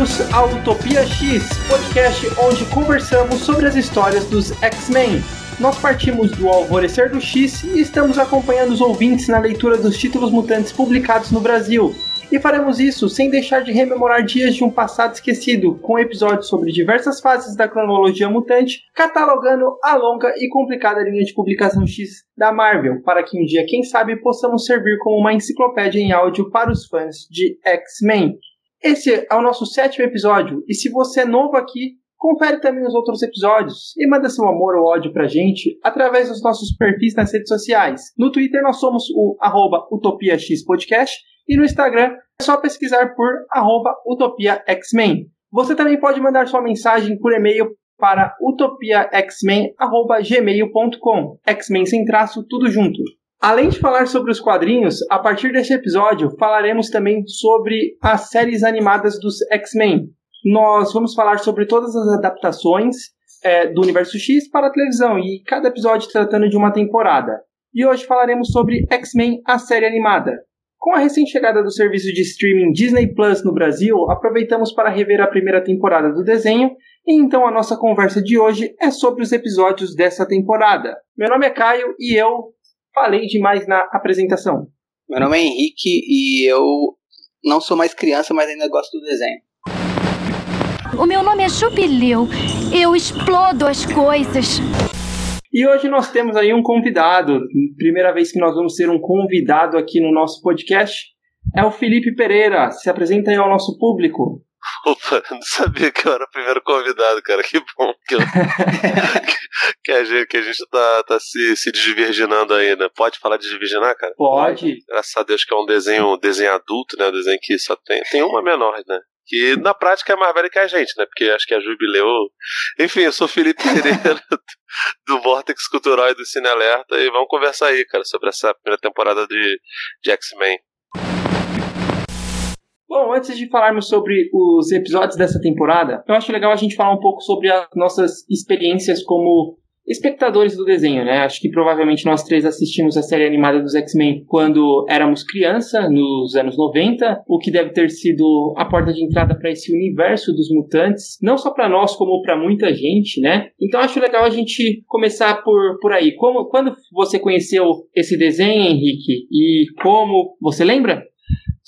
Bem-vindos ao Utopia X, podcast onde conversamos sobre as histórias dos X-Men. Nós partimos do Alvorecer do X e estamos acompanhando os ouvintes na leitura dos títulos mutantes publicados no Brasil. E faremos isso sem deixar de rememorar dias de um passado esquecido, com episódios sobre diversas fases da cronologia mutante, catalogando a longa e complicada linha de publicação X da Marvel, para que um dia, quem sabe, possamos servir como uma enciclopédia em áudio para os fãs de X-Men. Esse é o nosso sétimo episódio, e se você é novo aqui, confere também os outros episódios e manda seu amor ou ódio pra gente através dos nossos perfis nas redes sociais. No Twitter nós somos o arroba UtopiaXPodcast e no Instagram é só pesquisar por arroba UtopiaXmen. Você também pode mandar sua mensagem por e-mail para utopiaxmen.gmail.com X-Men sem traço, tudo junto. Além de falar sobre os quadrinhos, a partir deste episódio falaremos também sobre as séries animadas dos X-Men. Nós vamos falar sobre todas as adaptações é, do Universo X para a televisão e cada episódio tratando de uma temporada. E hoje falaremos sobre X-Men, a série animada. Com a recém-chegada do serviço de streaming Disney Plus no Brasil, aproveitamos para rever a primeira temporada do desenho, e então a nossa conversa de hoje é sobre os episódios dessa temporada. Meu nome é Caio e eu falei demais na apresentação. Meu nome é Henrique e eu não sou mais criança, mas ainda gosto do desenho. O meu nome é Jubileu. Eu explodo as coisas. E hoje nós temos aí um convidado. Primeira vez que nós vamos ter um convidado aqui no nosso podcast. É o Felipe Pereira. Se apresenta aí ao nosso público. Opa, não sabia que eu era o primeiro convidado, cara. Que bom que, eu... que, a, gente, que a gente tá, tá se, se desvirginando ainda. Pode falar de desvirginar, cara? Pode. Graças a Deus que é um desenho, um desenho adulto, né? Um desenho que só tem. Tem uma menor, né? que na prática é mais velha que a gente, né? Porque acho que a Jubileu. Enfim, eu sou Felipe Pereira do Vortex Cultural e do Cine Alerta e vamos conversar aí, cara, sobre essa primeira temporada de, de X-Men. Bom, antes de falarmos sobre os episódios dessa temporada, eu acho legal a gente falar um pouco sobre as nossas experiências como espectadores do desenho, né? Acho que provavelmente nós três assistimos a série animada dos X-Men quando éramos criança, nos anos 90, o que deve ter sido a porta de entrada para esse universo dos mutantes, não só para nós, como para muita gente, né? Então acho legal a gente começar por, por aí. Como, quando você conheceu esse desenho, Henrique? E como. Você lembra?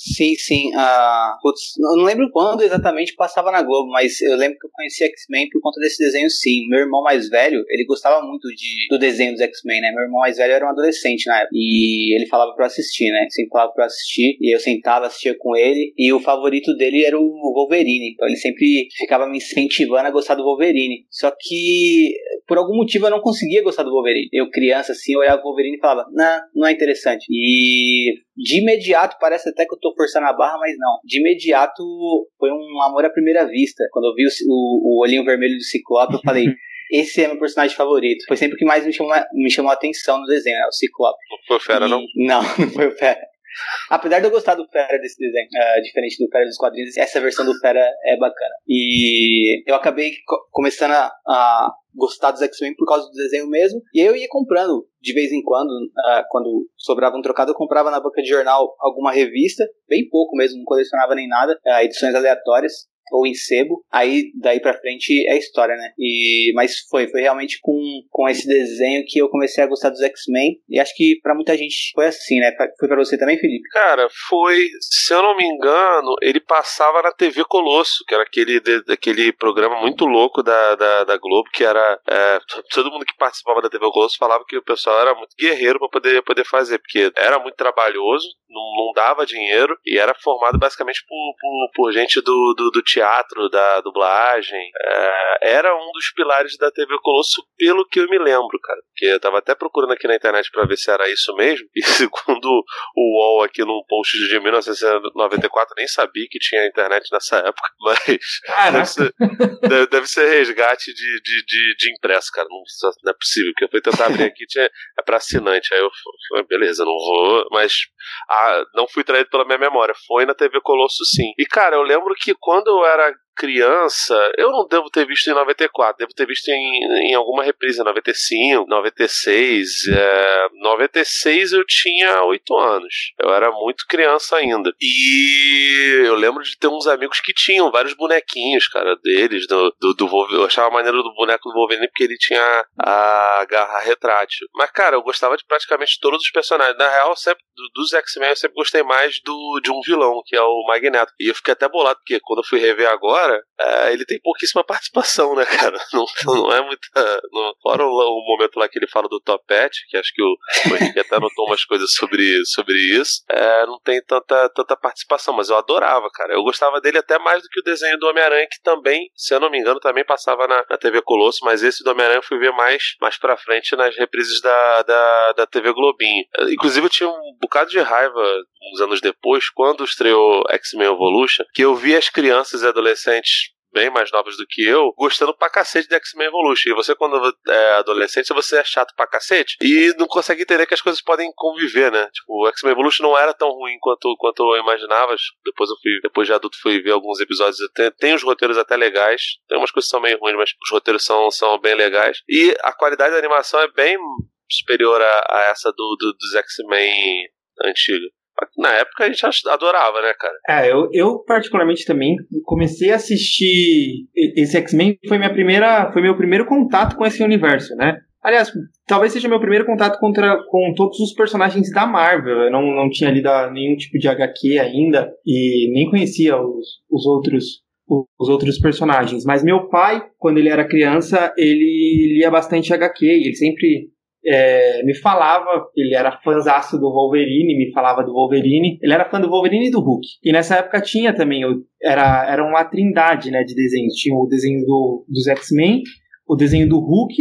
Sim, sim. Uh, putz, não lembro quando exatamente passava na Globo, mas eu lembro que eu conheci X-Men por conta desse desenho, sim. Meu irmão mais velho, ele gostava muito de, do desenho dos X-Men, né? Meu irmão mais velho era um adolescente na época. E ele falava pra eu assistir, né? Sempre falava pra eu assistir. E eu sentava, assistia com ele. E o favorito dele era o Wolverine. Então ele sempre ficava me incentivando a gostar do Wolverine. Só que, por algum motivo, eu não conseguia gostar do Wolverine. Eu, criança, assim, eu olhava o Wolverine e falava, não, não é interessante. E de imediato, parece até que eu tô forçando a barra, mas não. De imediato, foi um amor à primeira vista. Quando eu vi o, o, o olhinho vermelho do Ciclope, eu falei. esse é meu personagem favorito. Foi sempre o que mais me chamou, me chamou a atenção no desenho, né? O Ciclope. Não foi o Fera, e, não? Não, não foi o Fera. Apesar de eu gostar do Fera desse desenho, uh, diferente do Fera dos quadrinhos, essa versão do Fera é bacana. E eu acabei co começando a, a gostar dos X-Men por causa do desenho mesmo. E eu ia comprando de vez em quando, uh, quando sobrava um trocado, eu comprava na banca de jornal alguma revista, bem pouco mesmo, não colecionava nem nada, uh, edições aleatórias ou em sebo, aí daí pra frente é história, né? E, mas foi, foi realmente com, com esse desenho que eu comecei a gostar dos X-Men, e acho que para muita gente foi assim, né? Foi para você também, Felipe? Cara, foi, se eu não me engano, ele passava na TV Colosso, que era aquele, aquele programa muito louco da, da, da Globo, que era, é, todo mundo que participava da TV Colosso falava que o pessoal era muito guerreiro para poder, poder fazer, porque era muito trabalhoso, não, não dava dinheiro, e era formado basicamente por, por, por gente do, do, do teatro teatro, da dublagem. É, era um dos pilares da TV Colosso, pelo que eu me lembro, cara. Porque eu tava até procurando aqui na internet para ver se era isso mesmo. E segundo o UOL aqui num post de 1994, nem sabia que tinha internet nessa época. Mas deve ser, deve, deve ser, resgate de, de, de, de, impresso, cara. Não, não é possível. Que eu fui tentar abrir aqui, tinha, é pra assinante. Aí eu falei, beleza, não vou. Mas ah, não fui traído pela minha memória. Foi na TV Colosso sim. E cara, eu lembro que quando eu era criança, eu não devo ter visto em 94, devo ter visto em, em alguma reprise, 95, 96. É, 96 eu tinha 8 anos. Eu era muito criança ainda. E eu lembro de ter uns amigos que tinham vários bonequinhos, cara, deles, do, do, do Wolverine. Eu achava maneiro do boneco do Wolverine porque ele tinha a garra retrátil. Mas, cara, eu gostava de praticamente todos os personagens. Na real, sempre, dos X-Men, eu sempre gostei mais do, de um vilão, que é o Magneto. E eu fiquei até bolado, porque quando eu fui rever agora, é, ele tem pouquíssima participação, né, cara? Não, não é muita. Não, fora o, momento lá que ele fala do Topete, que acho que o, o Henrique até notou umas coisas sobre, sobre isso, é, não tem tanta, tanta participação, mas eu adorava, cara. Eu gostava dele até mais do que o desenho do Homem-Aranha, que também, se eu não me engano, também passava na, na TV Colosso, mas esse do Homem-Aranha eu fui ver mais, mais pra frente nas reprises da, da, da TV Globinho. Inclusive, eu tinha um bocado de raiva uns anos depois, quando estreou X-Men Evolution, que eu vi as crianças e adolescentes bem mais novas do que eu, gostando pra cacete de X-Men Evolution. E você, quando é adolescente, você é chato pra cacete e não consegue entender que as coisas podem conviver, né? Tipo, o X-Men Evolution não era tão ruim quanto, quanto eu imaginava. Depois eu fui, depois de adulto, fui ver alguns episódios. Tem, tem os roteiros até legais. Tem umas coisas que são meio ruins, mas os roteiros são, são bem legais. E a qualidade da animação é bem superior a, a essa do, do dos X-Men antiga. Na época a gente adorava, né, cara? É, eu, eu particularmente também comecei a assistir esse X-Men foi minha primeira, foi meu primeiro contato com esse universo, né? Aliás, talvez seja meu primeiro contato contra, com todos os personagens da Marvel. Eu não, não tinha lido nenhum tipo de HQ ainda e nem conhecia os, os outros os outros personagens. Mas meu pai, quando ele era criança, ele lia bastante HQ e ele sempre é, me falava, ele era fãzaço do Wolverine, me falava do Wolverine, ele era fã do Wolverine e do Hulk. E nessa época tinha também, era, era uma trindade né, de desenhos. Tinha o desenho do, dos X-Men, o desenho do Hulk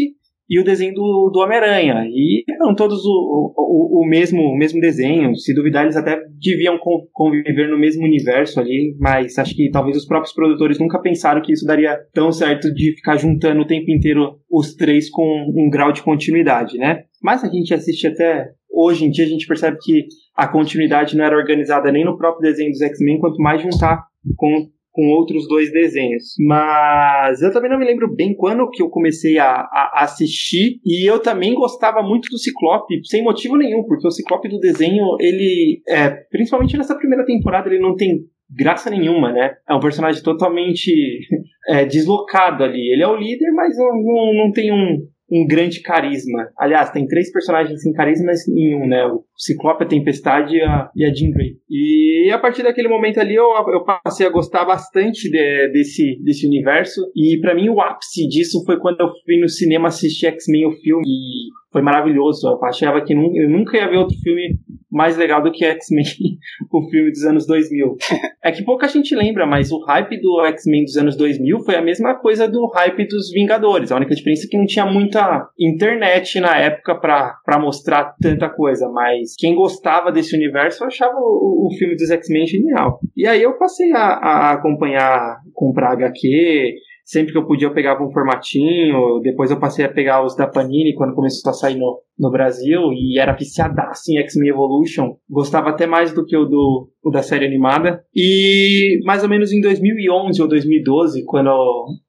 e o desenho do, do Homem-Aranha. E eram todos o, o, o, mesmo, o mesmo desenho. Se duvidar, eles até deviam conviver no mesmo universo ali, mas acho que talvez os próprios produtores nunca pensaram que isso daria tão certo de ficar juntando o tempo inteiro os três com um grau de continuidade, né? Mas a gente assiste até. Hoje em dia a gente percebe que a continuidade não era organizada nem no próprio desenho dos X-Men, quanto mais juntar com com outros dois desenhos. Mas eu também não me lembro bem quando que eu comecei a, a, assistir. E eu também gostava muito do Ciclope, sem motivo nenhum, porque o Ciclope do desenho, ele, é, principalmente nessa primeira temporada, ele não tem graça nenhuma, né? É um personagem totalmente é, deslocado ali. Ele é o líder, mas não, não, não tem um, um grande carisma. Aliás, tem três personagens sem carisma nenhum, né? O Ciclope, a Tempestade e a, e a Jean Grey. E a partir daquele momento ali eu, eu passei a gostar bastante de, desse, desse universo. E para mim o ápice disso foi quando eu fui no cinema assistir X-Men, o filme. E foi maravilhoso. Eu achava que eu nunca ia ver outro filme mais legal do que X-Men, o filme dos anos 2000. É que pouca gente lembra, mas o hype do X-Men dos anos 2000 foi a mesma coisa do hype dos Vingadores. A única diferença é que não tinha muita internet na época para mostrar tanta coisa, mas quem gostava desse universo achava o, o filme dos X-Men genial. E aí eu passei a, a acompanhar, comprar HQ, sempre que eu podia eu pegava um formatinho, depois eu passei a pegar os da Panini quando começou a sair no, no Brasil e era viciadaço em X-Men Evolution, gostava até mais do que o do o da série animada. E mais ou menos em 2011 ou 2012, quando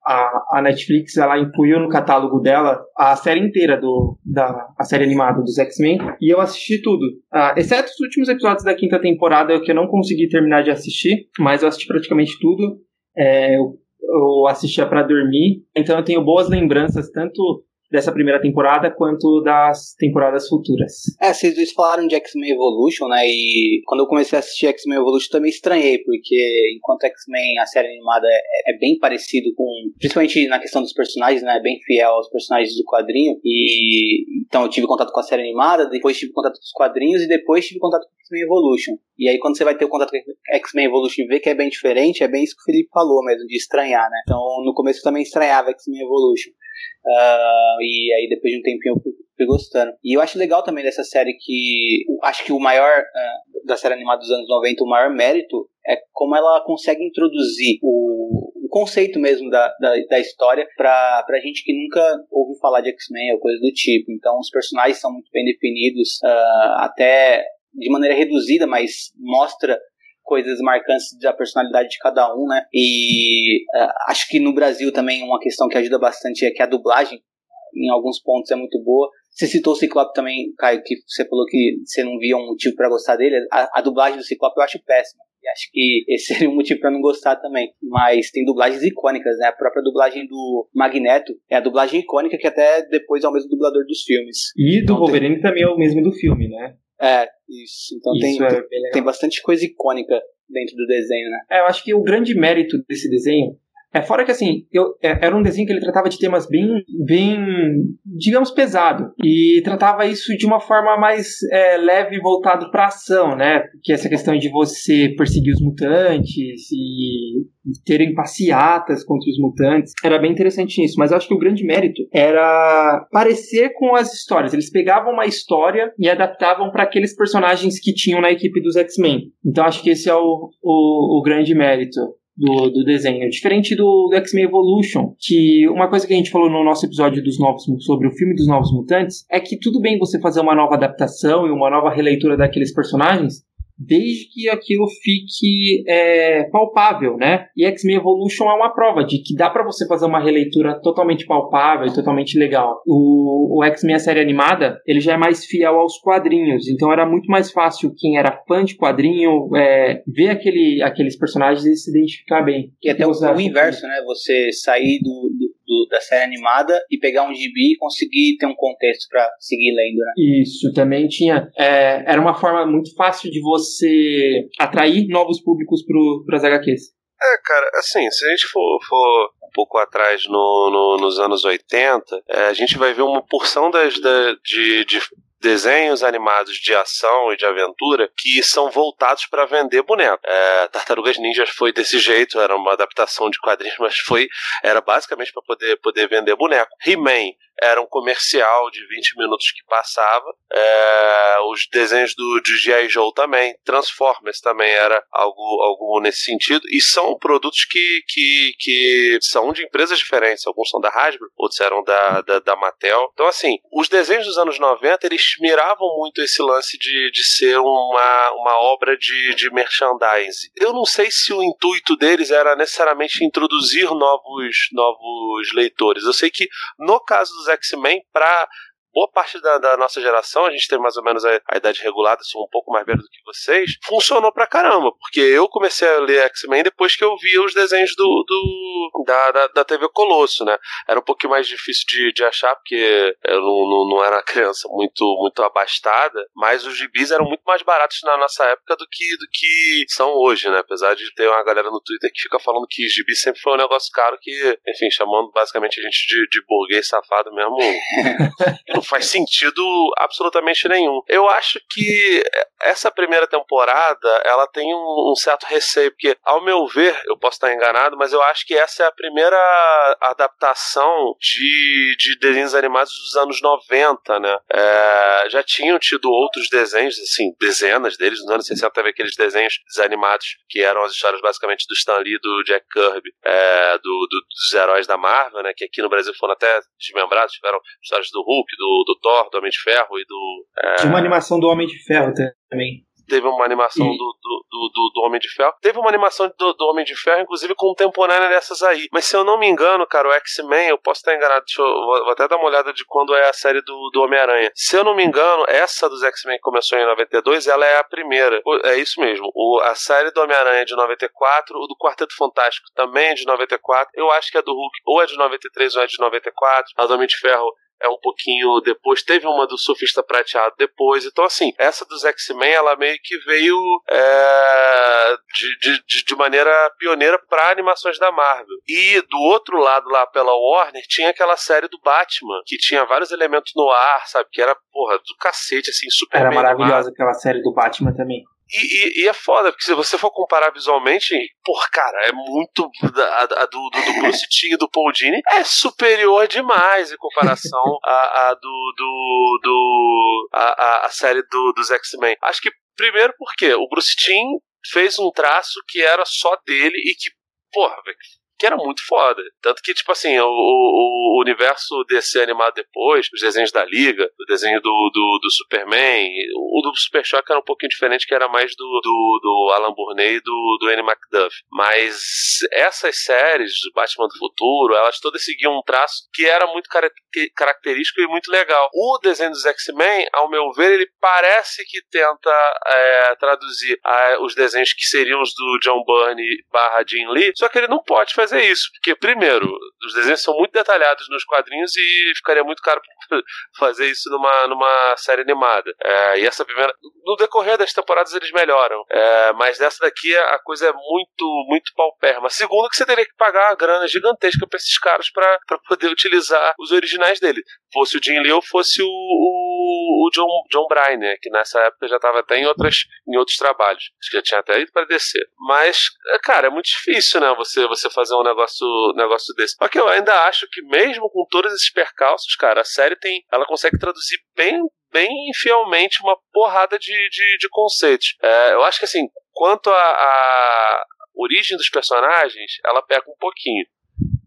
a, a Netflix ela incluiu no catálogo dela a série inteira do, da a série animada dos X-Men, e eu assisti tudo. Uh, exceto os últimos episódios da quinta temporada que eu não consegui terminar de assistir, mas eu assisti praticamente tudo. É, eu eu assistia para dormir. Então eu tenho boas lembranças tanto dessa primeira temporada quanto das temporadas futuras. É, vocês dois falaram de X-Men Evolution, né? E quando eu comecei a assistir X-Men Evolution também estranhei, porque enquanto X-Men, a série animada, é, é, bem parecido com. Principalmente na questão dos personagens, né? É bem fiel aos personagens do quadrinho. E então eu tive contato com a série animada, depois tive contato com os quadrinhos e depois tive contato com X-Men Evolution. E aí quando você vai ter o contato com X-Men Evolution e ver que é bem diferente, é bem isso que o Felipe falou mesmo, de estranhar, né? Então no começo eu também estranhava X-Men Evolution. Uh, e aí depois de um tempinho eu fui, gostando. E eu acho legal também dessa série que. Acho que o maior. Uh, da série animada dos anos 90, o maior mérito é como ela consegue introduzir o, o conceito mesmo da, da, da, história pra, pra gente que nunca ouviu falar de X-Men ou coisa do tipo. Então os personagens são muito bem definidos, uh, até de maneira reduzida, mas mostra coisas marcantes da personalidade de cada um, né? E uh, acho que no Brasil também uma questão que ajuda bastante é que a dublagem, em alguns pontos, é muito boa. Você citou o Ciclope também, Caio, que você falou que você não via um motivo para gostar dele. A, a, dublagem do Ciclope eu acho péssima. E acho que esse seria um motivo para não gostar também. Mas tem dublagens icônicas, né? A própria dublagem do Magneto é a dublagem icônica que até depois é o mesmo dublador dos filmes. E do então, Wolverine tem... também é o mesmo do filme, né? É, isso. Então isso tem, é tem bastante coisa icônica dentro do desenho, né? É, eu acho que o grande mérito desse desenho é fora que assim, eu, é, era um desenho que ele tratava de temas bem, bem, digamos, pesado e tratava isso de uma forma mais é, leve voltado para ação, né? Que essa questão de você perseguir os mutantes e terem passeatas contra os mutantes era bem interessante nisso. Mas acho que o grande mérito era parecer com as histórias. Eles pegavam uma história e adaptavam para aqueles personagens que tinham na equipe dos X-Men. Então acho que esse é o, o, o grande mérito do, do desenho. Diferente do, do X-Men Evolution, que uma coisa que a gente falou no nosso episódio dos novos sobre o filme dos Novos Mutantes é que tudo bem você fazer uma nova adaptação e uma nova releitura daqueles personagens, desde que aquilo fique é, palpável, né? E X-Men Evolution é uma prova de que dá para você fazer uma releitura totalmente palpável e totalmente legal. O, o X-Men a série animada, ele já é mais fiel aos quadrinhos, então era muito mais fácil quem era fã de quadrinho é, ver aquele, aqueles personagens e se identificar bem. E até o, o inverso, né? Você sair do, do da série animada e pegar um gibi e conseguir ter um contexto para seguir lendo, né? Isso, também tinha. É, era uma forma muito fácil de você atrair novos públicos para as HQs. É, cara, assim, se a gente for, for um pouco atrás no, no, nos anos 80, é, a gente vai ver uma porção das, da, de, de desenhos animados de ação e de aventura que são voltados para vender boneco. É, Tartarugas Ninjas foi desse jeito, era uma adaptação de quadrinhos, mas foi era basicamente para poder, poder vender boneco. He-Man era um comercial de 20 minutos que passava. É, os desenhos do, do G.I. Joe também. Transformers também era algo, algo nesse sentido. E são produtos que, que, que são de empresas diferentes. Alguns são da Hasbro, outros eram da, da, da Mattel. Então, assim, os desenhos dos anos 90, eles miravam muito esse lance de, de ser uma, uma obra de, de merchandising. Eu não sei se o intuito deles era necessariamente introduzir novos, novos leitores. Eu sei que, no caso dos X-Men, para boa parte da, da, nossa geração, a gente tem mais ou menos a, a, idade regulada, sou um pouco mais velho do que vocês, funcionou pra caramba, porque eu comecei a ler X-Men depois que eu via os desenhos do, do da, da, da, TV Colosso, né? Era um pouquinho mais difícil de, de achar, porque eu não, não, não, era criança muito, muito abastada, mas os gibis eram muito mais baratos na nossa época do que, do que são hoje, né? Apesar de ter uma galera no Twitter que fica falando que gibi sempre foi um negócio caro que, enfim, chamando basicamente a gente de, de burguês safado mesmo. não faz sentido absolutamente nenhum. Eu acho que essa primeira temporada ela tem um, um, certo receio, porque, ao meu ver, eu posso estar enganado, mas eu acho que essa é a primeira adaptação de, de desenhos animados dos anos 90, né? É, já tinham tido outros desenhos, assim, dezenas deles, nos anos 60 teve aqueles desenhos desanimados que eram as histórias basicamente do Stan Lee do Jack Kirby, é, do, do, dos heróis da Marvel, né? Que aqui no Brasil foram até desmembrados, tiveram histórias do Hulk, do do, Thor, do Homem de Ferro e do. É... Tinha uma animação do Homem de Ferro também teve uma animação do, do, do, do, Homem de Ferro. Teve uma animação do, do Homem de Ferro, inclusive contemporânea dessas aí. Mas se eu não me engano, cara, o X-Men, eu posso estar enganado, deixa eu, vou, até dar uma olhada de quando é a série do, do Homem-Aranha. Se eu não me engano, essa dos X-Men que começou em 92, ela é a primeira. É isso mesmo. O, a série do Homem-Aranha é de 94, o do Quarteto Fantástico também é de 94. Eu acho que a do Hulk ou é de 93 ou é de 94. A do Homem de Ferro é um pouquinho depois. Teve uma do Surfista Prateado depois. Então, assim, essa dos X-Men, ela meio que veio é, de, de, de maneira pioneira para animações da Marvel. E do outro lado, lá pela Warner, tinha aquela série do Batman, que tinha vários elementos no ar, sabe? Que era, porra, do cacete, assim, super Era maravilhosa aquela série do Batman também. E, e, e, é foda, porque se você for comparar visualmente, por cara, é muito. A, a do, do, do Bruce Timm e do Paul Dini é superior demais em comparação a, a do. do, do a, a, série do, dos X-Men. Acho que, primeiro, porque o Bruce Timm fez um traço que era só dele e que, porra, que era muito foda. Tanto que, tipo assim, o, o, universo DC animado depois, os desenhos da Liga, o desenho do, do, do Superman, o do Super Shock era um pouquinho diferente, que era mais do, do, do Alan Burney e do, do Annie McDuff. Mas essas séries do Batman do Futuro, elas todas seguiam um traço que era muito característico e muito legal. O desenho dos X-Men, ao meu ver, ele parece que tenta é, traduzir é, os desenhos que seriam os do John Byrne barra Jim Lee, só que ele não pode fazer isso, porque, primeiro, os desenhos são muito detalhados nos quadrinhos e ficaria muito caro fazer isso numa, numa série animada. É, e essa primeira. No decorrer das temporadas eles melhoram, é, mas dessa daqui a coisa é muito, muito paupérrima. Segundo, que você teria que pagar uma grana gigantesca para esses caras para poder utilizar os originais dele. Fosse o Jim Lee ou fosse o, o, o John, John Bryan, né, que nessa época já estava até em, outras, em outros trabalhos. Acho que já tinha até ido para descer. Mas, cara, é muito difícil, né, você, você fazer um negócio, negócio desse. Só que eu ainda acho que mesmo com todos esses percalços, cara, a série tem, ela consegue traduzir bem bem fielmente uma porrada de, de, de conceitos. É, eu acho que assim, quanto a origem dos personagens, ela peca um pouquinho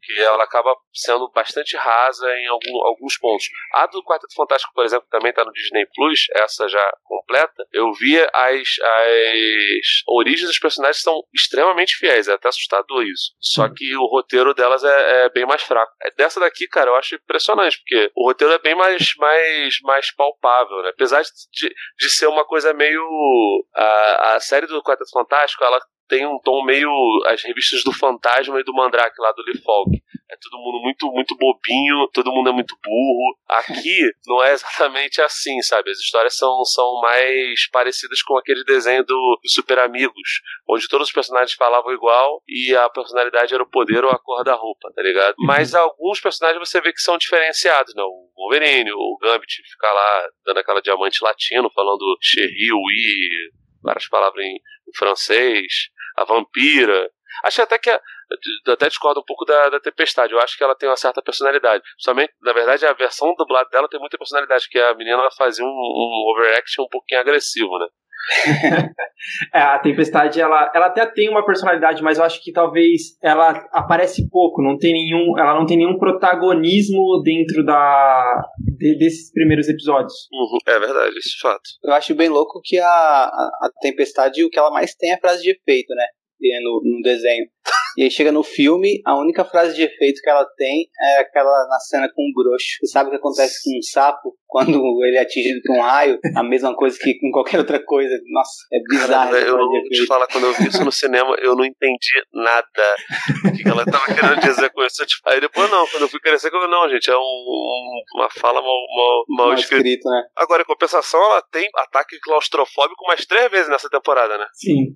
que ela acaba sendo bastante rasa em algum, alguns pontos. A do Quarteto Fantástico, por exemplo, também está no Disney Plus, essa já completa. Eu vi as, as origens dos personagens são extremamente fiéis, é até assustador isso. Só que o roteiro delas é, é bem mais fraco. É, dessa daqui, cara, eu acho impressionante, porque o roteiro é bem mais, mais, mais palpável, né? Apesar de, de ser uma coisa meio. A, a série do Quarteto Fantástico, ela tem um tom meio as revistas do Fantasma e do Mandrake lá do Lee Falk. É todo mundo muito muito bobinho, todo mundo é muito burro. Aqui não é exatamente assim, sabe? As histórias são, são mais parecidas com aquele desenho do, do Super Amigos, onde todos os personagens falavam igual e a personalidade era o poder ou a cor da roupa, tá ligado? Uhum. Mas alguns personagens você vê que são diferenciados, né? O Wolverine, o Gambit fica lá dando aquela diamante latino, falando Cherry, oui, várias palavras em, em francês a vampira. Acho até que. A, até discordo um pouco da, da Tempestade. Eu acho que ela tem uma certa personalidade. Somente, na verdade, a versão dublada dela tem muita personalidade, que a menina fazia um, um overaction um pouquinho agressivo, né? é, a Tempestade, ela, ela até tem uma personalidade, mas eu acho que talvez ela aparece pouco, não tem nenhum, ela não tem nenhum protagonismo dentro da de, desses primeiros episódios. Uhum, é verdade, esse fato. Eu acho bem louco que a, a, a Tempestade, o que ela mais tem é frase de efeito, né? No, no desenho. E aí chega no filme, a única frase de efeito que ela tem é aquela na cena com o broxo. Você sabe o que acontece com um sapo quando ele é atingido por um raio? A mesma coisa que com qualquer outra coisa. Nossa, é bizarro. Cara, eu vou te falar, quando eu vi isso no cinema, eu não entendi nada. O que ela tava querendo dizer com isso. Tipo, aí depois não, quando eu fui crescer, eu não, gente, é um, uma fala mal, mal, mal, mal escrita. né? Agora, em compensação, ela tem ataque claustrofóbico mais três vezes nessa temporada, né? Sim.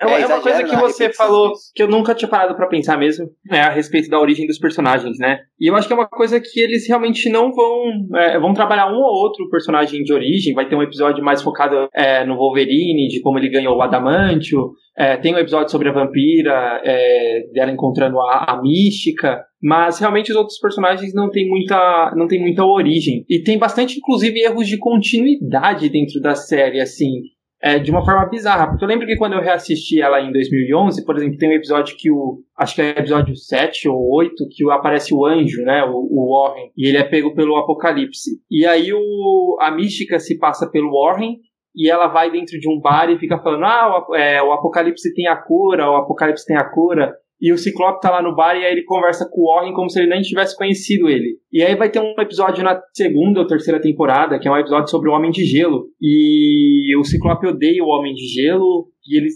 É uma, é, é uma coisa que você falou que eu nunca tinha parado para pensar mesmo, é a respeito da origem dos personagens, né? E eu acho que é uma coisa que eles realmente não vão é, vão trabalhar um ou outro personagem de origem. Vai ter um episódio mais focado é, no Wolverine, de como ele ganhou o adamantio. É, tem um episódio sobre a vampira, é, dela encontrando a, a mística. Mas realmente os outros personagens não tem muita não tem muita origem e tem bastante inclusive erros de continuidade dentro da série, assim é, de uma forma bizarra. Porque eu lembro que quando eu reassisti ela em 2011, por exemplo, tem um episódio que o. Acho que é episódio 7 ou 8, que aparece o anjo, né? O, o Warren. E ele é pego pelo Apocalipse. E aí o, a mística se passa pelo Warren e ela vai dentro de um bar e fica falando: ah, o, é, o Apocalipse tem a cura, o Apocalipse tem a cura. E o Ciclope tá lá no bar e aí ele conversa com o Warren como se ele nem tivesse conhecido ele. E aí vai ter um episódio na segunda ou terceira temporada, que é um episódio sobre o Homem de Gelo. E o Ciclope odeia o Homem de Gelo, e eles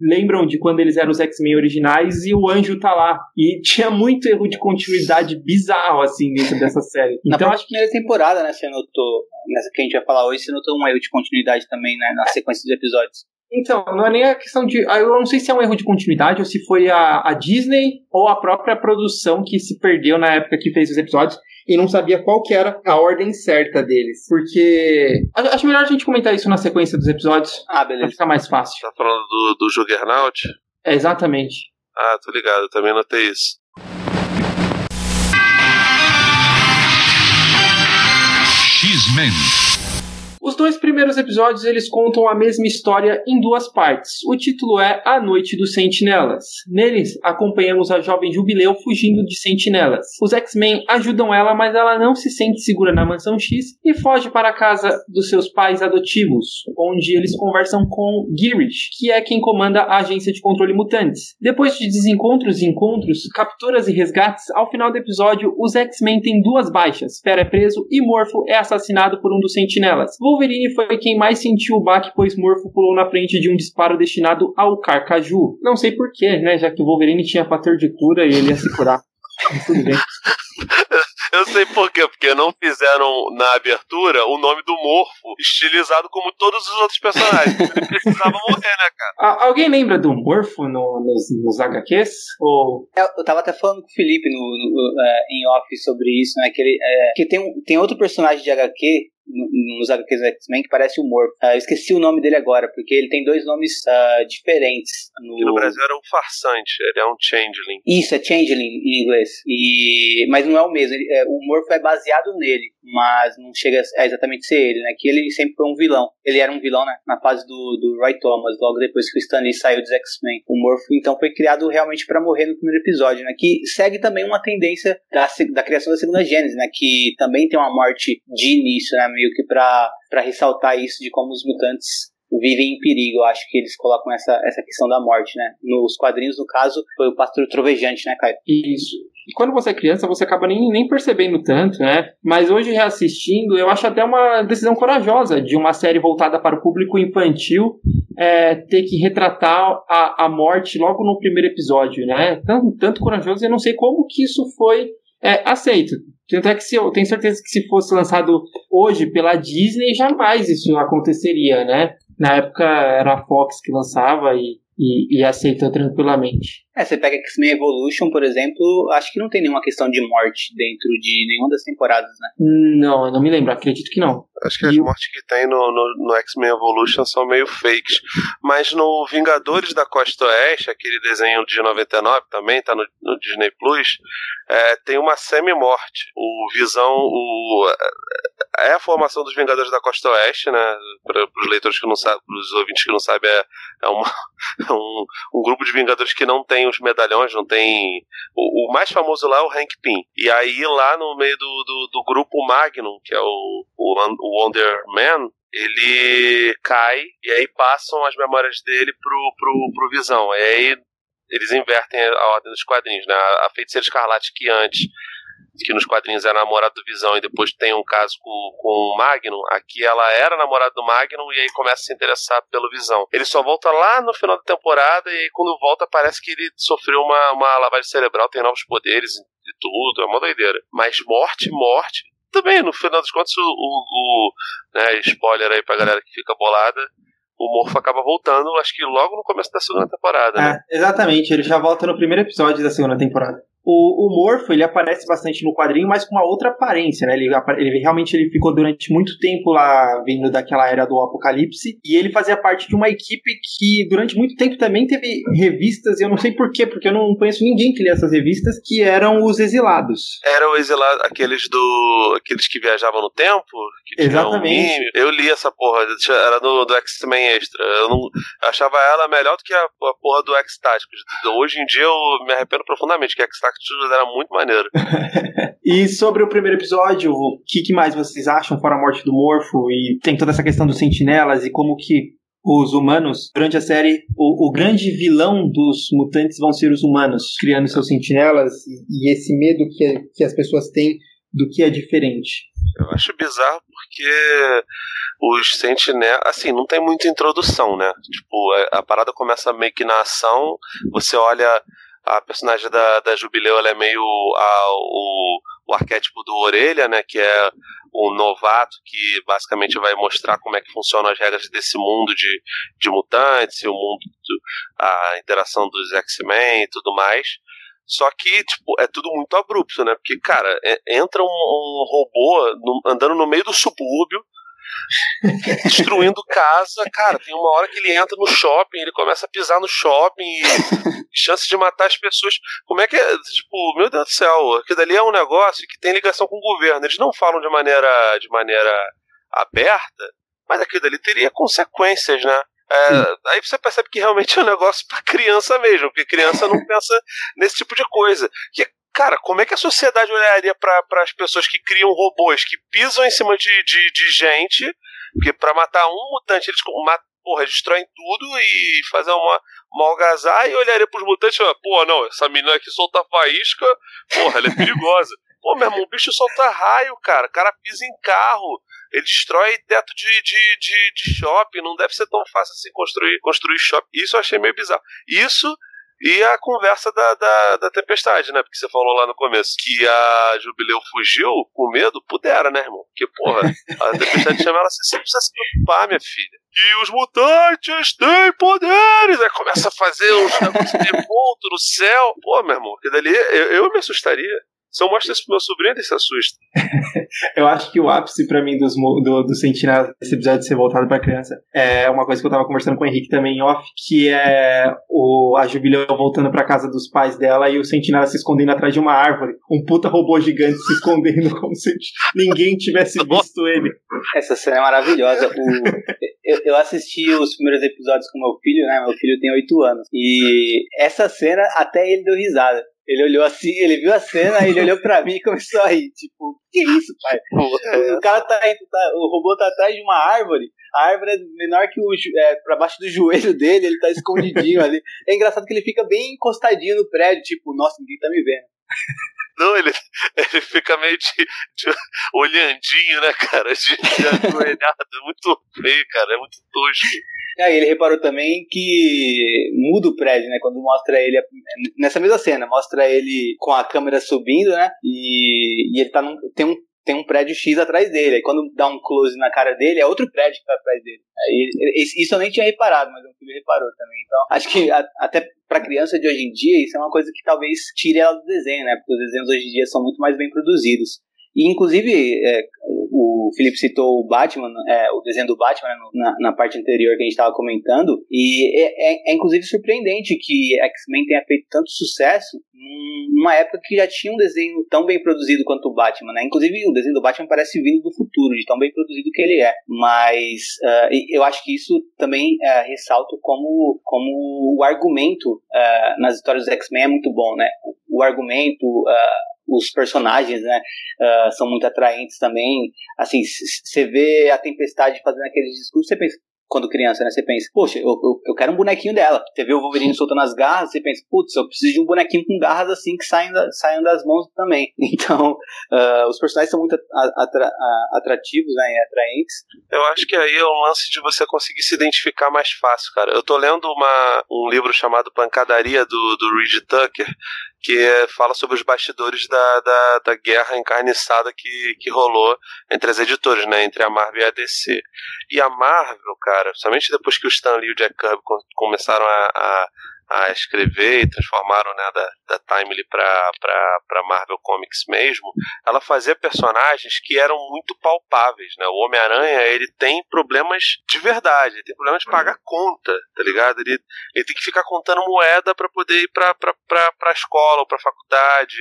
lembram de quando eles eram os X-Men originais e o anjo tá lá. E tinha muito erro de continuidade bizarro, assim, dentro dessa série. Então, na acho que primeira temporada, né, você notou, nessa que a gente vai falar hoje, você notou um erro de continuidade também, né, na sequência dos episódios. Então, não é nem a questão de. Eu não sei se é um erro de continuidade ou se foi a, a Disney ou a própria produção que se perdeu na época que fez os episódios e não sabia qual que era a ordem certa deles. Porque. Acho melhor a gente comentar isso na sequência dos episódios. Ah, beleza. Pra ficar mais fácil. Tá falando do, do Juggernaut? É, exatamente. Ah, tô ligado, também notei isso. X-Men. Os dois primeiros episódios eles contam a mesma história em duas partes. O título é A Noite dos Sentinelas. Neles acompanhamos a jovem Jubileu fugindo de sentinelas. Os X-Men ajudam ela, mas ela não se sente segura na mansão X e foge para a casa dos seus pais adotivos, onde eles conversam com Girish, que é quem comanda a agência de controle mutantes. Depois de desencontros e encontros, capturas e resgates, ao final do episódio, os X-Men têm duas baixas. Fera é preso e Morpho é assassinado por um dos sentinelas. Wolverine foi quem mais sentiu o baque, pois Morpho pulou na frente de um disparo destinado ao Carcaju. Não sei porquê, né? Já que o Wolverine tinha fator de cura e ele ia se curar. Tudo bem. Eu sei por quê, porque não fizeram na abertura o nome do Morfo estilizado como todos os outros personagens. Ele precisava morrer, né, cara? alguém lembra do Morfo no, nos, nos HQs? Ou... Eu, eu tava até falando com o Felipe no, no, uh, em off sobre isso, né? Que, ele, é, que tem, tem outro personagem de HQ nos HQs do X-Men que parece o Morph. Uh, eu esqueci o nome dele agora, porque ele tem dois nomes uh, diferentes. No... no Brasil era um farsante, ele é um changeling. Isso, é changeling em inglês. E... Mas não é o mesmo. Ele, é, o Morph é baseado nele, mas não chega a exatamente ser ele, né? Que ele sempre foi um vilão. Ele era um vilão, né? Na fase do, do Roy Thomas, logo depois que o Stanley saiu dos X-Men. O Morph, então, foi criado realmente para morrer no primeiro episódio, né? Que segue também uma tendência da, da criação da segunda Gênesis, né? Que também tem uma morte de início, né? meio que para ressaltar isso de como os mutantes vivem em perigo. Eu acho que eles colocam essa, essa questão da morte, né? Nos quadrinhos, no caso, foi o pastor trovejante, né, Caio? Isso. E quando você é criança, você acaba nem, nem percebendo tanto, né? Mas hoje, reassistindo, eu acho até uma decisão corajosa de uma série voltada para o público infantil é, ter que retratar a, a morte logo no primeiro episódio, né? Tanto, tanto corajoso, eu não sei como que isso foi é, aceito. Tanto é que se, eu tenho certeza que se fosse lançado hoje pela Disney, jamais isso aconteceria, né? Na época era a Fox que lançava e, e, e aceitou tranquilamente. É, você pega X-Men Evolution, por exemplo, acho que não tem nenhuma questão de morte dentro de nenhuma das temporadas, né? Não, eu não me lembro, acredito que não. Acho que as mortes que tem no, no, no X-Men Evolution são meio fakes. Mas no Vingadores da Costa Oeste, aquele desenho de 99 também, tá no, no Disney Plus, é, tem uma semi-morte. O Visão, o, é a formação dos Vingadores da Costa Oeste, né? Para os leitores que não sabem, para os ouvintes que não sabem, é, é, uma, é um, um grupo de Vingadores que não tem os medalhões, não tem. O, o, mais famoso lá é o Hank Pym. E aí, lá no meio do, do, do grupo Magnum, que é o, o, Wonder Man, ele cai e aí passam as memórias dele pro, pro, pro Visão. E aí eles invertem a ordem dos quadrinhos, né? A Feiticeira Escarlate que antes que nos quadrinhos era namorada do Visão e depois tem um caso com, com o Magnum, aqui ela era namorada do Magnum e aí começa a se interessar pelo Visão. Ele só volta lá no final da temporada e quando volta parece que ele sofreu uma, uma lavagem cerebral, tem novos poderes e tudo, é uma doideira. Mas morte, morte, também, no final das contas, o, o, o né, spoiler aí pra galera que fica bolada, o Morfo acaba voltando, acho que logo no começo da segunda temporada, né? É, exatamente, ele já volta no primeiro episódio da segunda temporada. O, o Morpho, ele aparece bastante no quadrinho, mas com uma outra aparência, né? Ele, ele realmente ele ficou durante muito tempo lá vindo daquela era do Apocalipse, e ele fazia parte de uma equipe que durante muito tempo também teve revistas, e eu não sei porquê, porque eu não conheço ninguém que lia essas revistas, que eram os exilados. Eram exilados, aqueles do. aqueles que viajavam no tempo? Exatamente. Um eu li essa porra, era do, do X-Men Extra. Eu não eu achava ela melhor do que a, a porra do X-Táticos. Hoje em dia eu me arrependo profundamente que X-Táticos Cactus era muito maneiro. e sobre o primeiro episódio, o que, que, mais vocês acham fora a morte do Morfo? E tem toda essa questão dos sentinelas e como que os humanos, durante a série, o, o grande vilão dos mutantes vão ser os humanos, criando seus sentinelas e, e esse medo que, que as pessoas têm do que é diferente. Eu acho bizarro porque os sentinelas, assim, não tem muita introdução, né? Tipo, a, a, parada começa meio que na ação, você olha a personagem da, da Jubileu ela é meio a, o, o arquétipo do Orelha, né, que é o novato que basicamente vai mostrar como é que funcionam as regras desse mundo de, de mutantes, o mundo, do, a interação dos X-Men e tudo mais. Só que, tipo, é tudo muito abrupto, né? Porque, cara, é, entra um, um robô no, andando no meio do subúrbio, destruindo casa. Cara, tem uma hora que ele entra no shopping, ele começa a pisar no shopping e chance de matar as pessoas. Como é que é? Tipo, meu Deus do céu, aquilo dali é um negócio que tem ligação com o governo. Eles não falam de maneira, de maneira aberta, mas aquilo ali teria consequências, né? É, aí você percebe que realmente é um negócio para criança mesmo, porque criança não pensa nesse tipo de coisa. Que, cara, como é que a sociedade olharia para as pessoas que criam robôs, que pisam em cima de, de, de gente, porque para matar um mutante eles matam porra, destroem tudo e fazer uma, uma algazarra e olharia pros mutantes e falar, pô, não, essa menina aqui solta faísca, porra, ela é perigosa. Pô, meu irmão, o bicho solta raio, cara. O cara pisa em carro. Ele destrói teto de, de, de, de shopping. Não deve ser tão fácil assim construir, construir shopping. Isso eu achei meio bizarro. Isso e a conversa da, da, da, tempestade, né? Porque você falou lá no começo que a Jubileu fugiu com medo. Pudera, né, irmão? Porque, porra, a tempestade chama ela assim: você precisa se preocupar, minha filha. E os mutantes têm poderes! Aí começa a fazer uns negócios de ponto no céu. Pô, meu irmão, que dali eu, eu me assustaria. Se eu mostro isso pro meu sobrinho, ele se assusta. eu acho que o ápice para mim dos, do, do Sentinela, esse episódio de ser voltado pra criança, é uma coisa que eu tava conversando com o Henrique também em off, que é o, a Jubileu voltando pra casa dos pais dela e o Sentinela se escondendo atrás de uma árvore. Um puta robô gigante se escondendo como se ninguém tivesse visto ele. Essa cena é maravilhosa. O, eu, eu, assisti os primeiros episódios com meu filho, né? Meu filho tem 8 anos. E essa cena até ele deu risada. Ele olhou assim, ele viu a cena, ele olhou pra mim e começou a rir. Tipo, que isso, pai? O cara tá, tá, o robô tá atrás de uma árvore. A árvore é menor que o é, pra baixo do joelho dele, ele tá escondidinho ali. É engraçado que ele fica bem encostadinho no prédio, tipo, nossa, ninguém tá me vendo. Não, ele, ele fica meio de, de olhandinho, né, cara? De, de ajoelhado. É muito feio, cara. É muito tosco. Aí ele reparou também que muda o prédio, né? Quando mostra ele nessa mesma cena, mostra ele com a câmera subindo, né? E, e ele tá num, tem um tem um prédio X atrás dele. Aí quando dá um close na cara dele, é outro prédio que tá atrás dele. Aí, isso eu nem tinha reparado, mas o filho reparou também. Então, acho que a, até pra criança de hoje em dia, isso é uma coisa que talvez tire ela do desenho, né? Porque os desenhos hoje em dia são muito mais bem produzidos. E, inclusive, é, o Felipe citou o Batman, é, o desenho do Batman né, na, na, parte anterior que a gente estava comentando, e é, é, é, inclusive surpreendente que X-Men tenha feito tanto sucesso numa época que já tinha um desenho tão bem produzido quanto o Batman, né? Inclusive o desenho do Batman parece vindo do futuro, de tão bem produzido que ele é. Mas uh, eu acho que isso também uh, como, como o argumento uh, nas histórias do X-Men é muito bom, né? O, o argumento, os personagens, né, uh, são muito atraentes também. Assim, você vê a Tempestade fazendo aqueles discursos, você pensa, quando criança, né? Você pensa, poxa, eu, eu, eu, quero um bonequinho dela. Você vê o Wolverine soltando as garras, você pensa, putz, eu preciso de um bonequinho com garras assim que saiam, da, saiam das mãos também. Então, uh, os personagens são muito atra, atrativos, né? E atraentes. Eu acho que aí é um lance de você conseguir se identificar mais fácil, cara. Eu tô lendo uma, um livro chamado Pancadaria do, do Reed Tucker, que fala sobre os bastidores da, da, da, guerra encarniçada que, que rolou entre as editoras, né, entre a Marvel e a DC. E a Marvel, cara, somente depois que o Stan Lee e o Jack Kirby começaram a, a a escrever e transformaram né, da, da Timely para Marvel Comics mesmo, ela fazia personagens que eram muito palpáveis. Né? O Homem-Aranha ele tem problemas de verdade, ele tem problemas de pagar conta, tá ligado? Ele, ele tem que ficar contando moeda para poder ir para a escola ou para a faculdade.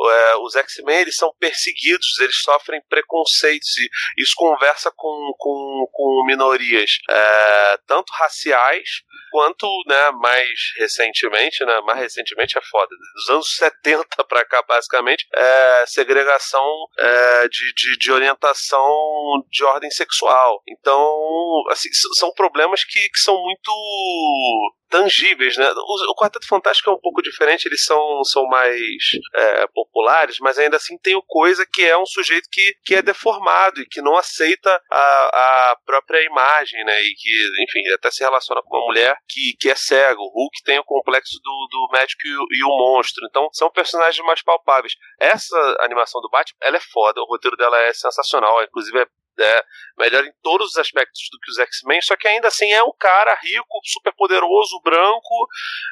É, os X-Men eles são perseguidos, eles sofrem preconceitos e isso conversa com, com, com minorias, é, tanto raciais quanto né, mais recentemente, né? Mais recentemente é foda. Dos anos 70 para cá, basicamente, é segregação é, de, de, de, orientação de ordem sexual. Então, assim, são problemas que, que são muito tangíveis, né? O, o, Quarteto Fantástico é um pouco diferente, eles são, são mais é, populares, mas ainda assim tem o Coisa que é um sujeito que, que é deformado e que não aceita a, a própria imagem, né? E que, enfim, até se relaciona com uma mulher que, que é cego. O Hulk tem o complexo do, do médico e o, e o monstro. Então, são personagens mais palpáveis. Essa animação do Batman, ela é foda, o roteiro dela é sensacional, inclusive é é, melhor em todos os aspectos do que os X-Men, só que ainda assim é um cara rico, super poderoso, branco,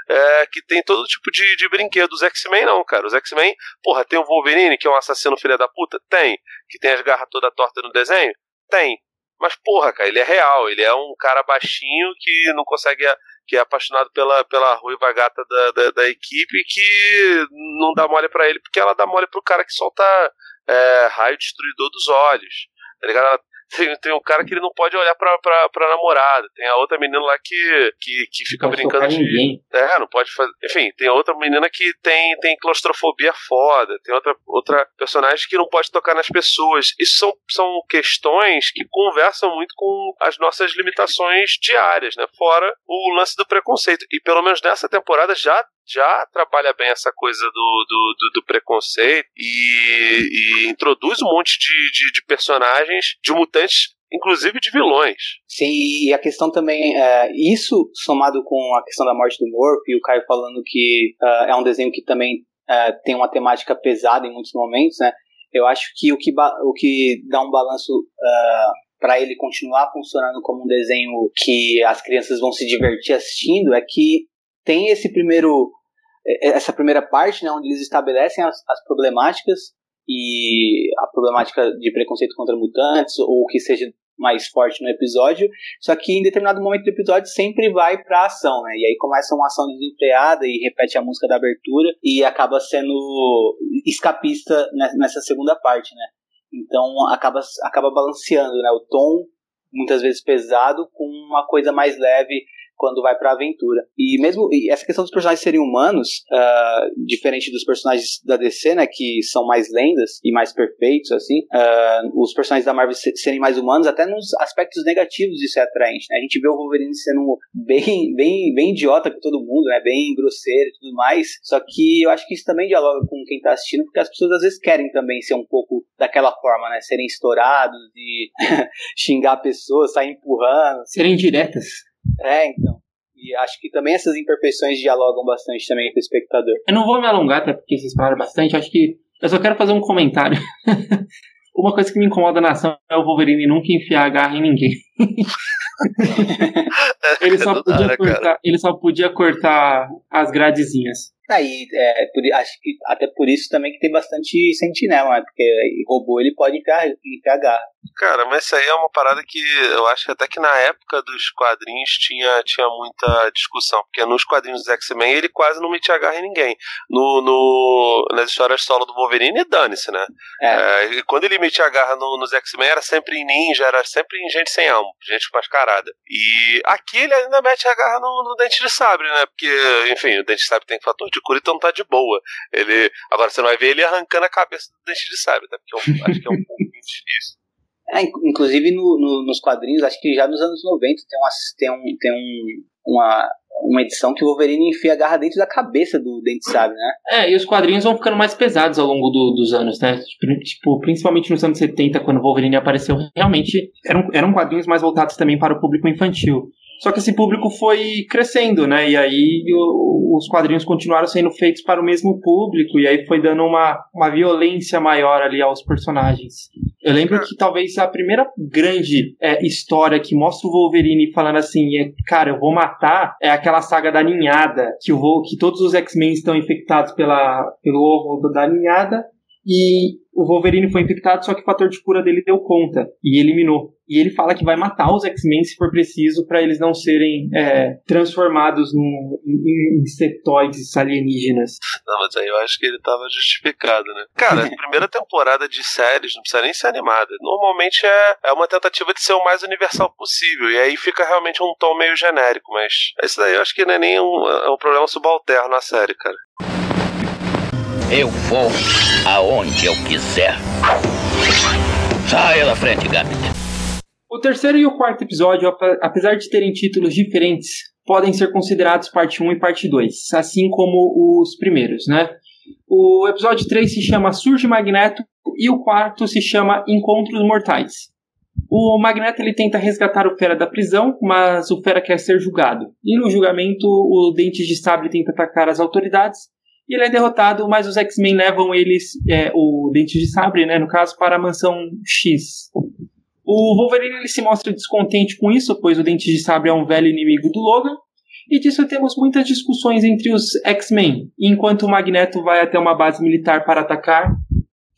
é, que tem todo tipo de, de brinquedo. Os X-Men não, cara. Os X-Men, porra, tem o Wolverine, que é um assassino filha da puta? Tem. Que tem as garras toda torta no desenho? Tem. Mas, porra, cara, ele é real. Ele é um cara baixinho que não consegue. que é apaixonado pela, pela ruiva gata da, da, da equipe e que não dá mole para ele, porque ela dá mole pro cara que solta é, raio destruidor dos olhos. Tá ligado? tem, tem um cara que ele não pode olhar pra, pra, pra namorada. Tem a outra menina lá que, que, que fica brincando de. Ninguém. É, não pode fazer. Enfim, tem outra menina que tem, tem claustrofobia foda. Tem outra, outra personagem que não pode tocar nas pessoas. Isso são, são questões que conversam muito com as nossas limitações diárias, né? Fora o lance do preconceito. E pelo menos nessa temporada já já trabalha bem essa coisa do, do, do, do preconceito e, e, introduz um monte de, de, de, personagens, de mutantes, inclusive de vilões. Sim, e a questão também, é, isso somado com a questão da morte do Morph e o Caio falando que uh, é um desenho que também uh, tem uma temática pesada em muitos momentos, né? Eu acho que o que, o que dá um balanço uh, para ele continuar funcionando como um desenho que as crianças vão se divertir assistindo é que tem esse primeiro é, essa primeira parte, né, onde eles estabelecem as, as problemáticas e a problemática de preconceito contra mutantes ou que seja mais forte no episódio, só que em determinado momento do episódio sempre vai pra ação, né? E aí começa uma ação desenfreada e repete a música da abertura e acaba sendo escapista nessa segunda parte, né? Então acaba, acaba balanceando, né? O tom muitas vezes pesado com uma coisa mais leve quando vai para a aventura. E mesmo e essa questão dos personagens serem humanos, uh, diferente dos personagens da DC, né, que são mais lendas e mais perfeitos, assim, uh, os personagens da Marvel serem mais humanos, até nos aspectos negativos isso é atraente. Né? A gente vê o Wolverine sendo bem, bem, bem idiota com todo mundo, né, bem grosseiro e tudo mais. Só que eu acho que isso também dialoga com quem tá assistindo, porque as pessoas às vezes querem também ser um pouco daquela forma, né, serem estourados e xingar pessoas, sair empurrando. Serem diretas. É, então. E acho que também essas imperfeições dialogam bastante também com o espectador. Eu não vou me alongar, até porque vocês falaram bastante. Acho que eu só quero fazer um comentário. Uma coisa que me incomoda na ação é o Wolverine nunca enfiar a garra em ninguém. ele, só podia cortar, ele só podia cortar as gradezinhas. Aí, é, por, acho que até por isso também que tem bastante sentinela, né? Porque robô ele pode enfiar, enfiar garra. Cara, mas isso aí é uma parada que eu acho que até que na época dos quadrinhos tinha, tinha muita discussão. Porque nos quadrinhos dos X-Men ele quase não metia garra em ninguém. No, no, nas histórias solo do Wolverine, dane-se, né? É. É, e quando ele metia garra no, nos X-Men era sempre em ninja, era sempre em gente sem alma, gente mascarada. E aqui ele ainda mete a garra no, no dente de sabre, né? Porque, enfim, o dente de sabre tem fator de cura, então tá de boa. Ele, agora você não vai ver ele arrancando a cabeça do dente de sabre, tá? Porque eu acho que é um pouco difícil. É, inclusive no, no, nos quadrinhos, acho que já nos anos 90 tem, uma, tem, um, tem um, uma, uma edição que o Wolverine enfia a garra dentro da cabeça do Dente Sabe, né? É, e os quadrinhos vão ficando mais pesados ao longo do, dos anos, né? Tipo, tipo, principalmente nos anos 70, quando o Wolverine apareceu, realmente eram, eram quadrinhos mais voltados também para o público infantil. Só que esse público foi crescendo, né? E aí o, os quadrinhos continuaram sendo feitos para o mesmo público, e aí foi dando uma, uma violência maior ali aos personagens. Eu lembro que talvez a primeira grande é, história que mostra o Wolverine falando assim, é, cara, eu vou matar, é aquela saga da ninhada, que, o, que todos os X-Men estão infectados pela, pelo ovo da ninhada, e o Wolverine foi infectado, só que o fator de cura dele deu conta e eliminou. E ele fala que vai matar os X-Men se for preciso para eles não serem é, transformados num, em insetoides alienígenas. Não, mas aí eu acho que ele tava justificado, né? Cara, a primeira temporada de séries não precisa nem ser animada. Normalmente é, é uma tentativa de ser o mais universal possível. E aí fica realmente um tom meio genérico, mas isso daí eu acho que não é nem um, é um problema subalterno na série, cara. Eu vou aonde eu quiser. Saia da frente, Gambit. O terceiro e o quarto episódio, apesar de terem títulos diferentes, podem ser considerados parte 1 e parte 2, assim como os primeiros, né? O episódio 3 se chama Surge Magneto e o quarto se chama Encontros Mortais. O Magneto ele tenta resgatar o Fera da prisão, mas o Fera quer ser julgado. E no julgamento, o Dente de Sabre tenta atacar as autoridades e ele é derrotado, mas os X-Men levam eles, é, o Dente de Sabre, né, no caso, para a mansão X. O Wolverine ele se mostra descontente com isso, pois o Dente de Sabre é um velho inimigo do Logan. E disso temos muitas discussões entre os X-Men, enquanto o Magneto vai até uma base militar para atacar,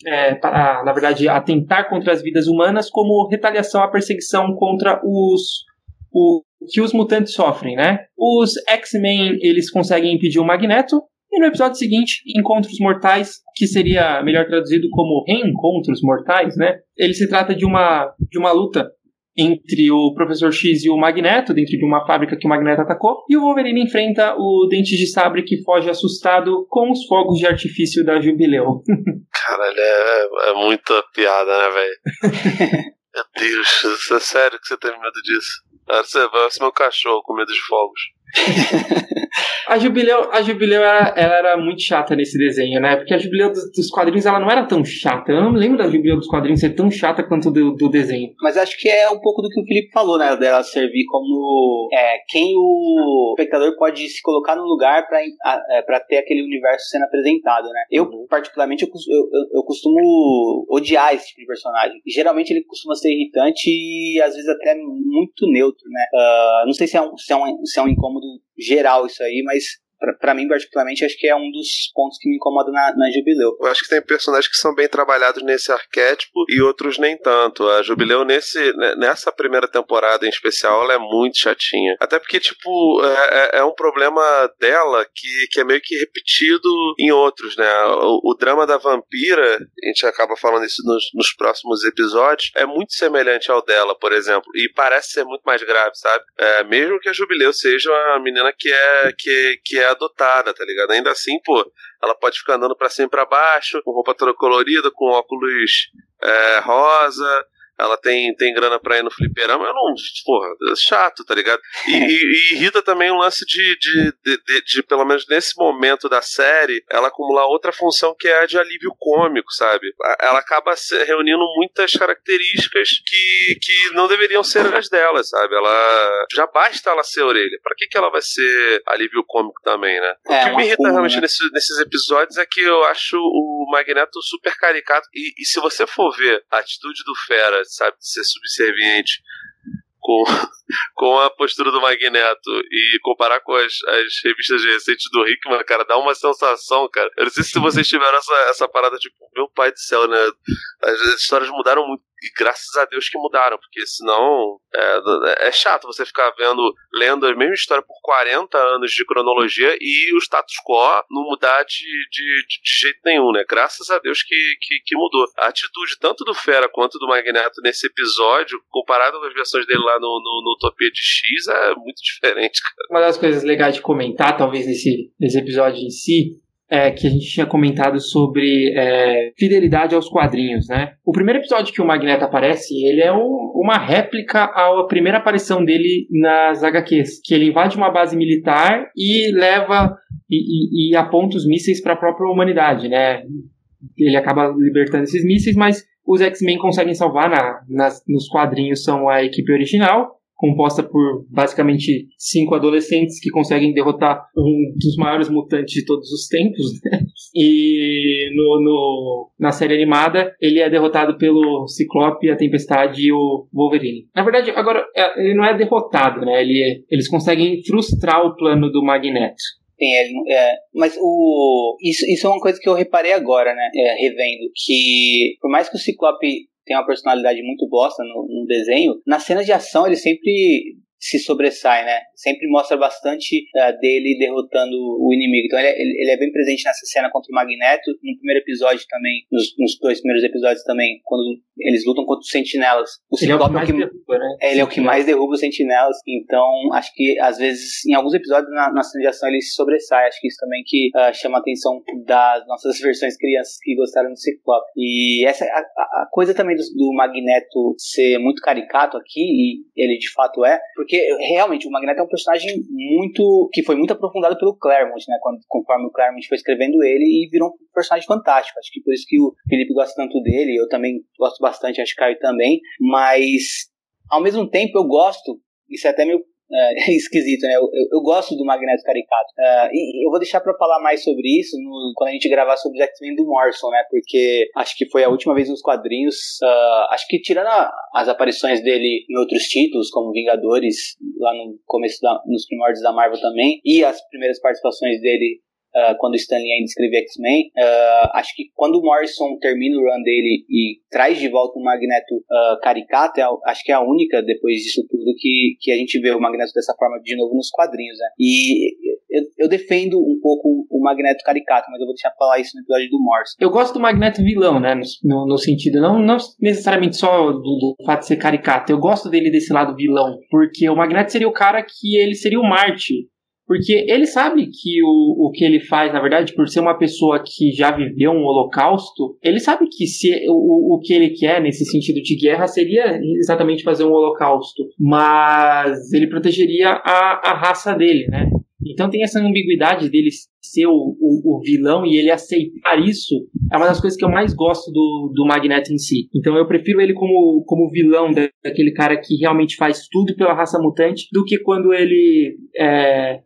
é, para, na verdade, atentar contra as vidas humanas, como retaliação à perseguição contra os o que os mutantes sofrem, né? Os X-Men eles conseguem impedir o Magneto, E no episódio seguinte, Encontros Mortais, que seria melhor traduzido como Reencontros Mortais, né? Ele se trata de uma, de uma luta entre o Professor X e o Magneto, dentro de uma fábrica que o Magneto atacou, e o Wolverine enfrenta o Dente de Sabre que foge assustado com os fogos de artifício da Jubileu. Caralho, é, é muita piada, né, velho? Meu Deus, é sério que você tem medo disso? Você vai ser meu cachorro com medo de fogos. a Jubileu, a Jubileu era, ela era muito chata nesse desenho, né? Porque a Jubileu dos, dos, quadrinhos ela não era tão chata. Eu não me lembro da Jubileu dos quadrinhos ser tão chata quanto do, do desenho. Mas acho que é um pouco do que o Felipe falou, né? Dela servir como é, quem o espectador pode se colocar no lugar para é, ter aquele universo sendo apresentado, né? Eu, particularmente, eu, eu, eu costumo odiar esse tipo de personagem. E, geralmente ele costuma ser irritante e às vezes até muito neutro, né? Uh, não sei se é, um, se, é um, se é um incômodo geral isso aí, mas para mim, particularmente, acho que é um dos pontos que me incomoda na, na Jubileu. Eu acho que tem personagens que são bem trabalhados nesse arquétipo e outros nem tanto. A Jubileu, nesse, né, nessa primeira temporada em especial, ela é muito chatinha. Até porque, tipo, é, é, é um problema dela que, que é meio que repetido em outros, né? O, o drama da vampira, a gente acaba falando isso nos, nos próximos episódios, é muito semelhante ao dela, por exemplo. E parece ser muito mais grave, sabe? É, mesmo que a Jubileu seja uma menina que é, que, que é adotada, tá ligado? Ainda assim, pô, ela pode ficar andando pra cima e pra baixo, com roupa toda colorida, com óculos é, rosa, ela tem, tem grana pra ir no fliperama, eu não. Porra, é chato, tá ligado? E, e, e irrita também o lance de de, de, de, de, pelo menos nesse momento da série, ela acumular outra função que é a de alívio cômico, sabe? Ela acaba reunindo muitas características que, que não deveriam ser as dela, sabe? Ela. Já basta ela ser orelha. Pra que, que ela vai ser alívio cômico também, né? É, o que me irrita fuma, realmente né? nesses, nesses episódios é que eu acho o Magneto super caricato. E, e se você for ver a atitude do Fera sabe, de ser subserviente com, com a postura do Magneto e comparar com as, as revistas recentes do Hickman, cara, dá uma sensação, cara. Eu não sei se vocês tiveram essa, essa parada, tipo, meu pai do céu, né? As, as histórias mudaram muito. E graças a Deus que mudaram, porque senão é, é chato você ficar vendo, lendo a mesma história por 40 anos de cronologia e o status quo não mudar de, de, de, jeito nenhum, né? Graças a Deus que, que, que, mudou. A atitude tanto do Fera quanto do Magneto nesse episódio, comparado com as versões dele lá no, no, no Utopia de X, é muito diferente, cara. Uma das coisas legais de comentar, talvez, nesse, nesse episódio em si, é, que a gente tinha comentado sobre é, fidelidade aos quadrinhos, né? O primeiro episódio que o Magneto aparece, ele é um, uma réplica à primeira aparição dele nas HQs, que ele invade uma base militar e leva e, e, e aponta os mísseis para a própria humanidade, né? Ele acaba libertando esses mísseis, mas os X-Men conseguem salvar na, nas, nos quadrinhos são a equipe original composta por basicamente cinco adolescentes que conseguem derrotar um dos maiores mutantes de todos os tempos. Né? E no, no, na série animada ele é derrotado pelo Ciclope, a Tempestade e o Wolverine. Na verdade, agora é, ele não é derrotado, né? Ele, eles conseguem frustrar o plano do Magneto. Sim, ele, é, mas o, isso, isso é uma coisa que eu reparei agora, né? É, revendo, que por mais que o Ciclope tem uma personalidade muito bosta no, no desenho, nas cenas de ação ele sempre se sobressai, né? Sempre mostra bastante uh, dele derrotando o inimigo. Então ele, é, ele, ele, é bem presente nessa cena contra o Magneto. No primeiro episódio também, nos, nos dois primeiros episódios também, quando eles lutam contra os sentinelas. O ele é o que mais é o que, derruba, né? é, ele é o que mais derruba os sentinelas. Então acho que às vezes, em alguns episódios na, na cena de ação ele se sobressai. Acho que isso também que uh, chama a atenção das nossas versões crianças que gostaram do Ciclope. E essa a, a coisa também do, do Magneto ser muito caricato aqui, e ele de fato é, porque realmente o Magneto é um personagem muito que foi muito aprofundado pelo Claremont, né? Quando, conforme o Claremont foi escrevendo ele e virou um personagem fantástico. Acho que por isso que o Felipe gosta tanto dele, eu também gosto bastante, acho que Caio também, mas ao mesmo tempo eu gosto, isso é até meio é, esquisito, né? Eu, eu, eu, gosto do Magneto caricato. Uh, e eu vou deixar para falar mais sobre isso no, quando a gente gravar sobre os X-Men do Morrison, né? Porque acho que foi a última vez nos quadrinhos. Uh, acho que tirando a, as aparições dele em outros títulos, como Vingadores, lá no começo, da, nos primórdios da Marvel também, e as primeiras participações dele Uh, quando o Stanley ainda escrevia X-Men. Uh, acho que quando o Morrison termina o run dele e traz de volta o Magneto uh, caricato, é acho que é a única, depois disso tudo, que, que a gente vê o Magneto dessa forma de novo nos quadrinhos. Né? E eu, eu, defendo um pouco o Magneto caricato, mas eu vou deixar falar isso no episódio do Morse. Eu gosto do Magneto vilão, né? No, no sentido, não, não necessariamente só do, do, fato de ser caricato. Eu gosto dele desse lado vilão, porque o Magneto seria o cara que ele seria o Marte porque ele sabe que o, o que ele faz, na verdade, por ser uma pessoa que já viveu um holocausto, ele sabe que se o, o que ele quer nesse sentido de guerra seria exatamente fazer um holocausto. Mas ele protegeria a, a raça dele, né? Então tem essa ambiguidade dele ser o, o, o, vilão e ele aceitar isso é uma das coisas que eu mais gosto do, do Magneto em si. Então eu prefiro ele como, como vilão daquele cara que realmente faz tudo pela raça mutante do que quando ele é,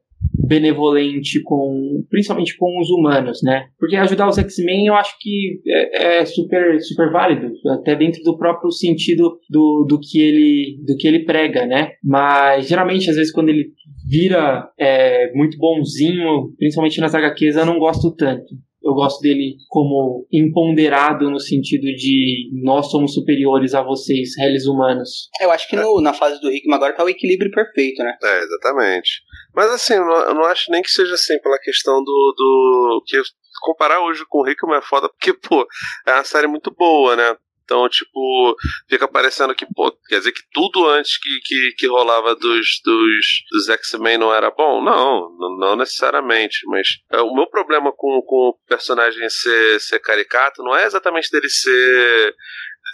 benevolente com, principalmente com os humanos, né? Porque ajudar os X-Men eu acho que é, é, super, super válido, até dentro do próprio sentido do, do que ele, do que ele prega, né? Mas geralmente às vezes quando ele vira é, muito bonzinho, principalmente nas HQs, eu não gosto tanto eu gosto dele como imponderado no sentido de nós somos superiores a vocês, réis humanos. Eu acho que no, na fase do Hickman agora tá o equilíbrio perfeito, né? É, exatamente. Mas assim, eu não, eu não acho nem que seja assim pela questão do. do que comparar hoje com o Hickman é foda, porque, pô, é uma série muito boa, né? Então, tipo, fica parecendo que, pô, quer dizer que tudo antes que, que, que rolava dos, dos, dos X-Men não era bom? Não, não necessariamente. Mas é, o meu problema com, com o personagem ser, ser caricato não é exatamente dele ser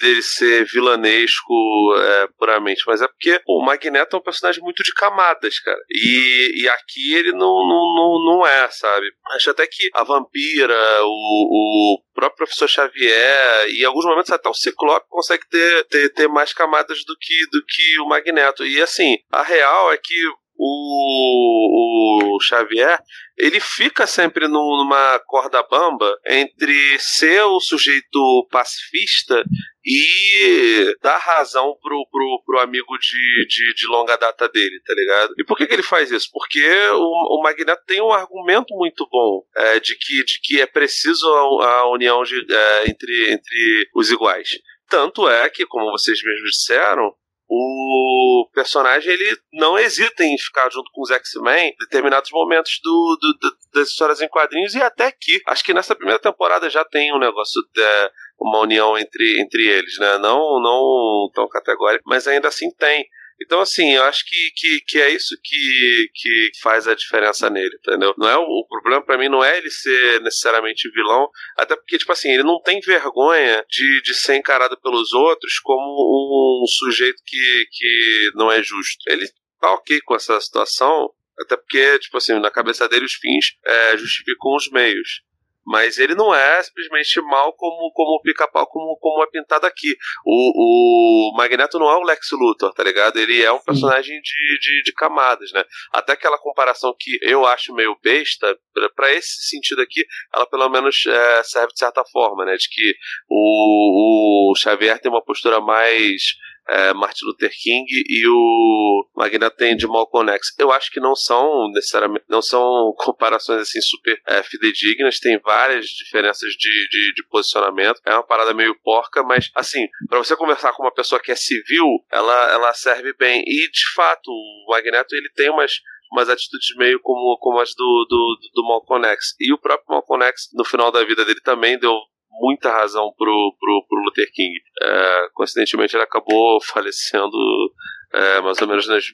dele ser vilanesco é, puramente, mas é porque pô, o Magneto é um personagem muito de camadas, cara. E, e aqui ele não, não, não, não é, sabe? Acho até que a vampira, o, o próprio professor Xavier e em alguns momentos até o Ciclope consegue ter, ter, ter mais camadas do que, do que o Magneto. E assim, a real é que o, o Xavier ele fica sempre numa corda bamba entre ser o sujeito pacifista e dar razão pro, pro, pro amigo de, de, de, longa data dele, tá ligado? E por que, que ele faz isso? Porque o, o Magneto tem um argumento muito bom é, de, que, de que é preciso a, a união de, é, entre, entre os iguais. Tanto é que, como vocês mesmos disseram, o personagem ele não hesita em ficar junto com os X-Men em determinados momentos do, do, do, das histórias em quadrinhos e até aqui. Acho que nessa primeira temporada já tem um negócio de uma união entre, entre eles, né? Não, não tão categórico, mas ainda assim tem. Então, assim, eu acho que, que, que é isso que, que faz a diferença nele, entendeu? Não é o, problema para mim não é ele ser necessariamente vilão, até porque, tipo assim, ele não tem vergonha de, de ser encarado pelos outros como um sujeito que, que não é justo. Ele tá ok com essa situação, até porque, tipo assim, na cabeça dele os fins é, justificam os meios. Mas ele não é simplesmente mal como, como o pica-pau, como, como é pintado aqui. O, o Magneto não é o Lex Luthor, tá ligado? Ele é um personagem de, de, de camadas, né? Até aquela comparação que eu acho meio besta, para esse sentido aqui, ela pelo menos é, serve de certa forma, né? De que o, o Xavier tem uma postura mais é, Martin Luther King e o Magneto tem de Malcolm X. Eu acho que não são necessariamente, não são comparações assim super é, fidedignas, tem várias diferenças de, de, de, posicionamento. É uma parada meio porca, mas assim, para você conversar com uma pessoa que é civil, ela, ela serve bem. E de fato, o Magneto ele tem umas umas atitudes meio como, como as do, do, do Malcolm X. E o próprio Malcolm X, no final da vida dele, também deu muita razão pro, pro, pro Luther King. É, coincidentemente, ele acabou falecendo é, mais ou menos nas,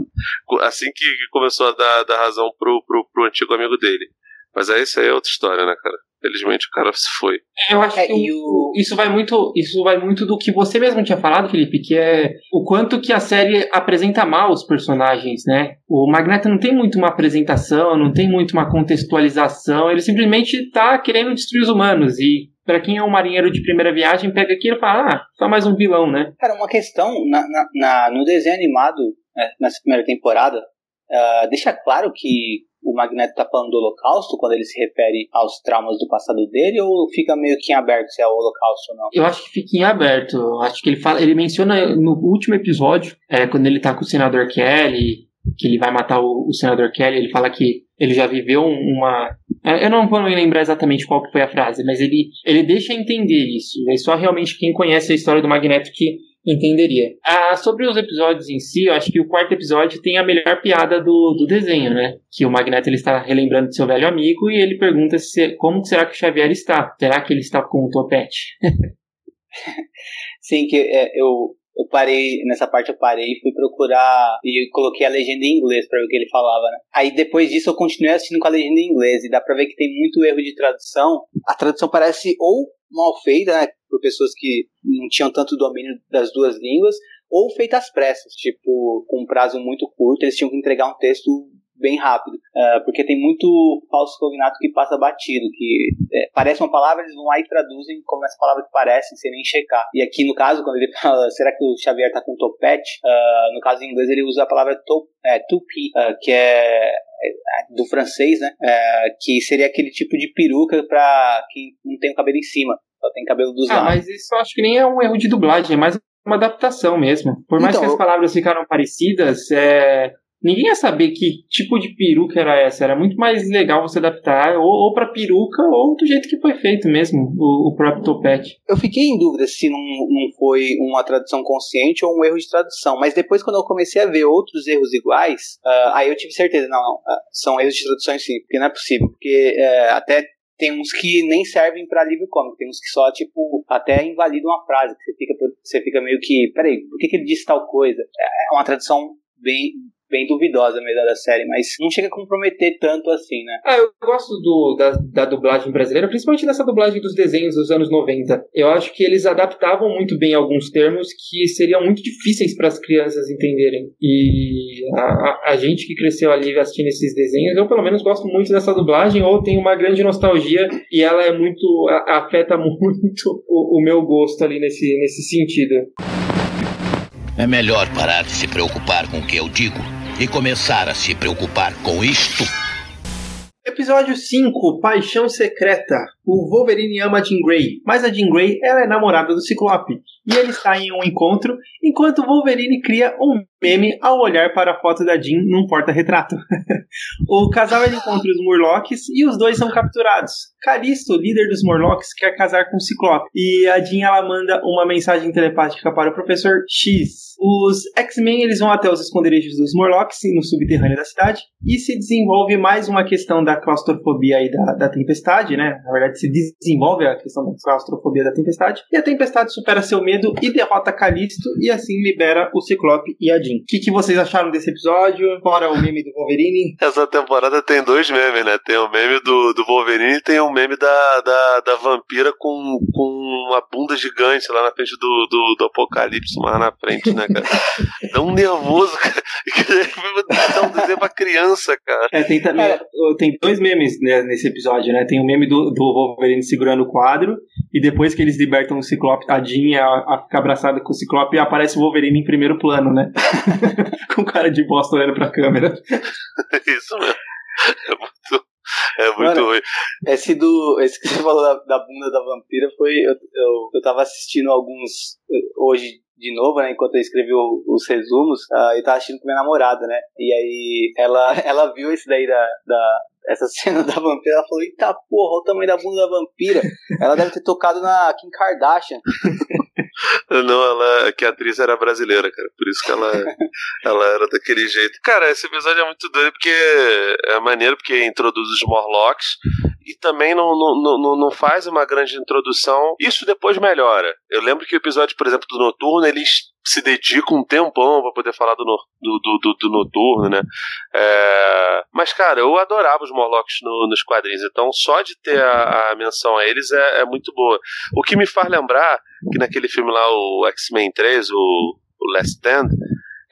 assim que começou a dar, dar razão pro, pro, pro antigo amigo dele. Mas aí isso aí é outra história, né, cara? Felizmente o cara se foi. Eu acho é, que o... isso vai muito, isso vai muito do que você mesmo tinha falado, Felipe, que é o quanto que a série apresenta mal os personagens, né? O Magneto não tem muito uma apresentação, não tem muito uma contextualização, ele simplesmente tá querendo destruir os humanos e para quem é um marinheiro de primeira viagem, pega aquilo e fala, ah, só mais um vilão, né? Cara, uma questão, na, na, na no desenho animado, né, nessa primeira temporada, uh, deixa claro que o Magneto tá falando do Holocausto quando ele se refere aos traumas do passado dele ou fica meio que em aberto se é o Holocausto ou não? Eu acho que fica em aberto. Acho que ele fala, ele menciona no último episódio, é, quando ele tá com o senador Kelly, que ele vai matar o, o senador Kelly, ele fala que ele já viveu uma. É, eu não vou me lembrar exatamente qual foi a frase, mas ele, ele deixa entender isso. É só realmente quem conhece a história do Magneto que entenderia. Ah, sobre os episódios em si, eu acho que o quarto episódio tem a melhor piada do, do desenho, né? Que o Magneto ele está relembrando de seu velho amigo e ele pergunta se, como será que o Xavier está? Será que ele está com um topete? Sim, que é, eu, eu parei, nessa parte eu parei e fui procurar e coloquei a legenda em inglês para ver o que ele falava, né? Aí depois disso eu continuei assistindo com a legenda em inglês e dá pra ver que tem muito erro de tradução. A tradução parece ou mal feita, né? Por pessoas que não tinham tanto domínio das duas línguas, ou feita às pressas, tipo, com um prazo muito curto, eles tinham que entregar um texto bem rápido, uh, porque tem muito falso cognato que passa batido, que é, parece uma palavra, eles vão lá e traduzem como essa palavra que parece, sem nem checar. E aqui no caso, quando ele fala, será que o Xavier tá com topete? Uh, no caso em inglês ele usa a palavra to, é, tupi, uh, que é, é do francês, né? É, que seria aquele tipo de peruca para quem não tem o cabelo em cima, só tem cabelo dos ah, lados. mas isso eu acho que nem é um erro de dublagem, é mais uma adaptação mesmo. Por mais Então, que as palavras ficaram parecidas, é, ninguém ia saber que tipo de peruca era essa. Era muito mais legal você adaptar ou, ou para peruca ou do jeito que foi feito mesmo, o, o próprio topete. Eu fiquei em dúvida se não, não foi uma tradução consciente ou um erro de tradução, mas depois quando eu comecei a ver outros erros iguais, ah, aí eu tive certeza, não, não, ah, são erros de tradução sim, porque não é possível, porque eh, até tem uns que nem servem pra livro cômico, tem uns que só, tipo, até invalidam uma frase, que você fica, você fica meio que, peraí, por que, que ele disse tal coisa? É uma tradução bem, bem duvidosa mesmo da série, mas não chega a comprometer tanto assim, né? Ah, eu gosto do, da, da dublagem brasileira, principalmente dessa dublagem dos desenhos dos anos 90. Eu acho que eles adaptavam muito bem alguns termos que seriam muito difíceis para as crianças entenderem. E a, a, a gente que cresceu ali assistindo esses desenhos, eu pelo menos gosto muito dessa dublagem, ou tenho uma grande nostalgia e ela é muito. a- afeta muito o, o meu gosto ali nesse, nesse sentido. É melhor parar de se preocupar com o que eu digo e começar a se preocupar com isto. Episódio 5, Paixão Secreta. O Wolverine ama a Jean Grey, mas a Jean Grey ela é namorada do Ciclope. E ele está em um encontro, enquanto o Wolverine cria um meme ao olhar para a foto da Jean num porta-retrato. o casal encontra os Murlocs e os dois são capturados. Calisto, líder dos Morlocks, quer casar com o Ciclope. E a Jean ela manda uma mensagem telepática para o Professor X. Os X-Men eles vão até os esconderijos dos Morlocks no subterrâneo da cidade e se desenvolve mais uma questão da claustrofobia e da, da tempestade, né? Na verdade, se desenvolve a questão da claustrofobia da tempestade. E a tempestade supera seu medo e derrota Calisto e assim libera o Ciclope e a Jean. O que, que vocês acharam desse episódio? Fora o meme do Wolverine? Essa temporada tem dois memes, né? Tem o meme do, do Wolverine e tem o meme da, da, da vampira com, com uma bunda gigante lá na frente do, do, do Apocalipse, lá na frente, né, cara? Dá um nervoso, cara. Dá um desenho pra criança, cara. É, tem também. Tem dois memes né, nesse episódio, né? Tem o meme do, do Wolverine segurando o quadro, e depois que eles libertam o Ciclope, a Jean a, a fica abraçada com o Ciclope e aparece o Wolverine em primeiro plano, né? com cara de bosta olhando pra câmera. Isso mesmo. É muito, é muito Mano, ruim. Esse do. Esse que você falou da, da bunda da vampira foi. Eu, eu, eu tava assistindo alguns eh, hoje de novo, né? Enquanto eu escrevi o- os resumos, ah, eu tava assistindo com minha namorada, né? E aí ela, ela viu esse daí da. da essa cena da vampira, ela falou, eita porra, olha o tamanho da bunda da vampira. Ela deve ter tocado na Kim Kardashian. Não, ela, que a atriz era brasileira, cara. Por isso que ela, ela era daquele jeito. Cara, esse episódio é muito doido porque é maneiro porque introduz os Morlocks e também não, não, não, não faz uma grande introdução. Isso depois melhora. Eu lembro que o episódio, por exemplo, do Noturno, eles se dedicam um tempão pra poder falar do, no- do, do- do Noturno, né? É, Mas, cara, eu adorava os Morlocks no- nos quadrinhos, então só de ter a, a menção a eles é, é muito boa. O que me faz lembrar que naquele filme lá, o X-Men 3, o, o Last Stand,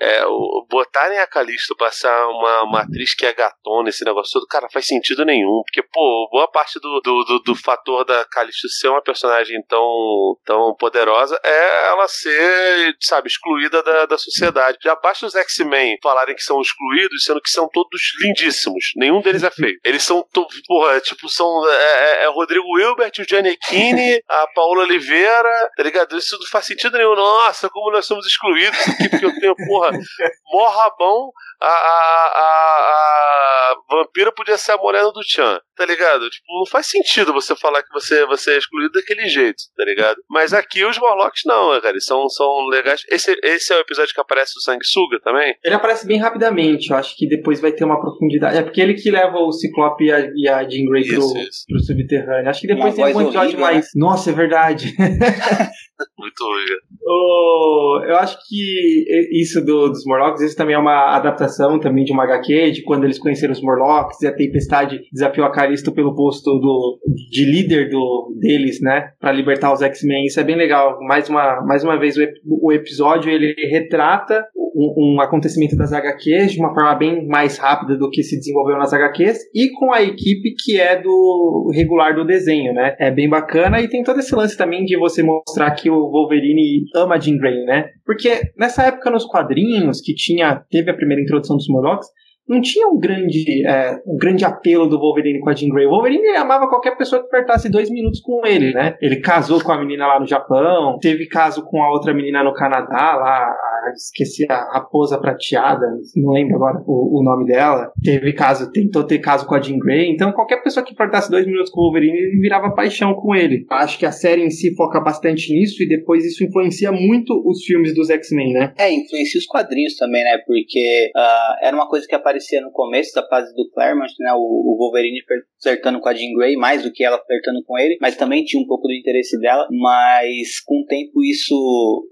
é, o, botarem a Callisto pra ser uma, uma atriz que é gatona, esse negócio todo, cara, faz sentido nenhum. Porque, pô, boa parte do, do, do, do fator da Callisto ser uma personagem tão, tão poderosa é ela ser, sabe, excluída da, da sociedade. Já basta os X-Men falarem que são excluídos, sendo que são todos lindíssimos. Nenhum deles é feio. Eles são, porra, tipo, são. É, é- é o Rodrigo Wilbert, o Giannichini, a Paola Oliveira, tá ligado? Isso não faz sentido nenhum. Nossa, como nós somos excluídos aqui, porque eu tenho, porra, porra, mó rabão, a, a, a, a vampira podia ser a morena do Chan, tá ligado? Tipo, não faz sentido você falar que você, você é excluído daquele jeito, tá ligado? Mas aqui os Morlocks não, né, cara? Eles são, são legais. Esse, esse é o episódio que aparece o Sanguessuga também? Ele aparece bem rapidamente, eu acho que depois vai ter uma profundidade. É porque ele que leva o Ciclope e a, e a Jean Grey pro, Isso, isso. pro subterrâneo. Acho que depois Uma tem um episódio mais. Nossa, é verdade. Muito ruim. Oh, eu acho que isso do- dos Morlocks, isso também é uma adaptação também de uma HQ, de quando eles conheceram os Morlocks e a Tempestade desafiou a Calisto pelo posto do, de líder do, deles, né, Pra libertar os X-Men. Isso é bem legal. Mais uma, mais uma vez o, o episódio ele retrata um, um acontecimento das HQs de uma forma bem mais rápida do que se desenvolveu nas HQs e com a equipe que é do regular do desenho, né? É bem bacana e tem todo esse lance também de você mostrar que o Wolverine ama Jean Grey, né? Porque nessa época nos quadrinhos que tinha teve a primeira introdução dos Morlocks, não tinha um grande, é, um grande apelo do Wolverine com a Jean Grey. O Wolverine amava qualquer pessoa que apertasse dois minutos com ele, né? Ele casou com a menina lá no Japão, teve caso com a outra menina no Canadá, lá, esqueci a raposa prateada, não lembro agora o, o nome dela. Teve caso, tentou ter caso com a Jean Grey. Então, qualquer pessoa que apertasse dois minutos com o Wolverine, ele virava paixão com ele. Acho que a série em si foca bastante nisso e depois isso influencia muito os filmes dos X-Men, né? É, influencia os quadrinhos também, né? Porque ah, era uma coisa que aparecia no começo da fase do Claremont, né? O, o Wolverine fler- flertando com a Jean Grey, mais do que ela flertando com ele, mas também tinha um pouco do interesse dela. Mas com o tempo isso,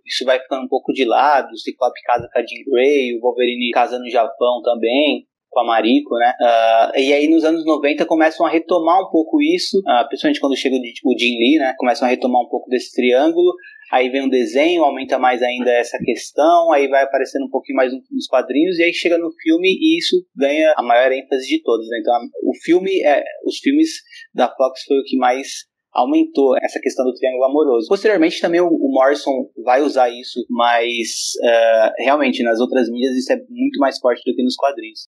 isso vai ficando um pouco de lado. O Ciclope casa com a Jean Grey, o Wolverine casa no Japão também. Com a Mariko, né? Ah, e aí nos anos 90 começam a retomar um pouco isso, ah, principalmente quando chega o Jim Lee, né? Começam a retomar um pouco desse triângulo. Aí vem um desenho, aumenta mais ainda essa questão, aí vai aparecendo um pouquinho mais nos quadrinhos, e aí chega no filme e isso ganha a maior ênfase de todos. Né? Então, o filme, é, os filmes da Fox foi o que mais aumentou essa questão do triângulo amoroso. Posteriormente também o, o Morrison vai usar isso, mas eh, realmente nas outras mídias isso é muito mais forte do que nos quadrinhos.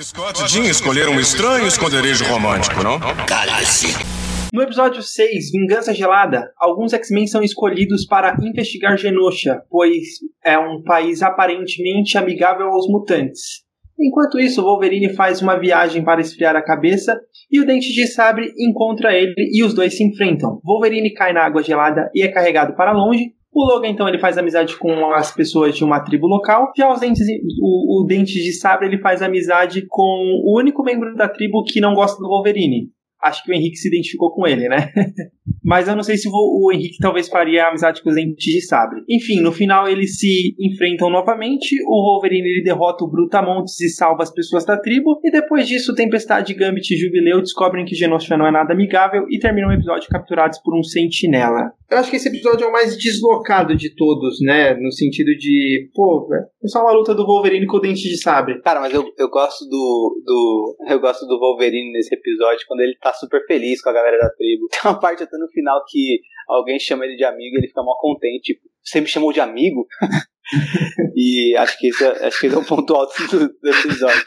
Scott e Jean escolheram um estranho esconderijo romântico, não? Cale-se. No episódio 6, Vingança Gelada, alguns X-Men são escolhidos para investigar Genosha, pois é um país aparentemente amigável aos mutantes. Enquanto isso, Wolverine faz uma viagem para esfriar a cabeça e o Dente de Sabre encontra ele e os dois se enfrentam. Wolverine cai na água gelada e é carregado para longe. O Logan então ele faz amizade com as pessoas de uma tribo local. Já os dentes, o, o Dente de Sabre ele faz amizade com o único membro da tribo que não gosta do Wolverine, acho que o Henrique se identificou com ele, né? Mas eu não sei se o, o Henrique talvez faria amizade com os dentes de sabre. Enfim, no final eles se enfrentam novamente. O Wolverine ele derrota o Brutamontes e salva as pessoas da tribo. E depois disso, Tempestade, Gambit e Jubileu descobrem que Genosha não é nada amigável e terminam o episódio capturados por um sentinela. Eu acho que esse episódio é o mais deslocado de todos, né? No sentido de, pô, é só uma luta do Wolverine com o dente de sabre. Cara, mas eu, eu gosto do, do. Eu gosto do Wolverine nesse episódio quando ele tá super feliz com a galera da tribo. Tem uma parte até no final que alguém chama ele de amigo e ele fica mó contente. Tipo, você me chamou de amigo? e acho que, esse é, acho que esse é o ponto alto do, do episódio.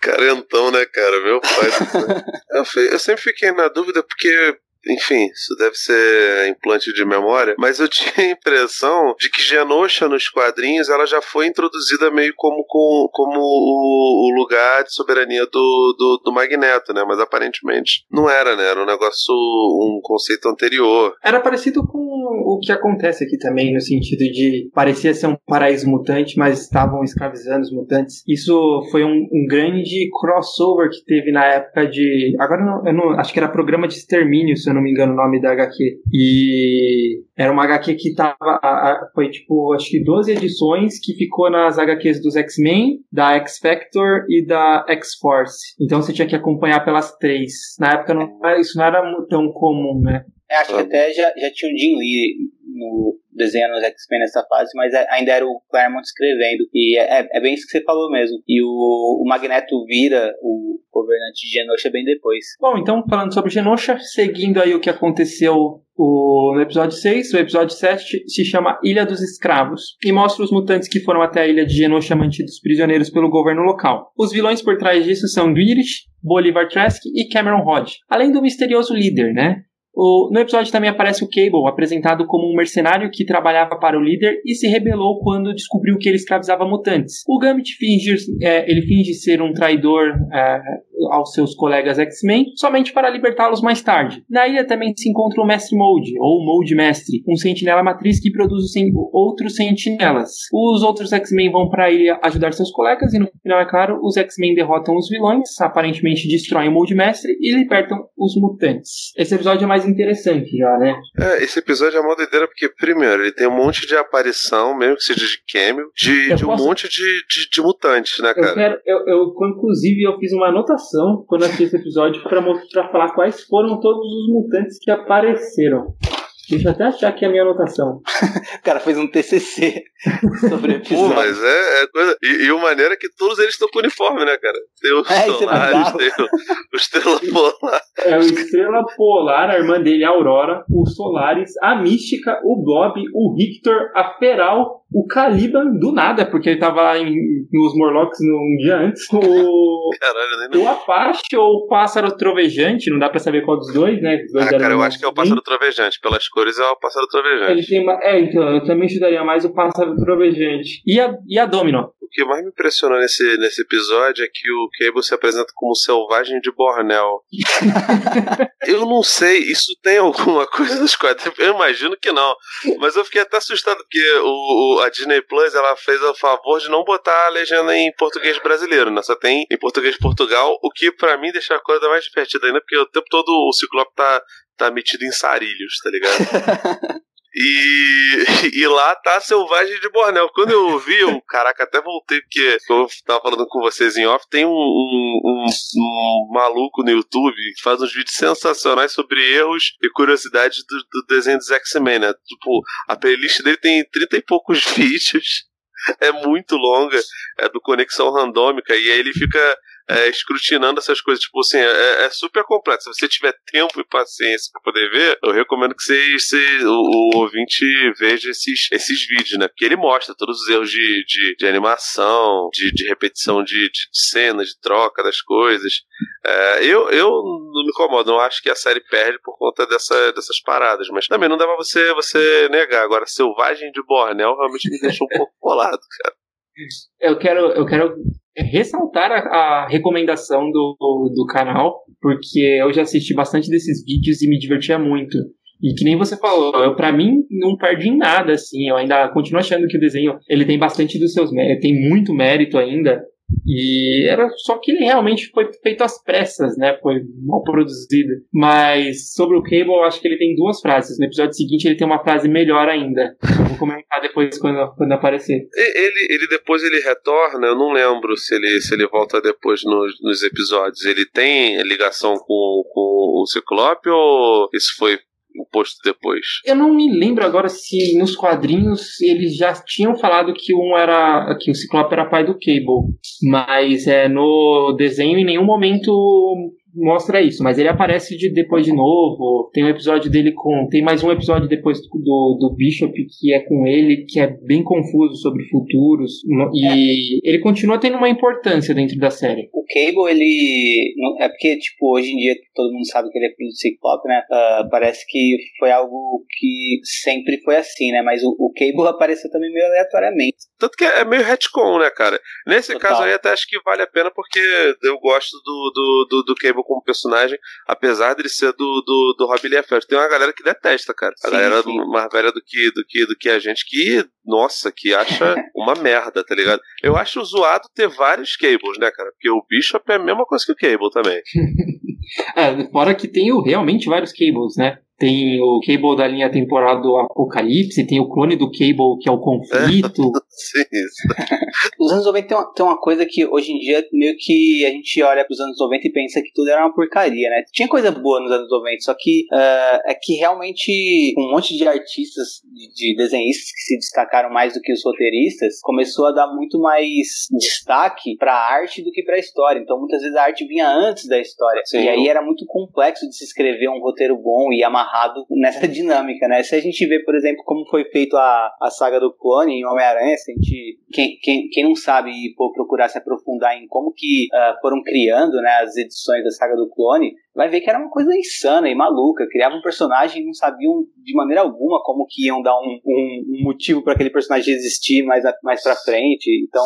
Carentão, né, cara? Meu pai. eu, eu sempre fiquei na dúvida porque. Enfim, isso deve ser implante de memória, mas eu tinha a impressão de que Genosha nos quadrinhos ela já foi introduzida meio como, com, como o, o lugar de soberania do, do, do Magneto, né? Mas aparentemente não era, né? Era um negócio, um conceito anterior. Era parecido com o que acontece aqui também, no sentido de parecia ser um paraíso mutante, mas estavam escravizando os mutantes. Isso foi um, um grande crossover que teve na época de. Agora eu não, eu não- acho que era programa de extermínio, se eu não me engano, o nome da HQ. E era uma HQ que tava. foi tipo, acho que 12 edições que ficou nas HQs dos X-Men, da X-Factor e da X-Force. Então você tinha que acompanhar pelas três. Na época não, isso não era tão comum, né? É, acho que até já, já tinha o Jim Lee no desenho nos X-Men nessa fase, mas é- ainda era o Claremont escrevendo. E é, é- é bem isso que você falou mesmo. E o, o Magneto vira o governante de Genosha bem depois. Bom, então falando sobre Genosha, seguindo aí o que aconteceu o- no episódio 6, o episódio 7 se chama Ilha dos Escravos e mostra os mutantes que foram até a ilha de Genosha mantidos prisioneiros pelo governo local. Os vilões por trás disso são Girish, Bolivar Trask e Cameron Hodge, além do misterioso líder, né? O, no episódio também aparece o Cable, apresentado como um mercenário que trabalhava para o líder e se rebelou quando descobriu que ele escravizava mutantes. O Gambit finge, é, ele finge ser um traidor é, aos seus colegas X-Men somente para libertá-los mais tarde. Na ilha também se encontra o Mestre Mold, ou Mold Mestre, um sentinela matriz que produz outros sentinelas. Os outros X-Men vão para a ilha ajudar seus colegas e no final, é claro, os X-Men derrotam os vilões, aparentemente destroem o Mold Mestre e libertam os mutantes. Esse episódio é mais interessante já, né? É, esse episódio é uma doideira porque, primeiro, ele tem um monte de aparição, mesmo que seja de cameo, de, de um monte de, de, de, mutantes, né, cara? Eu, quero, eu, eu, inclusive, eu fiz uma anotação quando assisti esse episódio para mostrar, falar quais foram todos os mutantes que apareceram. Deixa eu até achar aqui a minha anotação. o cara fez um TCC sobre o episódio. Pô, mas é, é coisa. E, e o maneiro é que todos eles estão com uniforme, né, cara? Tem o é, Solaris, tem o, o Estrela Polar. É, o Estrela Polar, a irmã dele, a Aurora, o Solaris, a Mística, o Bob, o Victor, a Feral, o Caliban, do nada, porque ele tava em, nos Morlocks um dia antes. O, Caralho, o Apache ou o Pássaro Trovejante, não dá pra saber qual dos dois, né? Dois ah, cara, eu acho que é o Pássaro Trovejante, pelas cores é o Pássaro Trovejante. Ele tem uma... É, então, eu também estudaria mais o Pássaro Trovejante. E a, e a Domino? O que mais me impressionou nesse, nesse episódio é que o Cable se apresenta como selvagem de Bornel. eu não sei, isso tem alguma coisa nos quadrinhos? Eu imagino que não. Mas eu fiquei até assustado, porque o, o, a Disney Plus ela fez o favor de não botar a legenda em português brasileiro, né? Só tem em português de Portugal, o que para mim deixa a coisa mais divertida ainda, porque o tempo todo o Ciclope tá tá metido em sarilhos, tá ligado? E, e lá tá Selvagem de Bornel. Quando eu ouvi, eu, caraca, até voltei, porque eu tava falando com vocês em off, tem um, um, um, um maluco no YouTube que faz uns vídeos sensacionais sobre erros e curiosidades do, do desenho dos X-Men, né? Tipo, a playlist dele tem 30 e poucos vídeos. É muito longa, é do Conexão Randômica, e aí ele fica é, escrutinando essas coisas. Tipo assim, é, é, super complexo. Se você tiver tempo e paciência para poder ver, eu recomendo que você, você o, o, ouvinte veja esses, esses vídeos, né? Porque ele mostra todos os erros de, de, de animação, de, de repetição de, de, cena, de troca das coisas. É, eu, eu não me incomodo, não acho que a série perde por conta dessa, dessas paradas, mas também não dá pra você, você negar. Agora, Selvagem de Bornel realmente me deixou um pouco bolado, cara. Eu quero, eu quero ressaltar a, a recomendação do, do canal, porque eu já assisti bastante desses vídeos e me divertia muito. E que nem você falou, eu para mim não perdi em nada assim, eu ainda continuo achando que o desenho ele tem bastante dos seus méritos, tem muito mérito ainda, e era só que ele realmente foi feito às pressas, né? Foi mal produzido. Mas sobre o Cable, eu acho que ele tem duas frases. No episódio seguinte, ele tem uma frase melhor ainda. Eu vou comentar depois quando, quando aparecer. Ele, ele depois ele retorna, eu não lembro se ele, se ele volta depois nos, nos episódios. Ele tem ligação com, com o Ciclope ou isso foi posto depois. Eu não me lembro agora se nos quadrinhos eles já tinham falado que um era que o Ciclope era pai do Cable, mas é no desenho em nenhum momento mostra isso, mas ele aparece de, depois de novo. Tem um episódio dele com. Tem mais um episódio depois do, do Bishop que é com ele, que é bem confuso sobre futuros. E é. ele continua tendo uma importância dentro da série. O Cable, ele. É porque, tipo, hoje em dia todo mundo sabe que ele é filho do Ciclope, né? Uh, parece que foi algo que sempre foi assim, né? Mas o, o Cable apareceu também meio aleatoriamente. Tanto que é meio retcon, né, cara? Nesse Total. caso aí, até acho que vale a pena porque eu gosto do, do, do, do Cable como personagem, apesar dele ser do, do, do Rob Liefeld. Tem uma galera que detesta, cara. A sim, galera sim. mais velha do que, do, que, do que a gente que, nossa, que acha uma merda, tá ligado? Eu acho zoado ter vários Cables, né, cara? Porque o Bishop é a mesma coisa que o Cable também. é, fora que tem realmente vários Cables, né? Tem o Cable da linha temporal do Apocalipse, tem o clone do Cable que é o conflito. Os anos 90 tem uma, tem uma, coisa que hoje em dia meio que a gente olha pros anos 90 e pensa que tudo era uma porcaria, né? Tinha coisa boa nos anos 90, só que uh, é que realmente um monte de artistas, de, de desenhistas que se destacaram mais do que os roteiristas, começou a dar muito mais destaque pra arte do que pra história. Então muitas vezes a arte vinha antes da história. Sim. E aí era muito complexo de se escrever um roteiro bom e amarrar amarrado nessa dinâmica, né? Se a gente vê, por exemplo, como foi feito a, a saga do clone em Homem-Aranha, a gente, quem, quem, quem não sabe e for procurar se aprofundar em como que uh, foram criando né, as edições da saga do clone, vai ver que era uma coisa insana e maluca. Criava um personagem e não sabiam de maneira alguma como que iam dar um, um, um motivo para aquele personagem existir mais, mais pra frente. Então,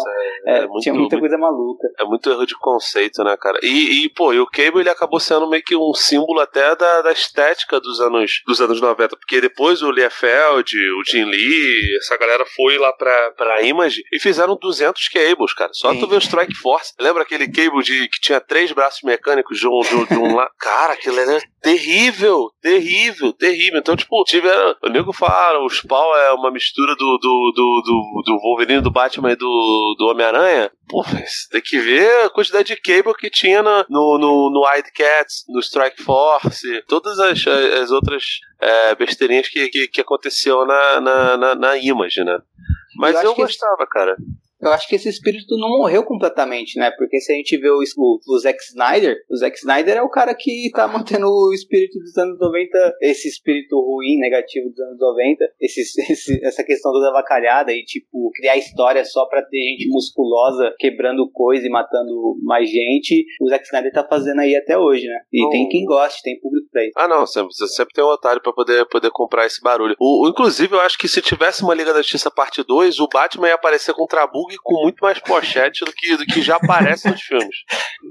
é, é, muito, tinha muita coisa maluca. É muito erro de conceito, né, cara? E, e, pô, e o Cable ele acabou sendo meio que um símbolo até da, da estética dos anos, dos anos 90, porque depois o Liefeld, o Jim Lee, essa galera foi lá pra, pra Image e fizeram 200 Cables, cara. Só Sim. tu ver o Strike Force. Lembra aquele Cable de, que tinha três braços mecânicos de um, de um, de um lá? Cara, aquilo era terrível, terrível, terrível. Então, tipo, tiveram. O nego fala, o Spawn é uma mistura do, do, do, do, do Wolverine, do Batman e do, do Homem-Aranha. Pô, tem que ver a quantidade de cable que tinha no, no, no, no Cats, no Strike Force, todas as, as outras é, besteirinhas que, que, que aconteceu na, na, na, na Image, né? Mas eu, eu gostava, cara eu acho que esse espírito não morreu completamente, né? Porque se a gente vê o, o, o Zack Snyder, o Zack Snyder é o cara que tá mantendo o espírito dos anos 90, esse espírito ruim, negativo dos anos 90, esse, esse, essa questão toda avacalhada e, tipo, criar história só pra ter gente musculosa quebrando coisa e matando mais gente, o Zack Snyder tá fazendo aí até hoje, né? E oh. tem quem goste, tem público pra isso. Ah, não, sempre, sempre tem um otário pra poder, poder comprar esse barulho. O, o, inclusive, eu acho que se tivesse uma Liga da Justiça parte 2, o Batman ia aparecer com o Trabuco com muito mais pochete do que, do que já aparece nos filmes.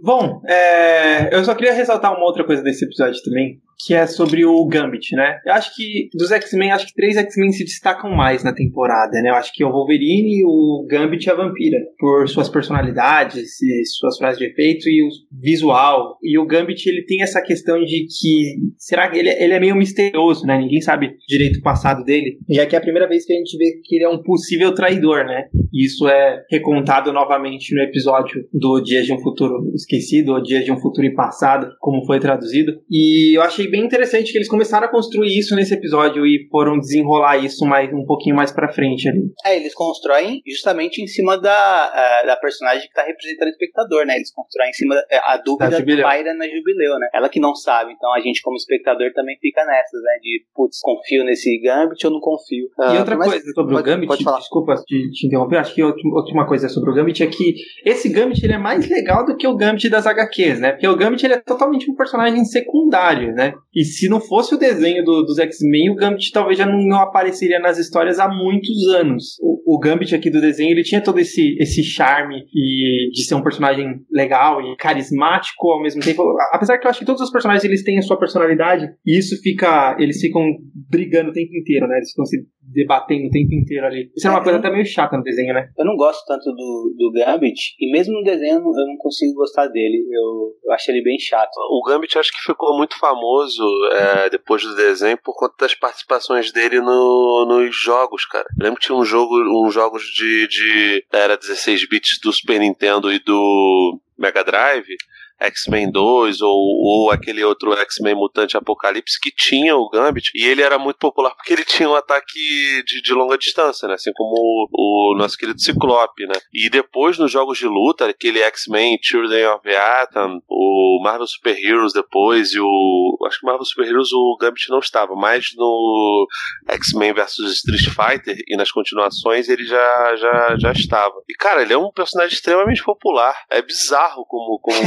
Bom, é, eu só queria ressaltar uma outra coisa desse episódio também, que é sobre o Gambit, né? Eu acho que dos X-Men, acho que três X-Men se destacam mais na temporada, né? Eu acho que o Wolverine, o Gambit e a Vampira, por suas personalidades e suas frases de efeito e o visual. E o Gambit, ele tem essa questão de que, será que ele, ele é meio misterioso, né? Ninguém sabe direito o passado dele, já que é a primeira vez que a gente vê que ele é um possível traidor, né? E isso é recontado novamente no episódio do Dias de um Futuro Esquecido, ou Dias de um Futuro Passado, como foi traduzido. E eu achei bem interessante que eles começaram a construir isso nesse episódio e foram desenrolar isso mais um pouquinho mais pra frente ali. É, eles constroem justamente em cima da, uh, da personagem que tá representando o espectador, né? Eles constroem em cima da, é, a dúvida que paira na Jubileu, né? Ela que não sabe, então a gente como espectador também fica nessas, né? De, putz, confio nesse Gambit ou não confio. E outra coisa sobre pode, o Gambit, pode falar. desculpa te, te interromper, acho que outra coisa sobre o Gambit é que esse Gambit ele é mais legal do que o Gambit das HQs, né? Porque o Gambit ele é totalmente um personagem secundário, né? E se não fosse o desenho do, dos X-Men, o Gambit talvez já não, não, apareceria nas histórias há muitos anos. O, o, Gambit aqui do desenho, ele tinha todo esse, esse charme e de ser um personagem legal e carismático ao mesmo tempo. Apesar que eu acho que todos os personagens eles têm a sua personalidade e isso fica, eles ficam brigando o tempo inteiro, né? Eles ficam se debatendo o tempo inteiro ali. Isso é uma é, coisa até meio chata no desenho, né? Eu não gosto tanto do, do Gambit e mesmo no desenho eu não consigo gostar dele. Eu, eu acho ele bem chato. O Gambit acho que ficou muito famoso é, depois do desenho por conta das participações dele no, nos jogos, cara. Eu lembro que tinha um jogo, uns jogos de, de era 16 bits do Super Nintendo e do Mega Drive X-Men 2 ou, ou aquele outro X-Men Mutante Apocalipse que tinha o Gambit e ele era muito popular porque ele tinha um ataque de, de longa distância, né? Assim como o, o, nosso querido Ciclope, né? E depois nos jogos de luta, aquele X-Men Children of Atom, o Marvel Super Heroes depois e o acho que Marvel Super Heroes o Gambit não estava, mas no X-Men versus Street Fighter e nas continuações ele já, já, já estava. E cara, ele é um personagem extremamente popular. É bizarro como, como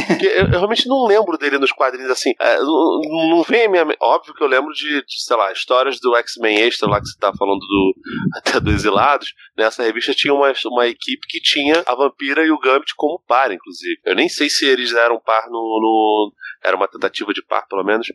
eu, eu, realmente não lembro dele nos quadrinhos assim. É, não, não vem a minha. Óbvio que eu lembro de, de sei lá, histórias do X-Men Extra lá que você tá falando do até do Exilados. Nessa revista tinha uma, uma equipe que tinha a Vampira e o Gambit como par, inclusive. Eu nem sei se eles eram par no. no era uma tentativa de par, pelo menos,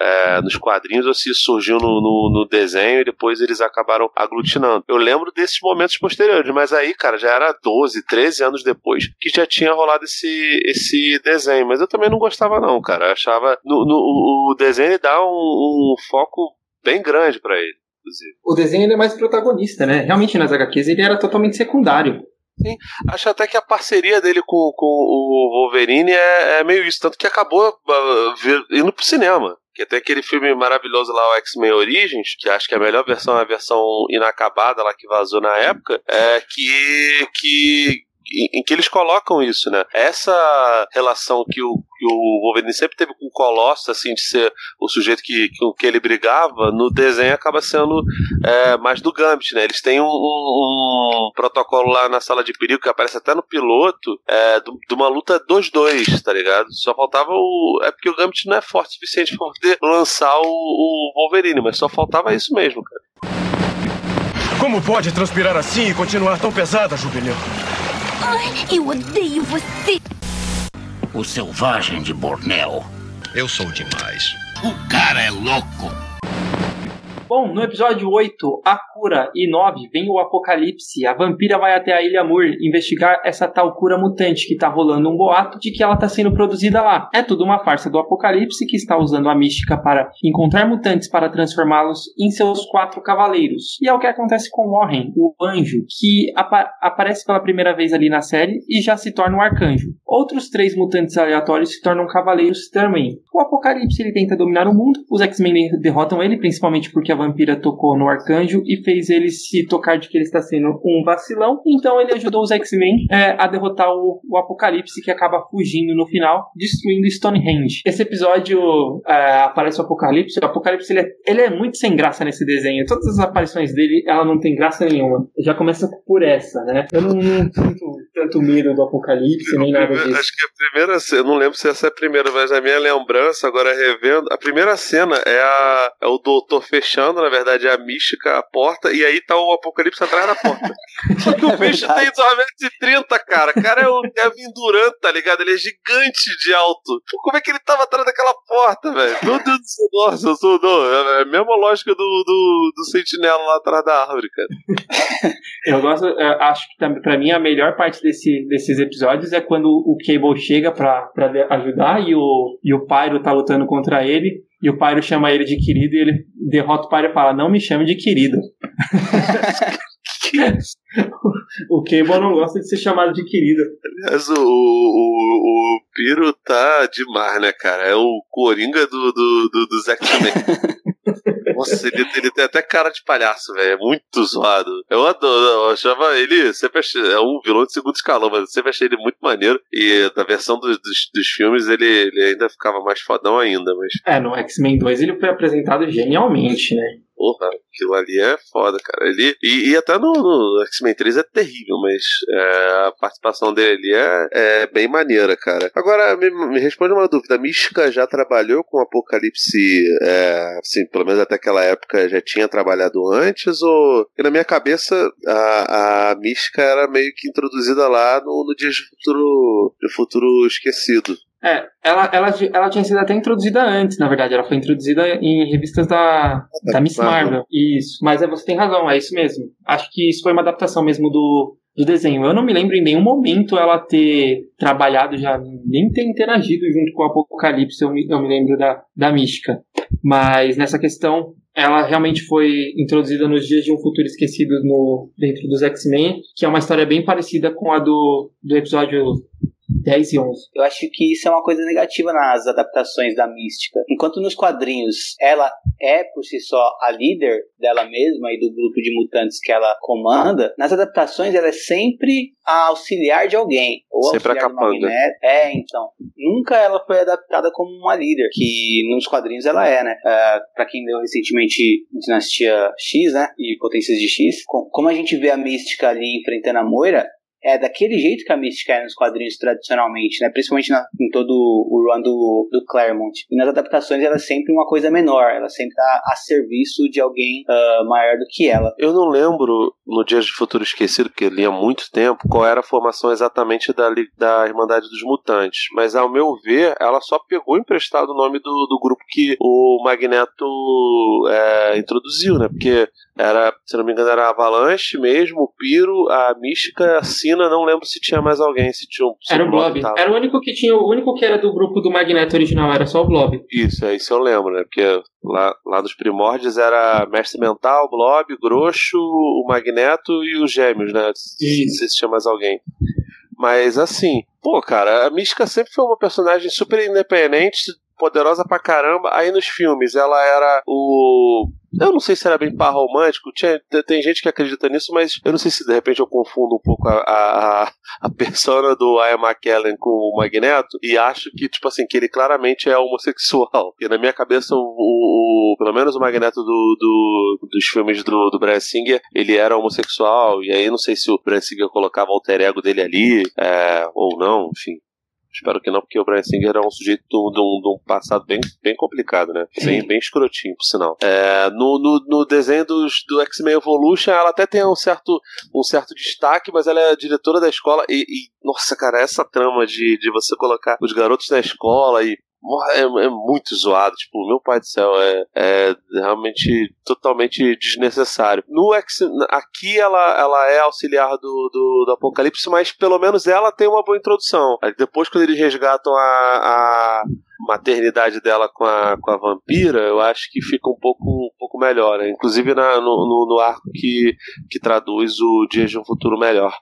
é, nos quadrinhos, ou se surgiu no, no, no desenho e depois eles acabaram aglutinando. Eu lembro desses momentos posteriores, mas aí, cara, já era 12, 13 anos depois que já tinha rolado esse, esse desenho mas eu também não gostava não, cara. Eu achava no, no, o desenho dá um, um foco bem grande para ele. Inclusive. O desenho ele é mais protagonista, né? Realmente nas HQs ele era totalmente secundário. Sim, acho até que a parceria dele com, com o Wolverine é, é meio isso, tanto que acabou uh, indo pro cinema. Que tem aquele filme maravilhoso lá, o X-Men Origins, que acho que a melhor versão é a versão inacabada lá que vazou na época, é que, que em, que eles colocam isso, né? Essa relação que o, que o Wolverine sempre teve com o Colosso, assim, de ser o sujeito que, com que ele brigava, no desenho acaba sendo é, mais do Gambit, né? Eles têm um, um, um, protocolo lá na sala de perigo que aparece até no piloto, é, de uma luta 2-2, tá ligado? Só faltava o. É porque o Gambit não é forte o suficiente pra poder lançar o, o Wolverine, mas só faltava isso mesmo, cara. Como pode transpirar assim e continuar tão pesada, Jubileu? Ai, eu odeio você! O selvagem de Borneo. Eu sou demais. O cara é louco. Bom, no episódio 8, A Cura e 9, vem o Apocalipse. A vampira vai até a Ilha Moore investigar essa tal cura mutante que tá rolando um boato de que ela tá sendo produzida lá. É tudo uma farsa do Apocalipse que está usando a mística para encontrar mutantes para transformá-los em seus quatro cavaleiros. E é o que acontece com Warren, o anjo, que apa aparece pela primeira vez ali na série e já se torna um arcanjo. Outros três mutantes aleatórios se tornam cavaleiros também. O Apocalipse ele tenta dominar o mundo, os X-Men derrotam ele, principalmente porque a vampira tocou no arcanjo e fez ele se tocar de que ele está sendo um vacilão. Então ele ajudou os X-Men é, a derrotar o, o, Apocalipse, que acaba fugindo no final, destruindo Stonehenge. Esse episódio é, aparece o Apocalipse. O Apocalipse ele é, ele é, muito sem graça nesse desenho. Todas as aparições dele, ela não tem graça nenhuma. Já começa por essa, né? Eu não, não sinto tanto medo do Apocalipse, nem nada disso. Acho que a primeira eu não lembro se essa é a primeira, mas a minha lembrança, agora revendo, a primeira cena é, a, é o doutor fechando na verdade, é a mística, a porta, e aí tá o apocalipse atrás da porta. Só que o é bicho tem 2,30m, cara. O cara é o Kevin Durant, tá ligado? Ele é gigante de alto. Como é que ele tava atrás daquela porta, velho? Meu Deus do céu, nossa, eu sou. Não, é a mesma lógica do, do, do sentinela lá atrás da árvore, cara. eu gosto, eu acho que pra mim a melhor parte desse, desses episódios é quando o Cable chega pra, pra ajudar e o, e o Pyro tá lutando contra ele. E o Pyro chama ele de querido e ele derrota o Pyro e fala: Não me chame de querido. o Cable não gosta de ser chamado de querido. Aliás, o, o, o Piro tá demais, né, cara? É o Coringa do, do, do, dos X-Men. Nossa, ele, ele, tem até cara de palhaço, velho. É muito zoado. Eu adoro, eu achava ele. Sempre achei, é um vilão de segundo escalão, mas eu sempre achei ele muito maneiro. E na versão dos, dos, dos filmes ele, ele ainda ficava mais fodão ainda. Mas... É, no X-Men 2 ele foi apresentado genialmente, né? Porra, aquilo ali é foda, cara. Ele, e, e até no, no X-Men 3 é terrível, mas é, a participação dele ali é, é bem maneira, cara. Agora, me, me, responde uma dúvida. A Mística já trabalhou com Apocalipse, é, assim, pelo menos até aquela época já tinha trabalhado antes? Ou. Na minha cabeça, a, a Mística era meio que introduzida lá no, no Dias de Futuro, de Futuro Esquecido. É, ela, ela, ela tinha sido até introduzida antes, na verdade. Ela foi introduzida em revistas da, da Miss Marvel. Isso. Mas é, você tem razão, é isso mesmo. Acho que isso foi uma adaptação mesmo do, do desenho. Eu não me lembro em nenhum momento ela ter trabalhado já, nem ter interagido junto com o Apocalipse, eu me, eu me lembro da, da Mística. Mas nessa questão, ela realmente foi introduzida nos Dias de um Futuro Esquecido no, dentro dos X-Men, que é uma história bem parecida com a do, do episódio 10 e 11. Eu acho que isso é uma coisa negativa nas adaptações da mística. Enquanto nos quadrinhos ela é por si só a líder dela mesma e do grupo de mutantes que ela comanda, nas adaptações ela é sempre a auxiliar de alguém. Ou sempre auxiliar a capanga. É, então. Nunca ela foi adaptada como uma líder, que nos quadrinhos ela é, né? Uh, pra quem leu recentemente Dinastia X, né? E Potências de X, como a gente vê a mística ali enfrentando a Moira, é daquele jeito que a Mística é nos quadrinhos tradicionalmente, né? Principalmente na, em todo o run do, do Claremont. E nas adaptações ela é sempre uma coisa menor, ela sempre tá a serviço de alguém uh, maior do que ela. Eu não lembro, no Dias de Futuro Esquecido, que li há muito tempo, qual era a formação exatamente da, da Irmandade dos Mutantes. Mas ao meu ver, ela só pegou emprestado o nome do, do grupo que o Magneto é, introduziu, né? Porque era, se não me engano, era a Avalanche mesmo, o Piro, a Mística, a Sina, não lembro se tinha mais alguém, se tinha um. Se era o Blob. Tava. Era o único que tinha, o único que era do grupo do Magneto original, era só o Blob. Isso, é isso eu lembro, né? Porque lá, lá nos primórdios era Mestre Mental, Blob, Groxo, o Magneto e os Gêmeos, né? Isso. Não sei se tinha mais alguém. Mas assim, pô, cara, a Mística sempre foi uma personagem super independente, poderosa pra caramba. Aí nos filmes ela era o eu não sei se era bem par romântico, tinha, tem gente que acredita nisso, mas eu não sei se de repente eu confundo um pouco a, a, a persona do Ian McKellen com o Magneto e acho que, tipo assim, que ele claramente é homossexual. E na minha cabeça, o, o, pelo menos o Magneto do, do, dos filmes do, do Brian Singer, ele era homossexual, e aí não sei se o Brian Singer colocava o alter ego dele ali, é, ou não, enfim. Espero que não, porque o Brian Singer é um sujeito de um, passado bem, bem complicado, né? Bem, bem escrotinho, por sinal. É, no, no, no, desenho dos, do X-Men Evolution, ela até tem um certo, um certo destaque, mas ela é diretora da escola e, e nossa, cara, essa trama de, de você colocar os garotos na escola e é, é, muito zoado. Tipo, meu pai do céu, é, é realmente totalmente desnecessário. No X, aqui ela, ela é auxiliar do, do, do, Apocalipse, mas pelo menos ela tem uma boa introdução. Depois, quando eles resgatam a, a maternidade dela com a, com a vampira, eu acho que fica um pouco, um pouco melhor. Né? Inclusive na, no, no, no, arco que, que traduz o Dias de um Futuro Melhor.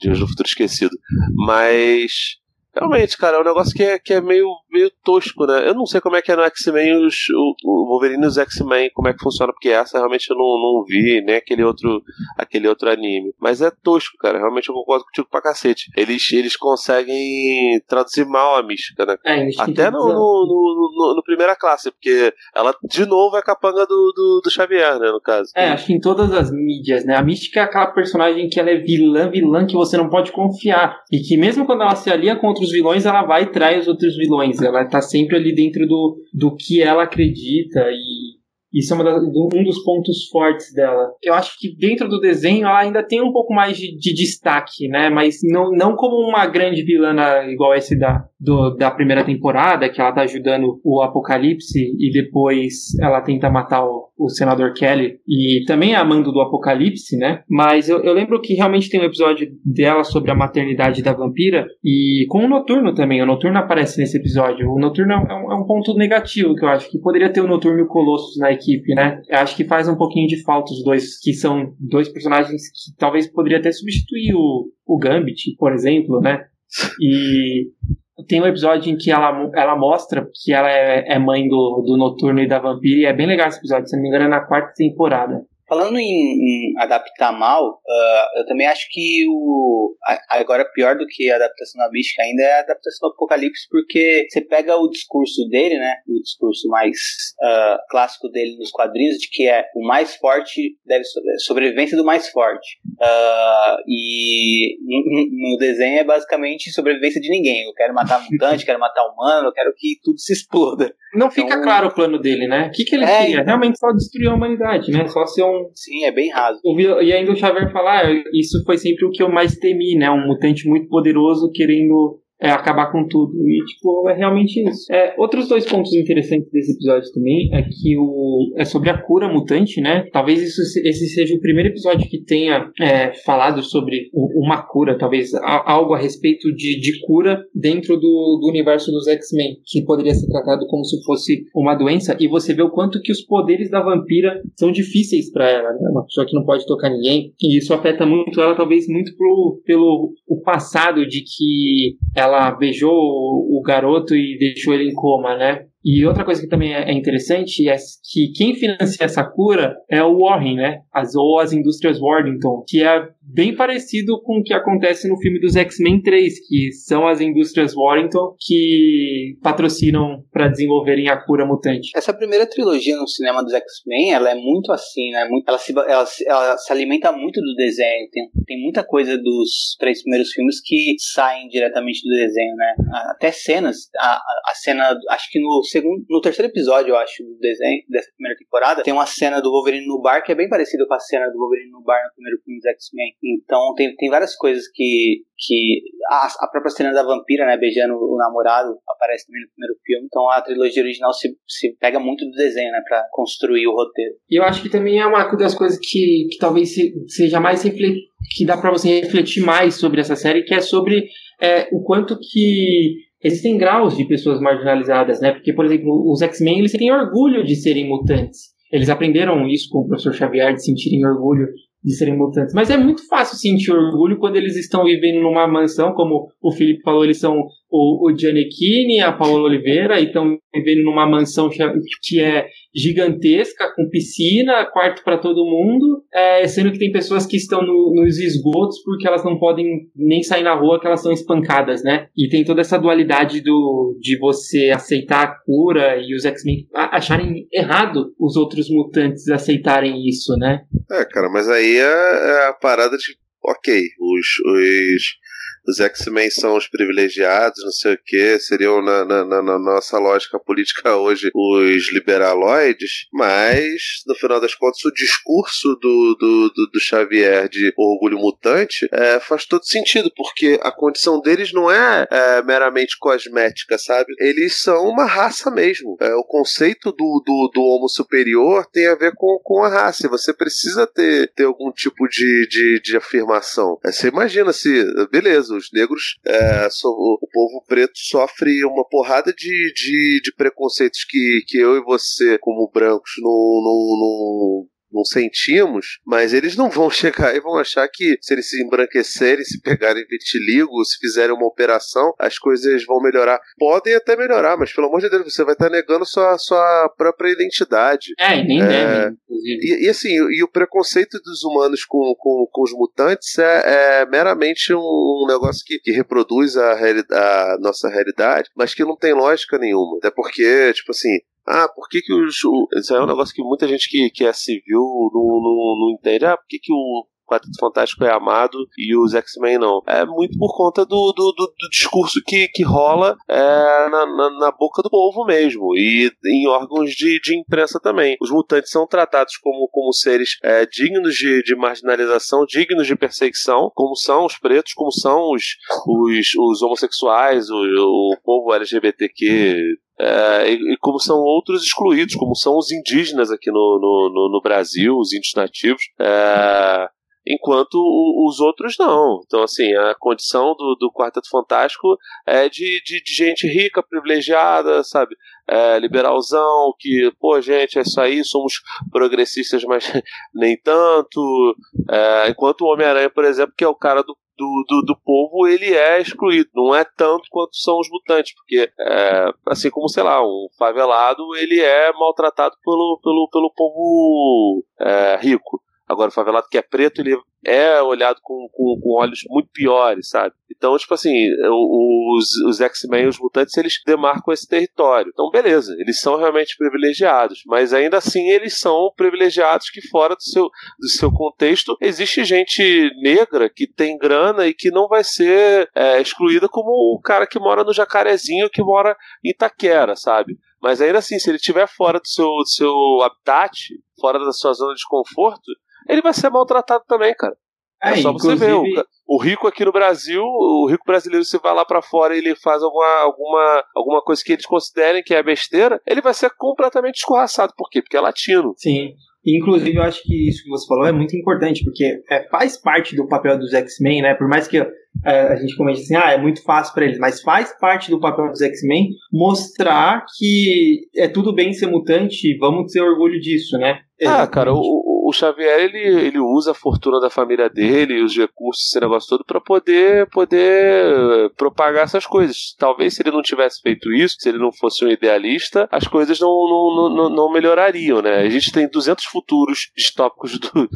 Dias de um Futuro Esquecido. Mas Realmente, cara, é um negócio que é, que é meio, meio tosco, né? Eu não sei como é que é no X-Men os, o, o Wolverine e os X-Men, como é que funciona, porque essa realmente eu não, não vi, nem aquele outro, aquele outro anime. Mas é tosco, cara. Realmente eu concordo contigo pra cacete. Eles, eles conseguem traduzir mal a mística, né? É, Até no, no, no, no, no, primeira classe, porque ela de novo é capanga do, do, do, Xavier, né? No caso. É, acho que em todas as mídias, né? A mística é aquela personagem que ela é vilã, vilã que você não pode confiar. E que mesmo quando ela se alia contra os vilões, ela vai e trai os outros vilões. Ela tá sempre ali dentro do, do que ela acredita e isso é da, um dos pontos fortes dela. Eu acho que dentro do desenho ela ainda tem um pouco mais de, de destaque, né? Mas não, não como uma grande vilã igual esse da, do, da primeira temporada, que ela tá ajudando o Apocalipse e depois ela tenta matar o, o senador Kelly e também é a mando do Apocalipse, né? Mas eu, eu lembro que realmente tem um episódio dela sobre a maternidade da vampira e com o Noturno também. O Noturno aparece nesse episódio. O Noturno é um, é um ponto negativo que eu acho que poderia ter o Noturno e o Colossus na equipe, né? Eu acho que faz um pouquinho de falta os dois, que são dois personagens que talvez poderia até substituir o, o Gambit, por exemplo, né? E tem um episódio em que ela, ela mostra que ela é, é mãe do, do Noturno e da Vampira, e é bem legal esse episódio, se não me engano, é na quarta temporada. Falando em, em adaptar mal, uh, eu também acho que o agora pior do que a adaptação da mística ainda é a adaptação do Apocalipse, porque você pega o discurso dele, né, o discurso mais uh, clássico dele nos quadrinhos, de que é o mais forte deve sobrevivência do mais forte, uh, e no desenho é basicamente sobrevivência de ninguém. Eu quero matar mutante, quero matar humano, eu quero que tudo se exploda. Não fica então, claro o plano dele, né? O que, que ele é, queria? Realmente só destruir a humanidade, né? Só ser um Sim, é bem raso. E ainda o Xavier falar, ah, isso foi sempre o que eu mais temi, né? Um mutante muito poderoso querendo é, acabar com tudo. E, tipo, é realmente isso. É, outros dois pontos interessantes desse episódio também é que o, é sobre a cura mutante, né? Talvez isso, esse seja o primeiro episódio que tenha é, falado sobre o, uma cura, talvez a, algo a respeito de, de cura dentro do, do universo dos X-Men, que poderia ser tratado como se fosse uma doença. E você vê o quanto que os poderes da vampira são difíceis para ela, né? Uma pessoa que não pode tocar ninguém. E isso afeta muito ela, talvez muito pro, pelo o passado de que ela beijou o, garoto e deixou ele em coma, né? E outra coisa que também é, é interessante é que quem financia essa cura é o Warren, né? As, ou as indústrias Worthington, que é bem parecido com o que acontece no filme dos X-Men 3, que são as indústrias Warrington que patrocinam para desenvolverem a cura mutante. Essa primeira trilogia no cinema dos X-Men, ela é muito assim, né? Ela, se, ela, ela se alimenta muito do desenho. Tem, tem muita coisa dos três primeiros filmes que saem diretamente do desenho, né? Até cenas. A, a cena, acho que no segundo, no terceiro episódio, eu acho, do desenho dessa primeira temporada, tem uma cena do Wolverine no bar que é bem parecida com a cena do Wolverine no bar no primeiro filme dos X-Men. Então tem, tem várias coisas que. que a, a própria cena da vampira, né, beijando o namorado, aparece também no primeiro filme. Então a trilogia original se, se pega muito do desenho, né, pra construir o roteiro. E eu acho que também é uma das coisas que, que talvez seja mais que dá para você refletir mais sobre essa série, que é sobre é, o quanto que existem graus de pessoas marginalizadas, né? Porque, por exemplo, os X-Men eles têm orgulho de serem mutantes. Eles aprenderam isso com o professor Xavier, de sentirem orgulho de serem mutantes. Mas é muito fácil sentir orgulho quando eles estão vivendo numa mansão, como o Felipe falou, eles são o, o Giannichini, a Paola Oliveira, e estão vivendo numa mansão que é gigantesca, com piscina, quarto para todo mundo, é, sendo que tem pessoas que estão no, nos esgotos porque elas não podem nem sair na rua, que elas são espancadas, né? E tem toda essa dualidade do, de você aceitar a cura e os X-Men acharem errado os outros mutantes aceitarem isso, né? É, cara, mas aí é, é a parada de, ok, os, os os X-Men são os privilegiados, não sei o que, seriam na, na, na, nossa lógica política hoje os liberaloides, mas no final das contas o discurso do, do, do, do Xavier de orgulho mutante é, faz todo sentido, porque a condição deles não é, é, meramente cosmética, sabe? Eles são uma raça mesmo. É, o conceito do, do, do homo superior tem a ver com, com a raça. Você precisa ter, ter algum tipo de, de, de afirmação. É, você imagina se, beleza, os negros, é, so, o povo preto sofre uma porrada de, de, de preconceitos que, que eu e você, como brancos, não, não, não não sentimos, mas eles não vão chegar e vão achar que se eles se embranquecerem, se pegarem vitiligo, se fizerem uma operação, as coisas vão melhorar. Podem até melhorar, mas pelo amor de Deus, você vai estar negando sua, sua própria identidade. É, e nem é, deve, e, e, assim, e o preconceito dos humanos com, com, com os mutantes é, é meramente um, um, negócio que, que reproduz a, a nossa realidade, mas que não tem lógica nenhuma. Até porque, tipo assim, ah, por que, que os. Isso é um negócio que muita gente que, que é civil não, não, não entende. Ah, por que, que o Quarteto Fantástico é amado e os X-Men não. É muito por conta do, do, do, do discurso que, que rola é, na, na, na, boca do povo mesmo e em órgãos de, de imprensa também. Os mutantes são tratados como, como seres é, dignos de, de marginalização, dignos de perseguição, como são os pretos, como são os, os, os homossexuais, o, o povo LGBTQ, é, e, e, como são outros excluídos, como são os indígenas aqui no, no, no, no Brasil, os índios nativos. É, enquanto os outros não. Então, assim, a condição do, do Quarteto Fantástico é de, de, de gente rica, privilegiada, sabe? É, liberalzão, que, pô, gente, é isso aí, somos progressistas, mas nem tanto. É, enquanto o Homem-Aranha, por exemplo, que é o cara do do, do, do, povo ele é excluído. Não é tanto quanto são os mutantes, porque é, assim como, sei lá, um favelado ele é maltratado pelo, pelo, pelo povo é, rico. Agora, o favelado que é preto, ele é olhado com, com, com olhos muito piores, sabe? Então, tipo assim, os, os X-Men, os mutantes, eles demarcam esse território. Então, beleza, eles são realmente privilegiados, mas ainda assim eles são privilegiados que fora do seu, do seu contexto existe gente negra que tem grana e que não vai ser é, excluída como o cara que mora no Jacarezinho, que mora em Itaquera, sabe? Mas ainda assim, se ele estiver fora do seu, do seu habitat, fora da sua zona de conforto, ele vai ser maltratado também, cara. É, é só inclusive... você ver. O, o, rico aqui no Brasil, o rico brasileiro, se vai lá para fora e ele faz alguma, alguma, alguma coisa que eles considerem que é besteira, ele vai ser completamente escorraçado. Por quê? Porque é latino. Sim. Inclusive, eu acho que isso que você falou é muito importante, porque é, faz parte do papel dos X-Men, né? Por mais que é, a gente comente assim, ah, é muito fácil para eles, mas faz parte do papel dos X-Men mostrar que é tudo bem ser mutante e vamos ter orgulho disso, né? Ah, cara, o, o Xavier ele, ele usa a fortuna da família dele, os recursos, esse negócio todo, para poder, poder propagar essas coisas. Talvez se ele não tivesse feito isso, se ele não fosse um idealista, as coisas não, não, não, não melhorariam, né? A gente tem 200 futuros distópicos do,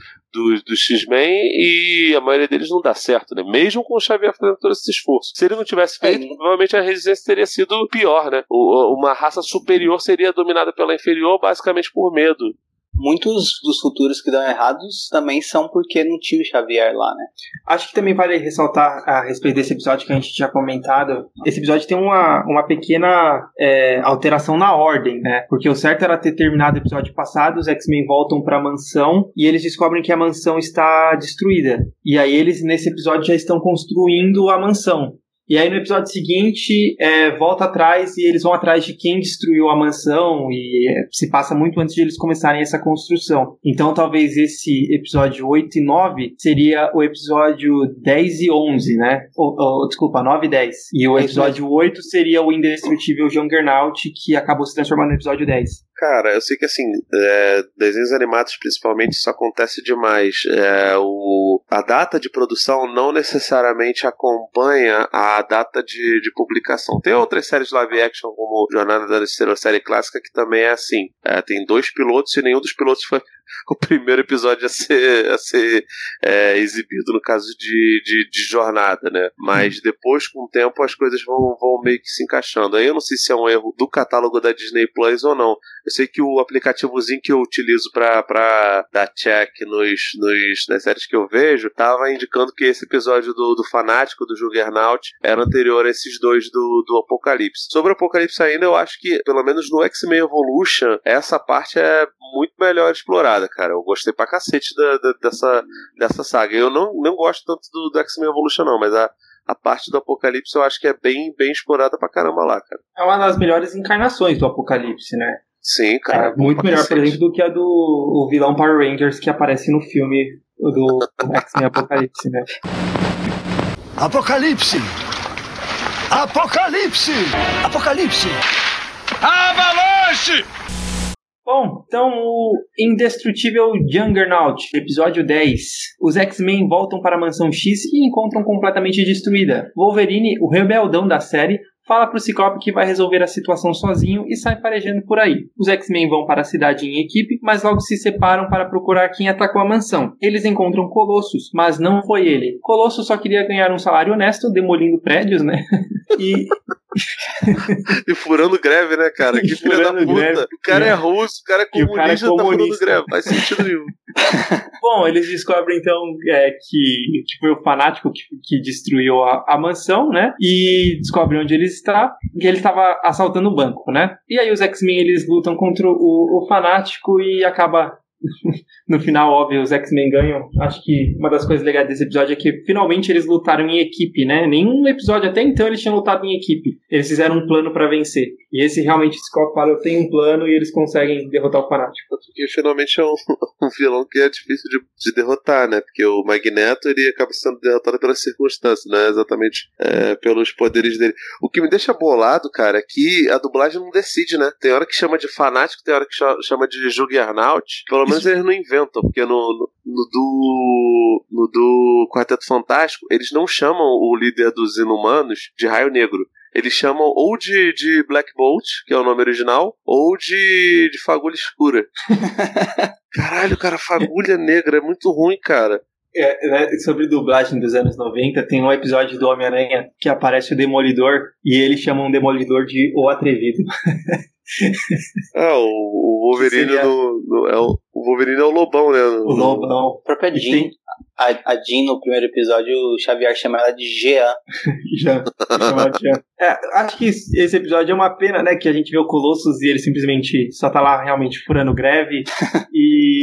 do, X-Men e a maioria deles não dá certo, né? Mesmo com o Xavier fazendo todo esse esforço. Se ele não tivesse feito, é. provavelmente a resistência teria sido pior, né? O, uma raça superior seria dominada pela inferior basicamente por medo muitos dos futuros que dão errados também são porque não tinha o Xavier lá, né? Acho que também vale ressaltar a respeito desse episódio que a gente tinha comentado. Esse episódio tem uma, uma pequena é, alteração na ordem, né? Porque o certo era ter terminado o episódio passado, os X-Men voltam para a mansão e eles descobrem que a mansão está destruída. E aí eles, nesse episódio, já estão construindo a mansão. E aí no episódio seguinte, é, volta atrás e eles vão atrás de quem destruiu a mansão e é, se passa muito antes de eles começarem essa construção. Então talvez esse episódio 8 e 9 seria o episódio 10 e 11, né? Ou, ou, desculpa, 9 e 10. E o episódio 8 seria o indestrutível Juggernaut que acabou se transformando no episódio 10. Cara, eu sei que assim, é, desenhos animados principalmente isso acontece demais. É, o, a data de produção não necessariamente acompanha a data de, de publicação. Tem outras séries live action, como Jornada da Estrela, série clássica, que também é assim. É, tem dois pilotos e nenhum dos pilotos foi o primeiro episódio a ser, a ser é, exibido no caso de, de, de, jornada, né? Mas depois, com o tempo, as coisas vão, vão meio que se encaixando. Aí eu não sei se é um erro do catálogo da Disney Plus ou não. Eu sei que o aplicativozinho que eu utilizo para dar check nos, nos, nas séries que eu vejo tava indicando que esse episódio do, do Fanático, do Juggernaut, era anterior a esses dois do, do Apocalipse. Sobre o Apocalipse ainda, eu acho que, pelo menos no X-Men Evolution, essa parte é muito melhor explorada, cara. Eu gostei pra cacete da, da, dessa, dessa saga. Eu não, não gosto tanto do, do X-Men Evolution, não, mas a, a parte do Apocalipse eu acho que é bem, bem explorada pra caramba lá, cara. É uma das melhores encarnações do Apocalipse, né? Sim, cara. É muito melhor, por exemplo, do que a do o vilão Power Rangers que aparece no filme do X-Men Apocalipse, né? Apocalipse! Apocalipse! Apocalipse! Avalanche! Bom, então o Indestrutível Juggernaut, episódio 10. Os X-Men voltam para a Mansão X e encontram completamente destruída. Wolverine, o rebeldão da série, fala pro Ciclope que vai resolver a situação sozinho e sai farejando por aí. Os X-Men vão para a cidade em equipe, mas logo se separam para procurar quem atacou a mansão. Eles encontram Colossus, mas não foi ele. Colossus só queria ganhar um salário honesto, demolindo prédios, né? E e furando greve, né, cara? Que filha da puta. Greve. O cara é russo, o cara é comunista, o cara é comunista. tá furando greve. Faz sentido nenhum. Bom, eles descobrem então é, que, que foi o fanático que, que destruiu a, a, mansão, né? E descobrem onde ele está, que ele estava assaltando o banco, né? E aí os X-Men eles lutam contra o, o fanático e acaba no final, óbvio, os X-Men ganham. Acho que uma das coisas legais desse episódio é que finalmente eles lutaram em equipe, né? Nenhum episódio até então eles tinham lutado em equipe. Eles fizeram um plano para vencer. E esse realmente Scott fala, eu tenho um plano e eles conseguem derrotar o Fanático. Porque finalmente é um, um vilão que é difícil de, de, derrotar, né? Porque o Magneto ele acaba sendo derrotado pelas circunstâncias, né? Exatamente é, pelos poderes dele. O que me deixa bolado, cara, é que a dublagem não decide, né? Tem hora que chama de Fanático, tem hora que chama de Juggernaut. Pelo menos eles não inventam, porque no, no, no, do, no do Quarteto Fantástico, eles não chamam o líder dos inumanos de Raio Negro. Eles chamam ou de, de Black Bolt, que é o nome original, ou de, de Fagulha Escura. Caralho, cara, Fagulha Negra é muito ruim, cara. É, né, sobre dublagem dos anos 90, tem um episódio do Homem-Aranha que aparece o Demolidor e eles chamam o Demolidor de O Atrevido. ah, o, o Wolverine seria... no, no, é o, o Wolverine é o Lobão, né? O Lobão. O próprio Jean, a, a Jean no primeiro episódio, o Xavier chama ela de Jean. Jean. Jean. É, acho que esse episódio é uma pena, né? Que a gente vê o Colossus e ele simplesmente só tá lá realmente furando greve e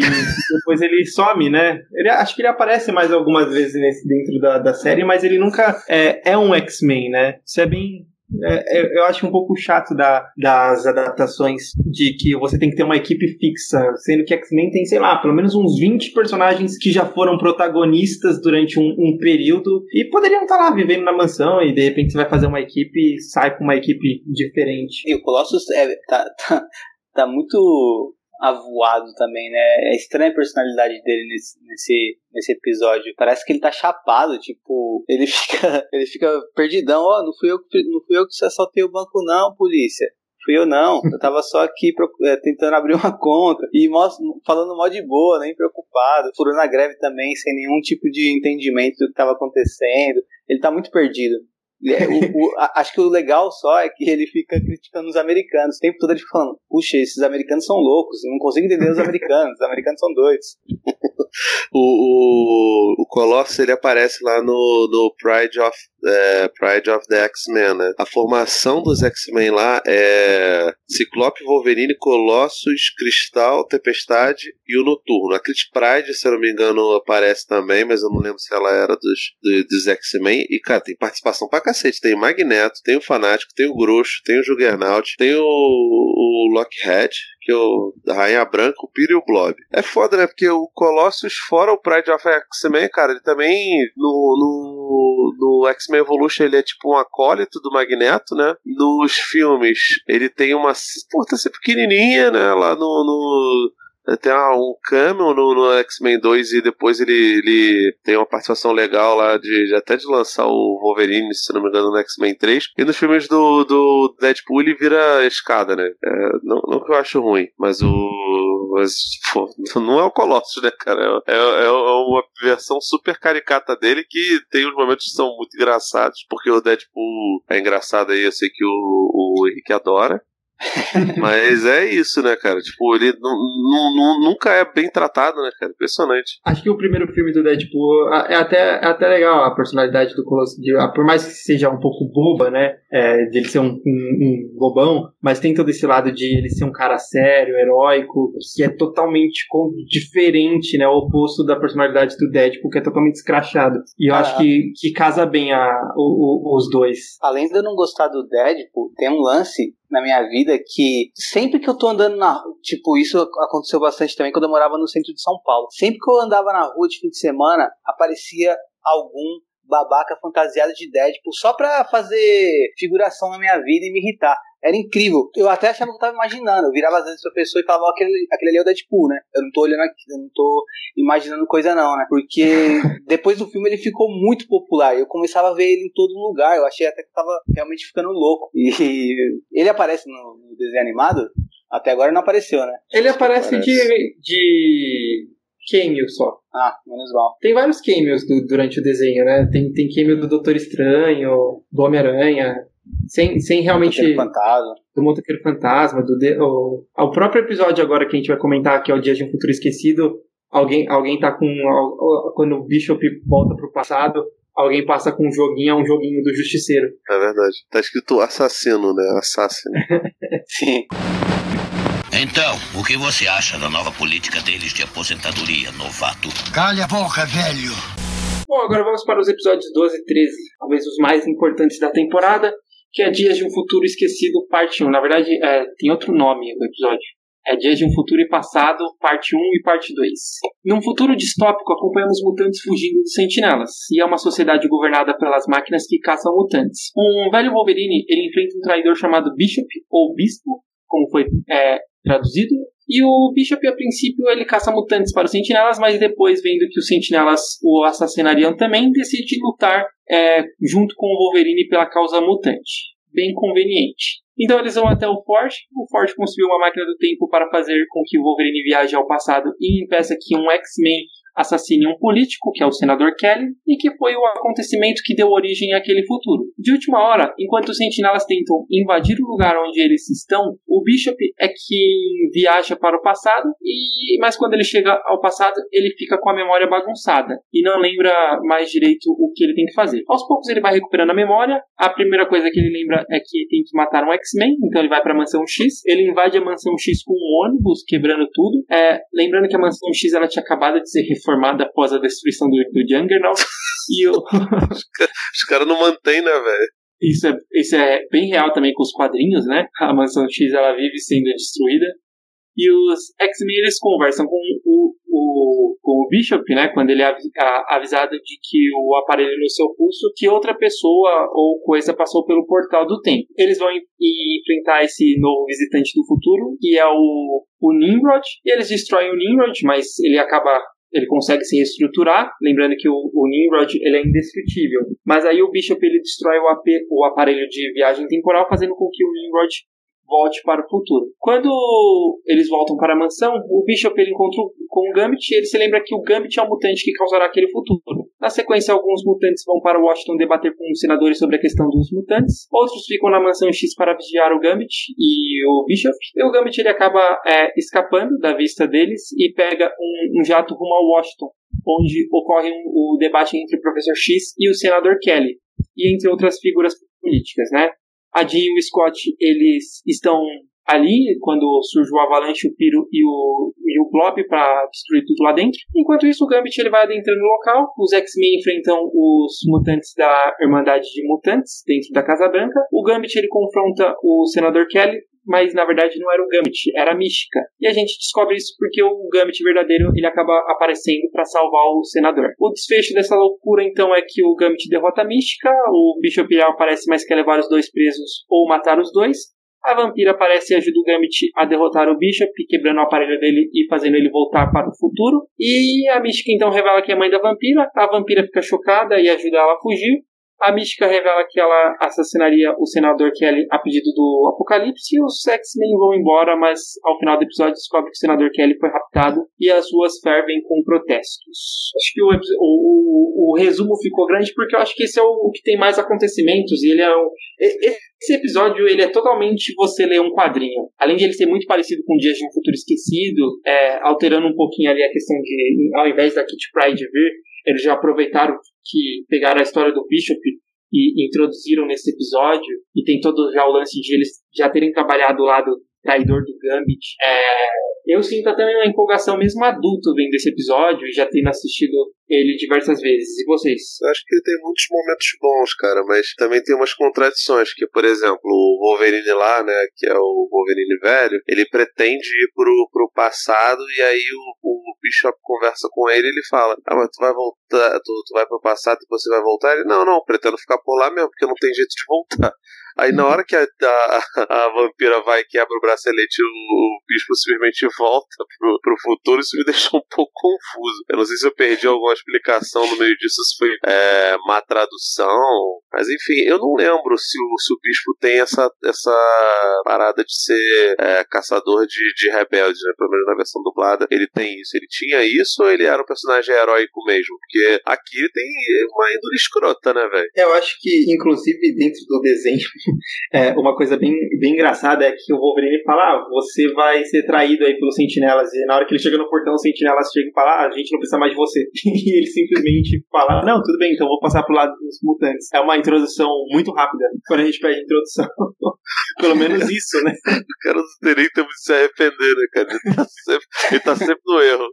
depois ele some, né? Ele, acho que ele aparece mais algumas vezes nesse, dentro da, da série, mas ele nunca é, é um X-Men, né? Isso é bem, é, é, eu acho um pouco chato da, das adaptações de que você tem que ter uma equipe fixa, sendo que X-Men tem, sei lá, pelo menos uns 20 personagens que já foram protagonistas durante um, um período e poderiam estar lá vivendo na mansão e de repente você vai fazer uma equipe e sai com uma equipe diferente. E o Colossus é, tá, tá, tá muito avoado também, né? É estranha a personalidade dele nesse, nesse, nesse episódio. Parece que ele tá chapado, tipo, ele fica, ele fica perdidão. Ó, oh, não fui eu não fui eu que assaltei o banco não, polícia. Fui eu não, eu tava só aqui é, tentando abrir uma conta e falando mó de boa, nem preocupado, furando a greve também, sem nenhum tipo de entendimento do que tava acontecendo. Ele tá muito perdido. É, o, o, acho que o legal só é que ele fica criticando os americanos. O tempo todo ele fica falando: puxa, esses americanos são loucos, não consigo entender os americanos, os americanos são doidos. O, o, o Colossus ele aparece lá no, no Pride of é, Pride of the X-Men, né? A formação dos X-Men lá é Ciclope, Wolverine, Colossus, Cristal, Tempestade e o Noturno. A Crit Pride, se eu não me engano, aparece também, mas eu não lembro se ela era dos, dos, dos X-Men. E, cara, tem participação pra cacete. Tem o Magneto, tem o Fanático, tem o Grosso, tem o Juggernaut, tem o, o Lockhead, que o Rainha Branca, o Piro e o Blob. É foda, né? Porque o Colossus, fora o Pride of X-Men, cara, ele também no, no no, X-Men Evolution ele é tipo um acólito do Magneto, né? Nos filmes ele tem uma importância pequenininha, né? Lá no, no tem um cameo no, no X-Men 2 e depois ele, ele tem uma participação legal lá de, de, até de lançar o Wolverine, se não me engano, no X-Men 3. E nos filmes do, do Deadpool ele vira escada, né? É, não, não que eu acho ruim, mas o. Mas, pô, não é o Colossus, né, cara? É, é, é, uma versão super caricata dele que tem uns momentos que são muito engraçados, porque o Deadpool é engraçado aí, eu sei que o, o Henrique adora. Mas é isso, né, cara? Tipo, ele nunca é bem tratado, né, cara? Impressionante. Acho que o primeiro filme do Deadpool é até, é até legal a personalidade do Colossus. Por mais que seja um pouco boba, né? É, de ele ser um, um, um, bobão, mas tem todo esse lado de ele ser um cara sério, heróico, que é totalmente diferente, né? O oposto da personalidade do Deadpool, que é totalmente escrachado. E eu ah, acho que, que casa bem a, o, o, os dois. Além de eu não gostar do Deadpool, tem um lance na minha vida que sempre que eu tô andando na tipo, isso aconteceu bastante também quando eu morava no centro de São Paulo. Sempre que eu andava na rua de fim de semana, aparecia algum babaca fantasiado de Deadpool só pra fazer figuração na minha vida e me irritar. Era incrível. Eu até achava que eu tava imaginando. Eu virava às vezes pra pessoa e falava, aquele, aquele ali é o Deadpool, né? Eu não tô olhando aqui, eu não tô imaginando coisa não, né? Porque depois do filme ele ficou muito popular. Eu começava a ver ele em todo lugar. Eu achei até que eu tava realmente ficando louco. E ele aparece no, no desenho animado? Até agora não apareceu, né? Ele aparece, aparece. de, de cameo só. Ah, menos mal. Tem vários cameos do, durante o desenho, né? Tem, tem cameo do Doutor Estranho, do Homem-Aranha, sem, sem realmente. Do Fantasma. Do Motoqueiro Fantasma, do de, o, o próprio episódio agora que a gente vai comentar, que é o Dia de um Futuro Esquecido, alguém, alguém tá com. Quando o Bishop volta pro passado, alguém passa com um joguinho, é um joguinho do Justiceiro. É verdade. Tá escrito assassino, né? Assassino. Sim. Então, o que você acha da nova política deles de aposentadoria, novato? Calha a boca, velho! Bom, agora vamos para os episódios 12 e 13, talvez os mais importantes da temporada, que é Dias de um Futuro Esquecido, parte 1. Na verdade, é, tem outro nome o episódio. É Dias de um Futuro e Passado, parte 1 e parte 2. Num futuro distópico, acompanhamos mutantes fugindo dos sentinelas, e é uma sociedade governada pelas máquinas que caçam mutantes. Um velho Wolverine, ele enfrenta um traidor chamado Bishop, ou Bispo, como foi é, traduzido. E o Bishop, a princípio, ele caça mutantes para os sentinelas, mas depois, vendo que os sentinelas o assassinariam também, decide lutar é, junto com o Wolverine pela causa mutante. Bem conveniente. Então eles vão até o Forte. O Forte construiu uma máquina do tempo para fazer com que o Wolverine viaje ao passado e impeça que um X-Men assassine um político, que é o senador Kelly, e que foi o acontecimento que deu origem àquele futuro. De última hora, enquanto os sentinelas tentam invadir o lugar onde eles estão, o Bishop é que viaja para o passado, e mas quando ele chega ao passado, ele fica com a memória bagunçada e não lembra mais direito o que ele tem que fazer. Aos poucos ele vai recuperando a memória. A primeira coisa que ele lembra é que tem que matar um X-Men, então ele vai para a mansão X. Ele invade a mansão X com um ônibus, quebrando tudo. É, lembrando que a mansão X ela tinha acabado de ser reformada após a destruição do, do Juggernaut. e os caras não mantêm, né, velho? Isso é, isso é bem real também com os quadrinhos, né? A mansão X ela vive sendo destruída. E os X-Men eles conversam com o, o, com o Bishop, né? Quando ele é avisado de que o aparelho no seu pulso, que outra pessoa ou coisa passou pelo portal do tempo. Eles vão enfrentar esse novo visitante do futuro, que é o, o Nimrod. E eles destroem o Nimrod, mas ele acaba ele consegue se reestruturar, lembrando que o, o Nimrod ele é indestrutível. Mas aí o Bishop ele destrói o, AP, o aparelho de viagem temporal, fazendo com que o Nimrod volte para o futuro. Quando eles voltam para a mansão, o Bishop ele encontra com o Gambit e ele se lembra que o Gambit é o mutante que causará aquele futuro. Na sequência, alguns mutantes vão para Washington debater com os senadores sobre a questão dos mutantes. Outros ficam na mansão X para vigiar o Gambit e o Bishop. E o Gambit ele acaba é, escapando da vista deles e pega um, um jato rumo a Washington, onde ocorre um, o debate entre o Professor X e o senador Kelly, e entre outras figuras políticas, né? A Jean e o Scott, eles estão ali quando surge o Avalanche, o Piro e o, e o Blob para destruir tudo lá dentro. Enquanto isso, o Gambit ele vai adentrando no local. Os X-Men enfrentam os mutantes da Irmandade de Mutantes dentro da Casa Branca. O Gambit ele confronta o Senador Kelly mas na verdade não era o Gambit, era a Mística. E a gente descobre isso porque o Gambit verdadeiro ele acaba aparecendo para salvar o senador. O desfecho dessa loucura então é que o Gambit derrota a Mística, o Bishop aparece, mas quer levar os dois presos ou matar os dois. A vampira aparece e ajuda o Gambit a derrotar o Bishop, quebrando o aparelho dele e fazendo ele voltar para o futuro. E a Mística então revela que é mãe da vampira. A vampira fica chocada e ajuda ela a fugir. A Mística revela que ela assassinaria o senador Kelly a pedido do Apocalipse e os X-Men vão embora, mas ao final do episódio descobre que o senador Kelly foi raptado e as ruas fervem com protestos. Acho que o, o, o, resumo ficou grande porque eu acho que esse é o, o que tem mais acontecimentos e ele é o, esse episódio ele é totalmente você ler um quadrinho. Além de ele ser muito parecido com Dias de um Futuro Esquecido, é, alterando um pouquinho ali a questão de, ao invés da Kit Pride vir, eles já aproveitaram que pegaram a história do Bishop e introduziram nesse episódio, e tem todo já o lance de eles já terem trabalhado o lado traidor do Gambit. É, eu sinto até uma empolgação mesmo adulto vendo esse episódio e já tendo assistido ele diversas vezes. E vocês? Eu acho que ele tem muitos momentos bons, cara, mas também tem umas contradições, que, por exemplo, o Wolverine lá, né, que é o Wolverine velho, ele pretende ir pro, pro passado e aí o, o Bishop conversa com ele e ele fala, ah, mas tu vai voltar, tu, tu vai pro passado e você vai voltar? Ele, não, não, pretendo ficar por lá mesmo, porque não tem jeito de voltar. Aí na hora que a, a, a vampira vai e quebra o bracelete, o, o bispo simplesmente volta pro, pro futuro, isso me deixou um pouco confuso. Eu não sei se eu perdi alguma explicação no meio disso, se foi é, má tradução, mas enfim, eu não lembro se o, se o bispo tem essa, essa parada de ser é, caçador de, de rebeldes, né? Pelo menos na versão dublada, ele tem isso. Ele tinha isso ou ele era um personagem heróico mesmo? Porque aqui ele tem uma índole escrota, né, velho? Eu acho que, inclusive, dentro do desenho, é, uma coisa bem, bem engraçada é que o Wolverine fala: ah, você vai ser traído aí pelos sentinelas. E na hora que ele chega no portão, os sentinelas chegam e falam: ah, a gente não precisa mais de você. E ele simplesmente fala: não, tudo bem, então vou passar pro lado dos mutantes. É uma introdução muito rápida quando a gente pede introdução. Pelo menos isso, né? O cara não tem nem tempo de se arrepender, né, cara? Ele tá sempre, ele tá sempre no erro.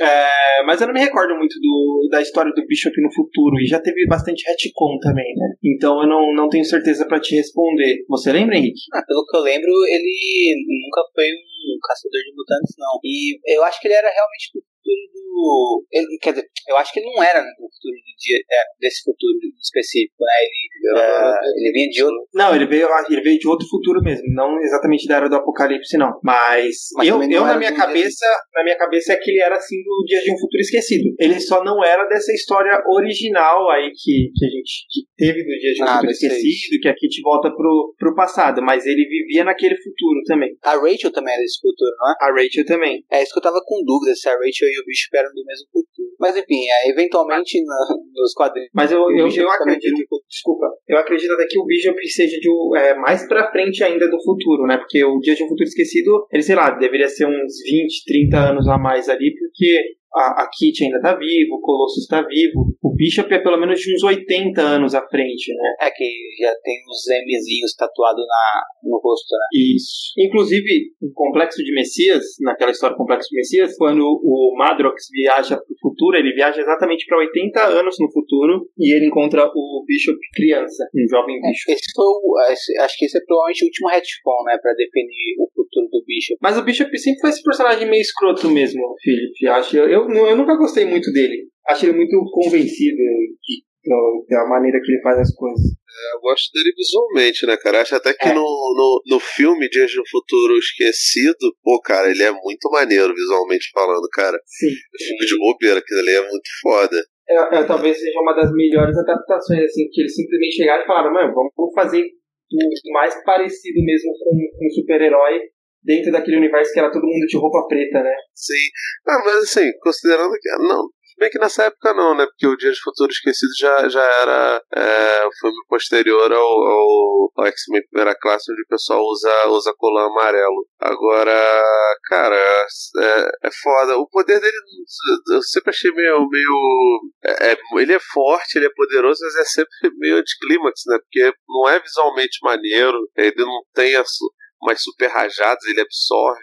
É, mas eu não me recordo muito do, da história do Bishop no futuro. E já teve bastante retcon também, né? Então eu não, não tenho certeza para te responder. Você lembra, Henrique? Ah, pelo que eu lembro, ele nunca foi um caçador de mutantes, não. E eu acho que ele era realmente futuro do. Ele, quer dizer, eu acho que ele não era no futuro do dia, é, desse futuro específico, né? Ele, é, ele vinha de outro. Não, ele veio, ele veio de outro futuro mesmo, não exatamente da era do apocalipse, não. Mas, Mas eu, eu na minha cabeça, na minha cabeça é que ele era assim do Dia de um Futuro Esquecido. Ele só não era dessa história original aí que, que a gente que teve do Dia de um ah, Futuro Esquecido, que a Kit volta pro, pro passado, mas ele vivia naquele futuro também. A Rachel também era desse futuro, não é? A Rachel também. É isso que eu tava com dúvida se a Rachel e o bicho eram do mesmo futuro. Mas enfim, é, eventualmente na, nos quadrinhos. Mas eu, eu, eu acredito, desculpa, eu acredito até que o Bishop seja de, é, mais pra frente ainda do futuro, né? Porque o Dia de um Futuro Esquecido, ele, sei lá, deveria ser uns 20, 30 anos a mais ali, porque a, a Kit ainda tá vivo, o Colossus tá vivo. O Bishop é pelo menos de uns 80 anos à frente, né? É que já tem os Mzinhos tatuados no rosto, né? Isso. Inclusive, o Complexo de Messias, naquela história Complexo de Messias, quando o Madrox viaja pro futuro, ele viaja exatamente para 80 anos no futuro e ele encontra o Bishop criança, um jovem é, Bishop. Esse foi o, acho que esse é provavelmente o último retcon, né, para definir o futuro do Bishop. Mas o Bishop sempre foi esse personagem meio escroto mesmo, Felipe. Acho eu, eu, eu nunca gostei muito dele. Acho ele muito convencido da maneira que ele faz as coisas. É, eu gosto dele visualmente, né, cara? Acho até que é. no, no, no filme Dias de um Futuro Esquecido, pô, cara, ele é muito maneiro visualmente falando, cara. Sim. Eu fico de bobeira, aquilo ali é muito foda. É, é, talvez seja uma das melhores adaptações, assim, que eles simplesmente chegaram e falaram, mano, vamos fazer o mais parecido mesmo com, com um super-herói dentro daquele universo que era todo mundo de roupa preta, né? Sim. Ah, mas assim, considerando que. Não, bem que nessa época não, né? Porque o Dia de Futuro Esquecido já, já era é, filme posterior ao, ao, ao X-Men Primeira Classe, onde o pessoal usa, usa colã amarelo. Agora, cara, é, é foda. O poder dele, eu sempre achei meio. meio é, é, ele é forte, ele é poderoso, mas é sempre meio anticlímax, né? Porque não é visualmente maneiro, ele não tem as umas super rajadas, ele absorve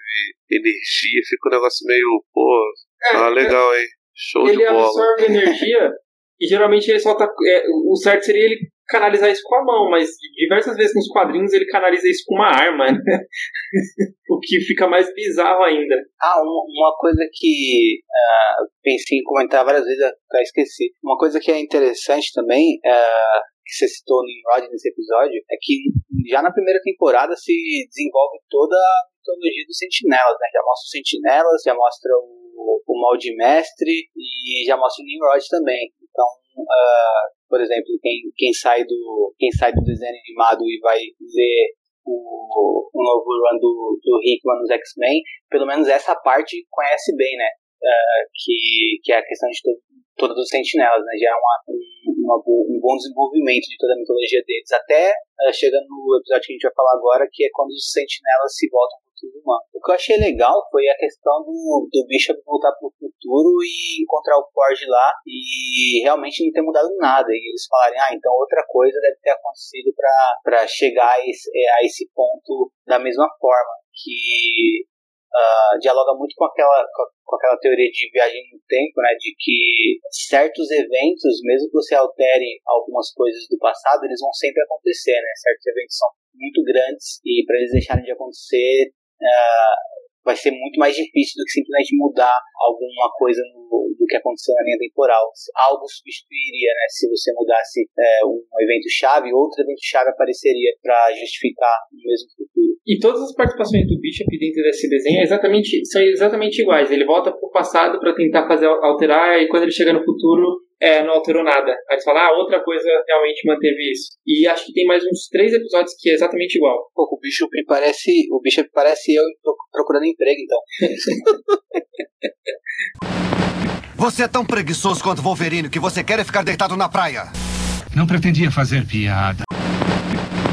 energia, fica um negócio meio, pô, é, ah, legal, hein? Show ele de bola. absorve energia e geralmente ele solta. É, o certo seria ele canalizar isso com a mão, mas diversas vezes nos quadrinhos ele canaliza isso com uma arma, né? o que fica mais bizarro ainda. Ah, uma, uma coisa que uh, pensei em comentar várias vezes, até esqueci. Uma coisa que é interessante também, uh, que você citou no Nimrod nesse episódio, é que já na primeira temporada se desenvolve toda a mitologia dos sentinelas, né? Já mostra os sentinelas, já mostra o, o mal de mestre e já mostra o Nimrod também. Então, uh, por exemplo, quem, quem, sai do, quem sai do desenho animado e vai ver o, o novo run do, do Hickman nos X-Men, pelo menos essa parte conhece bem, né? Uh, que, que é a questão de todo, todos os sentinelas, né? Já é uma, um, uma, um bom desenvolvimento de toda a mitologia deles, até uh, chegando no episódio que a gente vai falar agora, que é quando os sentinelas se voltam humano. O que eu achei legal foi a questão do, do Bishop voltar pro futuro e encontrar o Forge lá e realmente não ter mudado nada. E eles falarem, ah, então outra coisa deve ter acontecido para chegar a esse, a esse ponto da mesma forma. Que uh, dialoga muito com aquela, com, aquela teoria de viagem no tempo, né, de que certos eventos, mesmo que você altere algumas coisas do passado, eles vão sempre acontecer, né, certos eventos são muito grandes e para eles deixarem de acontecer, uh, vai ser muito mais difícil do que simplesmente mudar alguma coisa no, do que aconteceu na linha temporal. Algo substituiria, né? Se você mudasse é, um evento-chave, outro evento-chave apareceria para justificar o mesmo futuro. E todas as participações do Bishop dentro desse desenho é exatamente, são exatamente iguais. Ele volta para o passado para tentar fazer alterar, e quando ele chega no futuro, é, não alterou nada. Aí você fala, ah, outra coisa realmente manteve isso. E acho que tem mais uns três episódios que é exatamente igual. Pô, o bicho parece. O bicho parece eu procurando emprego, então. Você é tão preguiçoso quanto Wolverine que você quer é ficar deitado na praia. Não pretendia fazer piada.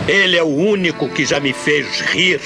Ele é o único que já me fez rir.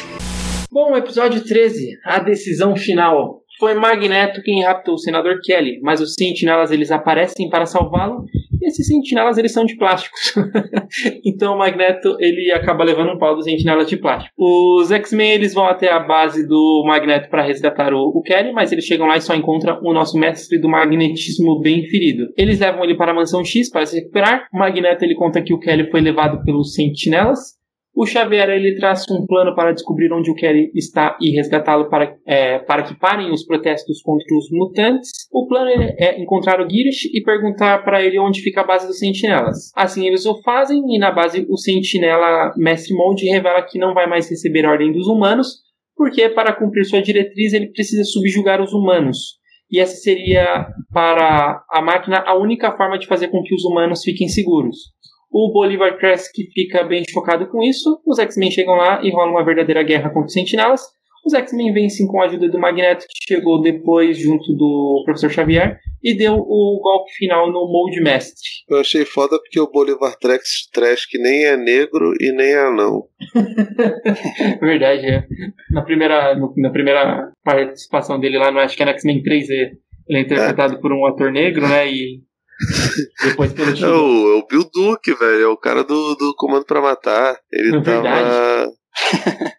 Bom, episódio 13, a decisão final. Foi Magneto quem raptou o senador Kelly, mas os sentinelas eles aparecem para salvá-lo e esses sentinelas eles são de plásticos. então o Magneto ele acaba levando um pau dos sentinelas de plástico. Os X-Men eles vão até a base do Magneto para resgatar o, o, Kelly, mas eles chegam lá e só encontram o nosso mestre do magnetismo bem ferido. Eles levam ele para a mansão X para se recuperar. O Magneto ele conta que o Kelly foi levado pelos sentinelas o Xavier ele traça um plano para descobrir onde o Kelly está e resgatá-lo para, é, para que parem os protestos contra os mutantes. O plano é encontrar o Girish e perguntar para ele onde fica a base dos sentinelas. Assim eles o fazem e na base o sentinela Mestre Mold revela que não vai mais receber ordem dos humanos, porque para cumprir sua diretriz ele precisa subjugar os humanos. E essa seria para a máquina a única forma de fazer com que os humanos fiquem seguros. O Bolivar Crest fica bem chocado com isso. Os X-Men chegam lá e rola uma verdadeira guerra contra os Sentinelas. Os X-Men vencem com a ajuda do Magneto, que chegou depois junto do Professor Xavier, e deu o golpe final no Mold Mestre. Eu achei foda porque o Bolivar Trash, Trash que nem é negro e nem é anão. Verdade, é. Na primeira, na primeira participação dele lá, no, acho que é no X-Men 3, ele é interpretado é. por um ator negro, né? E depois pelo é o, é Bill Duke, velho. É o cara do, do Comando pra Matar. Ele é tava.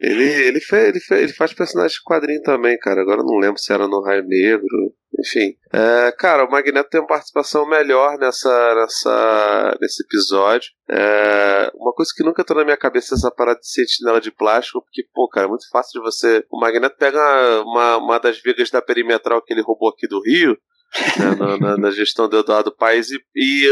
ele, ele, fez, ele, fez, ele faz personagem de quadrinho também, cara. Agora não lembro se era no Raio Negro. Enfim. É, cara, o Magneto tem uma participação melhor nessa, nessa, nesse episódio. É, uma coisa que nunca entrou na minha cabeça é essa parada de sentinela de plástico, porque, pô, cara, é muito fácil de você. O Magneto pega uma, uma das vigas da perimetral que ele roubou aqui do Rio né, na, na, na, gestão do Eduardo Paes e, e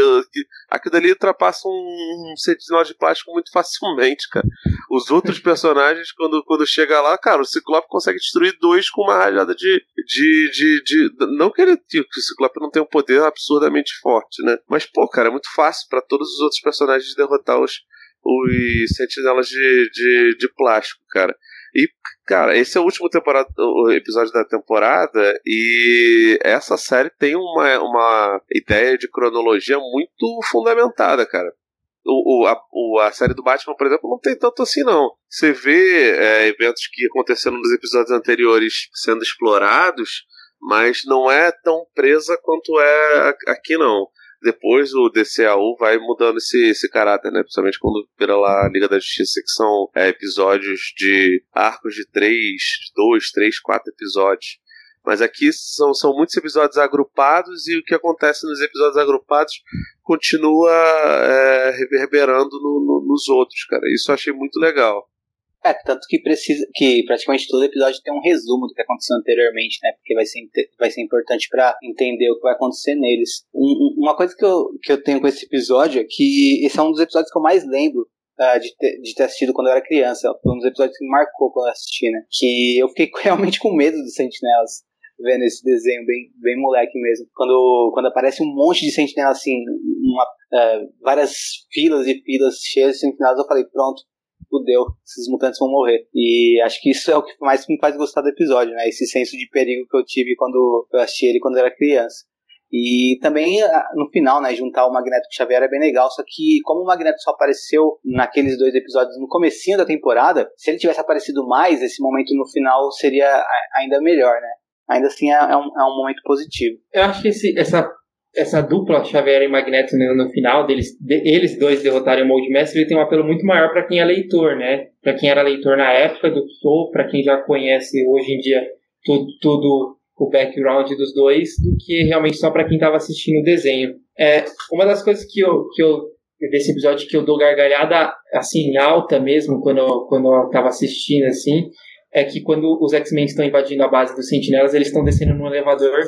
aquilo dali ultrapassa um, um sentinela de plástico muito facilmente, cara. Os outros personagens, quando, quando chega lá, cara, o Ciclope consegue destruir dois com uma rajada de. de, de, de não que ele que o Ciclope não tem um poder absurdamente forte, né? Mas, pô, cara, é muito fácil para todos os outros personagens derrotar os, os sentinelas de, de, de plástico, cara. E, cara, esse é o último temporada, o episódio da temporada e essa série tem uma, uma ideia de cronologia muito fundamentada, cara. O, o, a, o, a série do Batman, por exemplo, não tem tanto assim, não. Você vê é, eventos que aconteceram nos episódios anteriores sendo explorados, mas não é tão presa quanto é aqui, não depois o DCAU vai mudando esse, esse caráter, né? Principalmente quando vira lá a Liga da Justiça, que são é, episódios de arcos de três, dois, três, quatro episódios. Mas aqui são, são muitos episódios agrupados e o que acontece nos episódios agrupados continua é, reverberando no, no, nos outros, cara. Isso eu achei muito legal. É, tanto que precisa que praticamente todo episódio tem um resumo do que aconteceu anteriormente, né? Porque vai ser, vai ser importante para entender o que vai acontecer neles. Um, uma coisa que eu, que eu tenho com esse episódio é que esse é um dos episódios que eu mais lembro uh, de, ter, de ter assistido quando eu era criança. Foi um dos episódios que me marcou quando eu assisti, né? Que eu fiquei realmente com medo dos sentinelas vendo esse desenho bem, bem moleque mesmo. Quando, quando aparece um monte de sentinelas assim, uma, uh, várias filas e filas cheias de sentinelas, eu falei, pronto, fudeu, esses mutantes vão morrer. E acho que isso é o que mais me faz gostar do episódio, né? Esse senso de perigo que eu tive quando eu assisti ele quando eu era criança. E também, no final, né, juntar o Magneto com o Xavier é bem legal, só que como o Magneto só apareceu naqueles dois episódios no comecinho da temporada, se ele tivesse aparecido mais, esse momento no final seria ainda melhor, né? Ainda assim é, é um, é um momento positivo. Eu acho que esse, essa essa dupla Xavier e Magneto no, no final deles, de, eles dois derrotarem o Mold Master, ele tem um apelo muito maior para quem é leitor, né? Para quem era leitor na época do Soul, para quem já conhece hoje em dia tudo, tudo o background dos dois, do que realmente só para quem estava assistindo o desenho. É uma das coisas que eu, que eu desse episódio que eu dou gargalhada assim alta mesmo quando quando eu tava assistindo assim é que quando os X-Men estão invadindo a base dos Sentinelas, eles estão descendo no elevador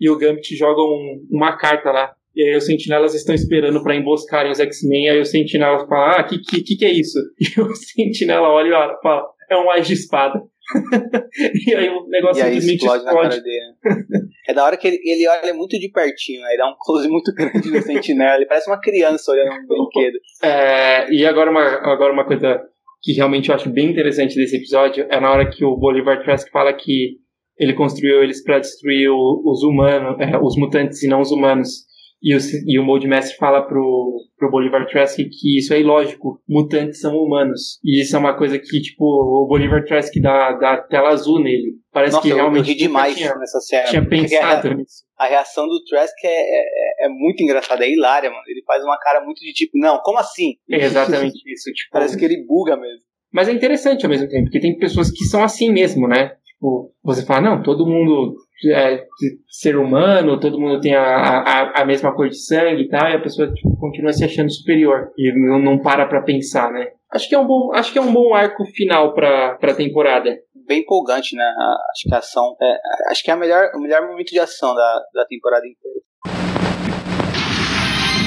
e o Gambit joga um, uma carta lá. E aí os sentinelas estão esperando para emboscarem os X-Men. Aí o sentinela fala: Ah, que, que, que é isso? E o sentinela olha e fala: É um ás de espada. e aí o negócio aí simplesmente explode, explode. dele. É da hora que ele, ele olha muito de pertinho, aí dá um close muito grande no sentinela. Ele parece uma criança olhando um brinquedo. É, e agora uma, agora uma coisa que realmente eu acho bem interessante desse episódio é na hora que o Bolivar Trask fala que ele construiu eles para destruir os humanos, é, os mutantes e não os humanos. E o, e o Mold Master fala pro, pro Bolivar Trask que isso é ilógico, mutantes são humanos. E isso é uma coisa que, tipo, o Bolivar Trask dá, dá tela azul nele. Parece Nossa, que realmente. Eu demais tinha, nessa cena. Tinha pensado a, nisso. A reação do Trask é, é, é, muito engraçada, é hilária, mano. Ele faz uma cara muito de tipo, não, como assim? É exatamente isso. Tipo, Parece que ele buga mesmo. Mas é interessante ao mesmo tempo, porque tem pessoas que são assim mesmo, né? Tipo, você fala, não, todo mundo é ser humano, todo mundo tem a, a, a mesma cor de sangue e tal, e a pessoa tipo, continua se achando superior e não, não para pra pensar, né? Acho que é um bom, acho que é um bom arco final pra, pra temporada. Bem empolgante, né? Acho que a ação. É, acho que é a melhor, o melhor momento de ação da, da temporada inteira.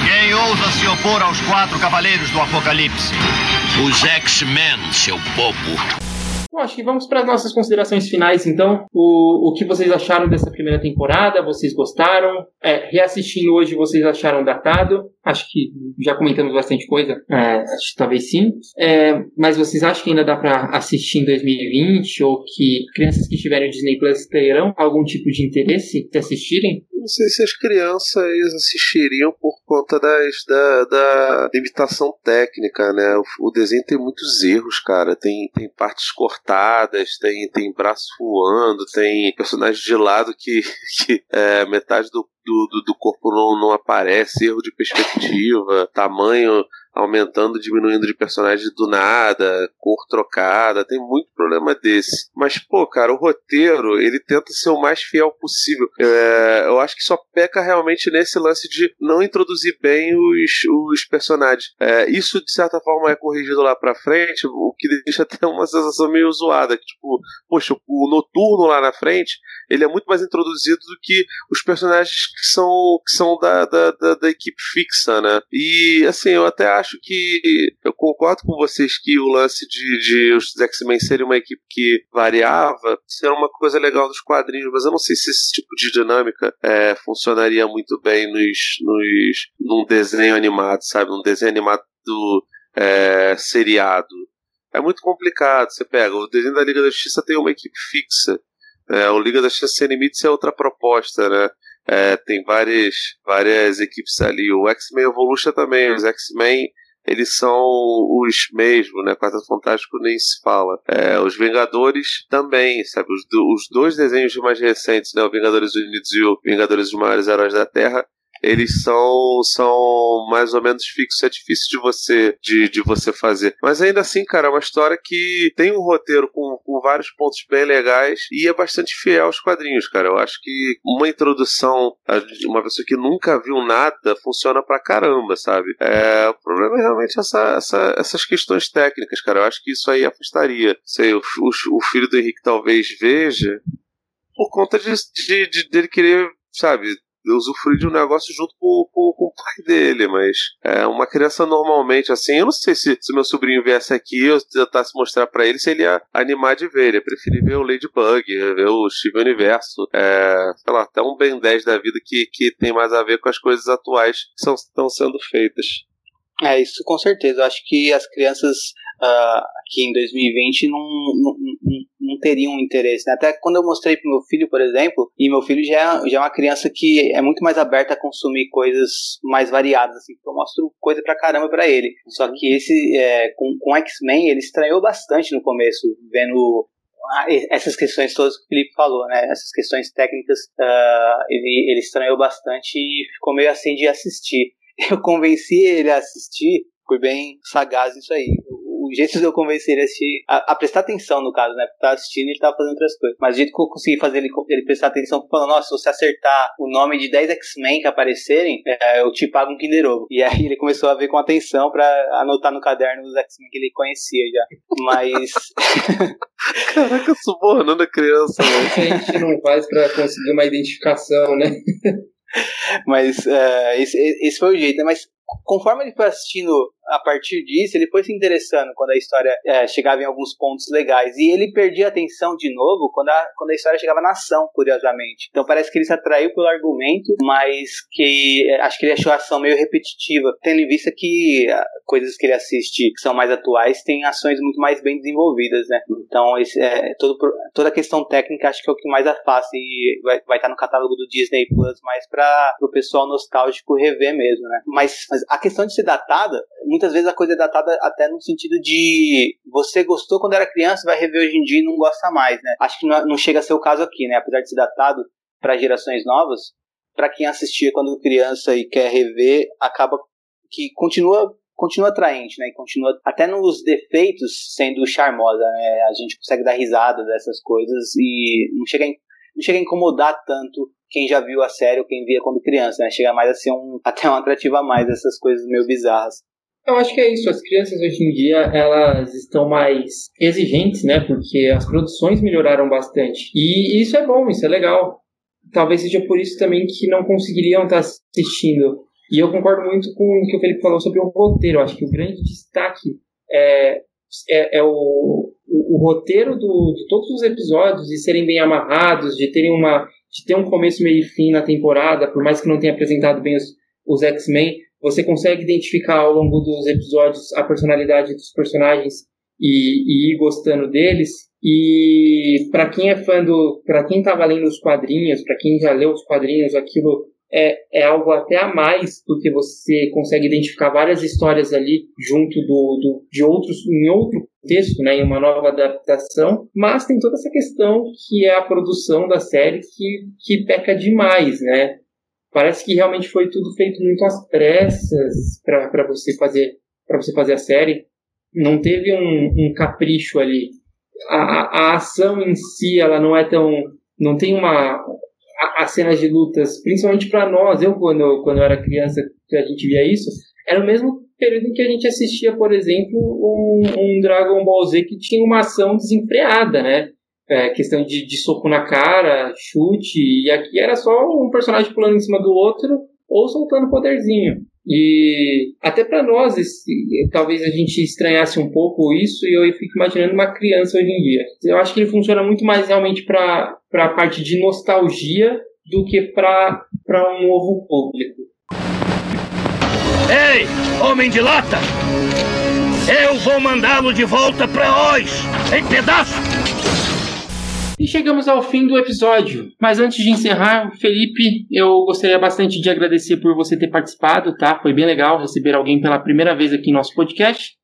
Quem ousa se opor aos quatro cavaleiros do Apocalipse? Os X-Men, seu bobo. Bom, acho que vamos para as nossas considerações finais, então. O, o que vocês acharam dessa primeira temporada? Vocês gostaram? É, reassistindo hoje, vocês acharam datado? Acho que já comentamos bastante coisa. É, acho que talvez sim. É, mas vocês acham que ainda dá para assistir em 2020? Ou que crianças que tiverem Disney Plus terão algum tipo de interesse de assistirem? Não sei se as crianças assistiriam por conta das, da, da limitação técnica, né? O, o desenho tem muitos erros, cara. Tem, tem partes cortadas, tem, tem braço voando, tem personagens de lado que, que é, metade do do, do, corpo não, não aparece, erro de perspectiva, tamanho aumentando, diminuindo de personagem do nada, cor trocada, tem muito problema desse. Mas, pô, cara, o roteiro, ele tenta ser o mais fiel possível. É, eu acho que só peca realmente nesse lance de não introduzir bem os, os personagens. É, isso, de certa forma, é corrigido lá pra frente, o que deixa até uma sensação meio zoada. Que, tipo, poxa, o noturno lá na frente, ele é muito mais introduzido do que os personagens que são, que são da, da, da, da equipe fixa, né? E, assim, eu até acho que eu concordo com vocês que o lance de, de os X-Men serem uma equipe que variava ser uma coisa legal nos quadrinhos, mas eu não sei se esse tipo de dinâmica é, funcionaria muito bem nos, nos, num desenho animado, sabe? Num desenho animado do é, seriado. É muito complicado. Você pega o desenho da Liga da Justiça tem uma equipe fixa. É, o Liga da Justiça Sem Limites é outra proposta, né? É, tem várias, várias equipes ali. O X-Men Evolution também. Os X-Men, eles são os mesmos, né? Quarteto Fantástico nem se fala. É, os Vingadores também, sabe? Os, os, dois desenhos mais recentes, né? O Vingadores Unidos e o Vingadores dos Maiores Heróis da Terra, eles são, são mais ou menos fixos. É difícil de você, de, de você fazer. Mas ainda assim, cara, é uma história que tem um roteiro com, com vários pontos bem legais e é bastante fiel aos quadrinhos, cara. Eu acho que uma introdução de uma pessoa que nunca viu nada funciona pra caramba, sabe? É, o problema é realmente essa, essa, essas questões técnicas, cara. Eu acho que isso aí afastaria. Sei, o, o, o filho do Henrique talvez veja por conta de, de, de dele querer, sabe, usufruir de um negócio junto com, com, com, o pai dele, mas é uma criança normalmente assim. Eu não sei se, se meu sobrinho viesse aqui eu tentasse mostrar para ele se ele ia animar de ver. Ele preferir ver o Ladybug, ver o Steve Universo, é, sei lá, até um Ben 10 da vida que, que tem mais a ver com as coisas atuais que estão sendo feitas. É, isso com certeza. Eu acho que as crianças uh, aqui em 2020 não, não, não, não teriam interesse. Né? Até quando eu mostrei pro meu filho, por exemplo, e meu filho já é, já é uma criança que é muito mais aberta a consumir coisas mais variadas, assim, eu mostro coisa pra caramba pra ele. Só que esse, é, com, com X-Men, ele estranhou bastante no começo, vendo essas questões todas que o Felipe falou, né? Essas questões técnicas, uh, ele, ele estranhou bastante e ficou meio assim de assistir. Eu convenci ele a assistir, fui bem sagaz nisso aí o jeito de eu convencer ele a assistir, a, a, prestar atenção no caso, né? Porque tá assistindo e ele tava fazendo outras coisas. Mas o jeito que eu consegui fazer ele, ele prestar atenção, falando, nossa, se você acertar o nome de 10 X-Men que aparecerem, é, eu te pago um Kinder Ovo. E aí ele começou a ver com atenção pra anotar no caderno os X-Men que ele conhecia já. Mas. Caraca, subornando a criança, né? a gente não faz pra conseguir uma identificação, né? Mas uh, esse, esse foi o jeito, né? Mas conforme ele foi assistindo a partir disso, ele foi se interessando quando a história é, chegava em alguns pontos legais. E ele perdia a atenção de novo quando a, quando a história chegava na ação, curiosamente. Então parece que ele se atraiu pelo argumento, mas que é, acho que ele achou a ação meio repetitiva, tendo em vista que a, coisas que ele assiste que são mais atuais têm ações muito mais bem desenvolvidas, né? Então esse, é, todo, toda a questão técnica acho que é o que mais afasta e vai, vai estar no catálogo do Disney Plus mais para o pessoal nostálgico rever mesmo, né? Mas, mas a questão de ser datada, muitas vezes a coisa é datada até no sentido de você gostou quando era criança, vai rever hoje em dia e não gosta mais, né? Acho que não, não chega a ser o caso aqui, né? Apesar de ser datado para gerações novas, para quem assistia quando criança e quer rever, acaba que continua continua atraente, né? E continua até nos defeitos sendo charmosa, né? A gente consegue dar risada dessas coisas e não chega não chega a incomodar tanto quem já viu a série ou quem via quando criança, né? Chega mais a ser um, até um atrativo a mais essas coisas meio bizarras. Eu acho que é isso. As crianças hoje em dia elas estão mais exigentes, né? Porque as produções melhoraram bastante. E isso é bom, isso é legal. Talvez seja por isso também que não conseguiriam estar assistindo. E eu concordo muito com o que o Felipe falou sobre o roteiro. Eu acho que o grande destaque é, é, é o, o, o, roteiro do, de todos os episódios, de serem bem amarrados, de terem uma de ter um começo, meio e fim na temporada, por mais que não tenha apresentado bem os, os X-Men, você consegue identificar ao longo dos episódios a personalidade dos personagens e, e ir gostando deles. E para quem é fã do, para quem tá lendo os quadrinhos, para quem já leu os quadrinhos, aquilo é, é algo até a mais, porque você consegue identificar várias histórias ali junto do, do de outros em outro texto, né, em uma nova adaptação, mas tem toda essa questão que é a produção da série que, que peca demais, né? Parece que realmente foi tudo feito muito às pressas para você fazer para você fazer a série. Não teve um, um capricho ali. A, a ação em si, ela não é tão não tem uma as cenas de lutas, principalmente para nós, eu quando, quando eu era criança, que a gente via isso, era o mesmo período em que a gente assistia, por exemplo, um, um Dragon Ball Z que tinha uma ação desenfreada, né? É, questão de, de soco na cara, chute, e aqui era só um personagem pulando em cima do outro ou soltando poderzinho. E até para nós, talvez a gente estranhasse um pouco isso, e eu fico imaginando uma criança hoje em dia. Eu acho que ele funciona muito mais realmente para a parte de nostalgia do que para um novo público. Ei, homem de lata! Eu vou mandá-lo de volta para Oz, em pedaços! E chegamos ao fim do episódio. Mas antes de encerrar, Felipe, eu gostaria bastante de agradecer por você ter participado, tá? Foi bem legal receber alguém pela primeira vez aqui em nosso podcast.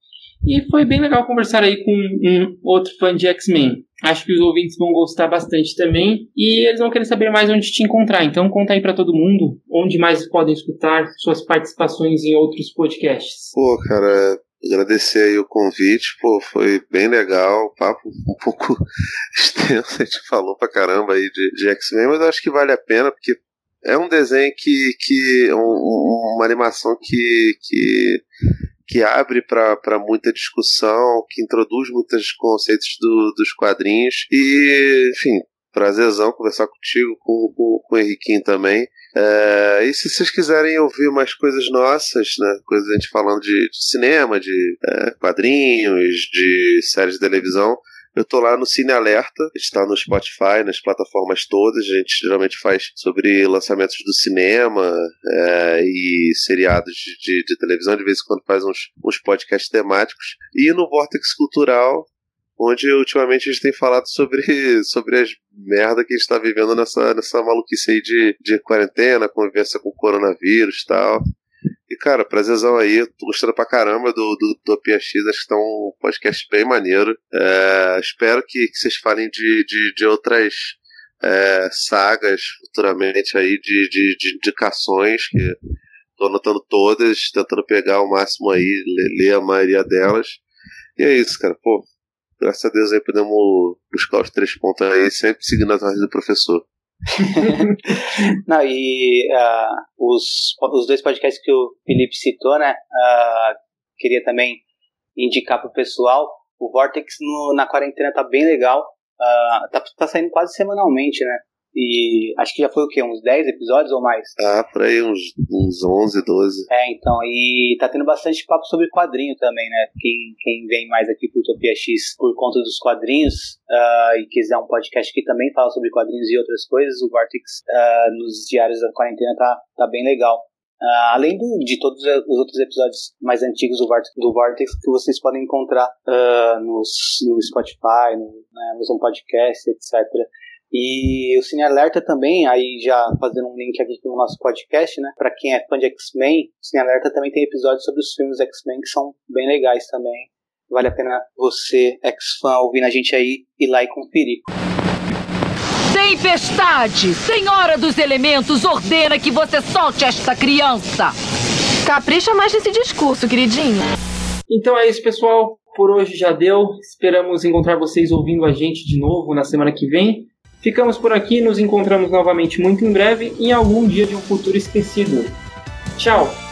E foi bem legal conversar aí com um outro fã de X-Men. Acho que os ouvintes vão gostar bastante também e eles vão querer saber mais onde te encontrar. Então conta aí para todo mundo onde mais podem escutar suas participações em outros podcasts. Pô, cara, agradecer aí o convite, pô, foi bem legal, papo um pouco extenso, a gente falou pra caramba aí de, de X-Men, mas eu acho que vale a pena, porque é um desenho que, que um, uma animação que, que que abre para muita discussão, que introduz muitos conceitos do, dos quadrinhos. E, enfim, prazerzão conversar contigo, com, com, com o Henriquinho também. É, e se vocês quiserem ouvir mais coisas nossas, né, coisas a gente falando de, de cinema, de é, quadrinhos, de séries de televisão, eu tô lá no Cine Alerta, está no Spotify, nas plataformas todas. A gente geralmente faz sobre lançamentos do cinema é, e seriados de, de, de, televisão. De vez em quando faz uns, uns podcasts temáticos. E no Vortex Cultural, onde ultimamente a gente tem falado sobre, sobre as merda que a gente está vivendo nessa, nessa maluquice aí de, de quarentena, convivência com o coronavírus e tal. E, cara, prazerzão aí. Tô gostando pra caramba do, do Utopia X. Acho que tá um podcast bem maneiro. É, espero que, que vocês falem de, de, de outras é, sagas futuramente aí, de, de, de indicações que tô anotando todas, tentando pegar o máximo aí, ler, ler a maioria delas. E é isso, cara. Pô, graças a Deus aí podemos buscar os três pontos aí, sempre seguindo as ordens do professor. Não, e uh, os, os dois podcasts que o Felipe citou, né? Uh, queria também indicar pro pessoal. O Vortex no, na quarentena tá bem legal. Uh, tá, tá saindo quase semanalmente, né? E acho que já foi o quê? Uns 10 episódios ou mais? Ah, por aí, uns, uns 11, 12. É, então. E tá tendo bastante papo sobre quadrinho também, né? Quem, quem vem mais aqui pro Utopia X por conta dos quadrinhos uh, e quiser um podcast que também fala sobre quadrinhos e outras coisas, o Vortex uh, nos diários da quarentena tá, tá bem legal. Uh, além do, de todos os outros episódios mais antigos do Vortex, do Vortex que vocês podem encontrar uh, nos, no Spotify, no né, Amazon Podcast, etc. E o Cine Alerta também, aí já fazendo um link aqui com o nosso podcast, né? Pra quem é fã de X-Men, o Cine Alerta também tem episódios sobre os filmes X-Men que são bem legais também. Vale a pena você, ex-fã, ouvindo a gente aí, ir lá e conferir. Tempestade! Senhora dos Elementos, ordena que você solte esta criança! Capricha mais nesse discurso, queridinho. Então é isso, pessoal. Por hoje já deu. Esperamos encontrar vocês ouvindo a gente de novo na semana que vem. Ficamos por aqui, nos encontramos novamente muito em breve em algum dia de um futuro esquecido. Tchau!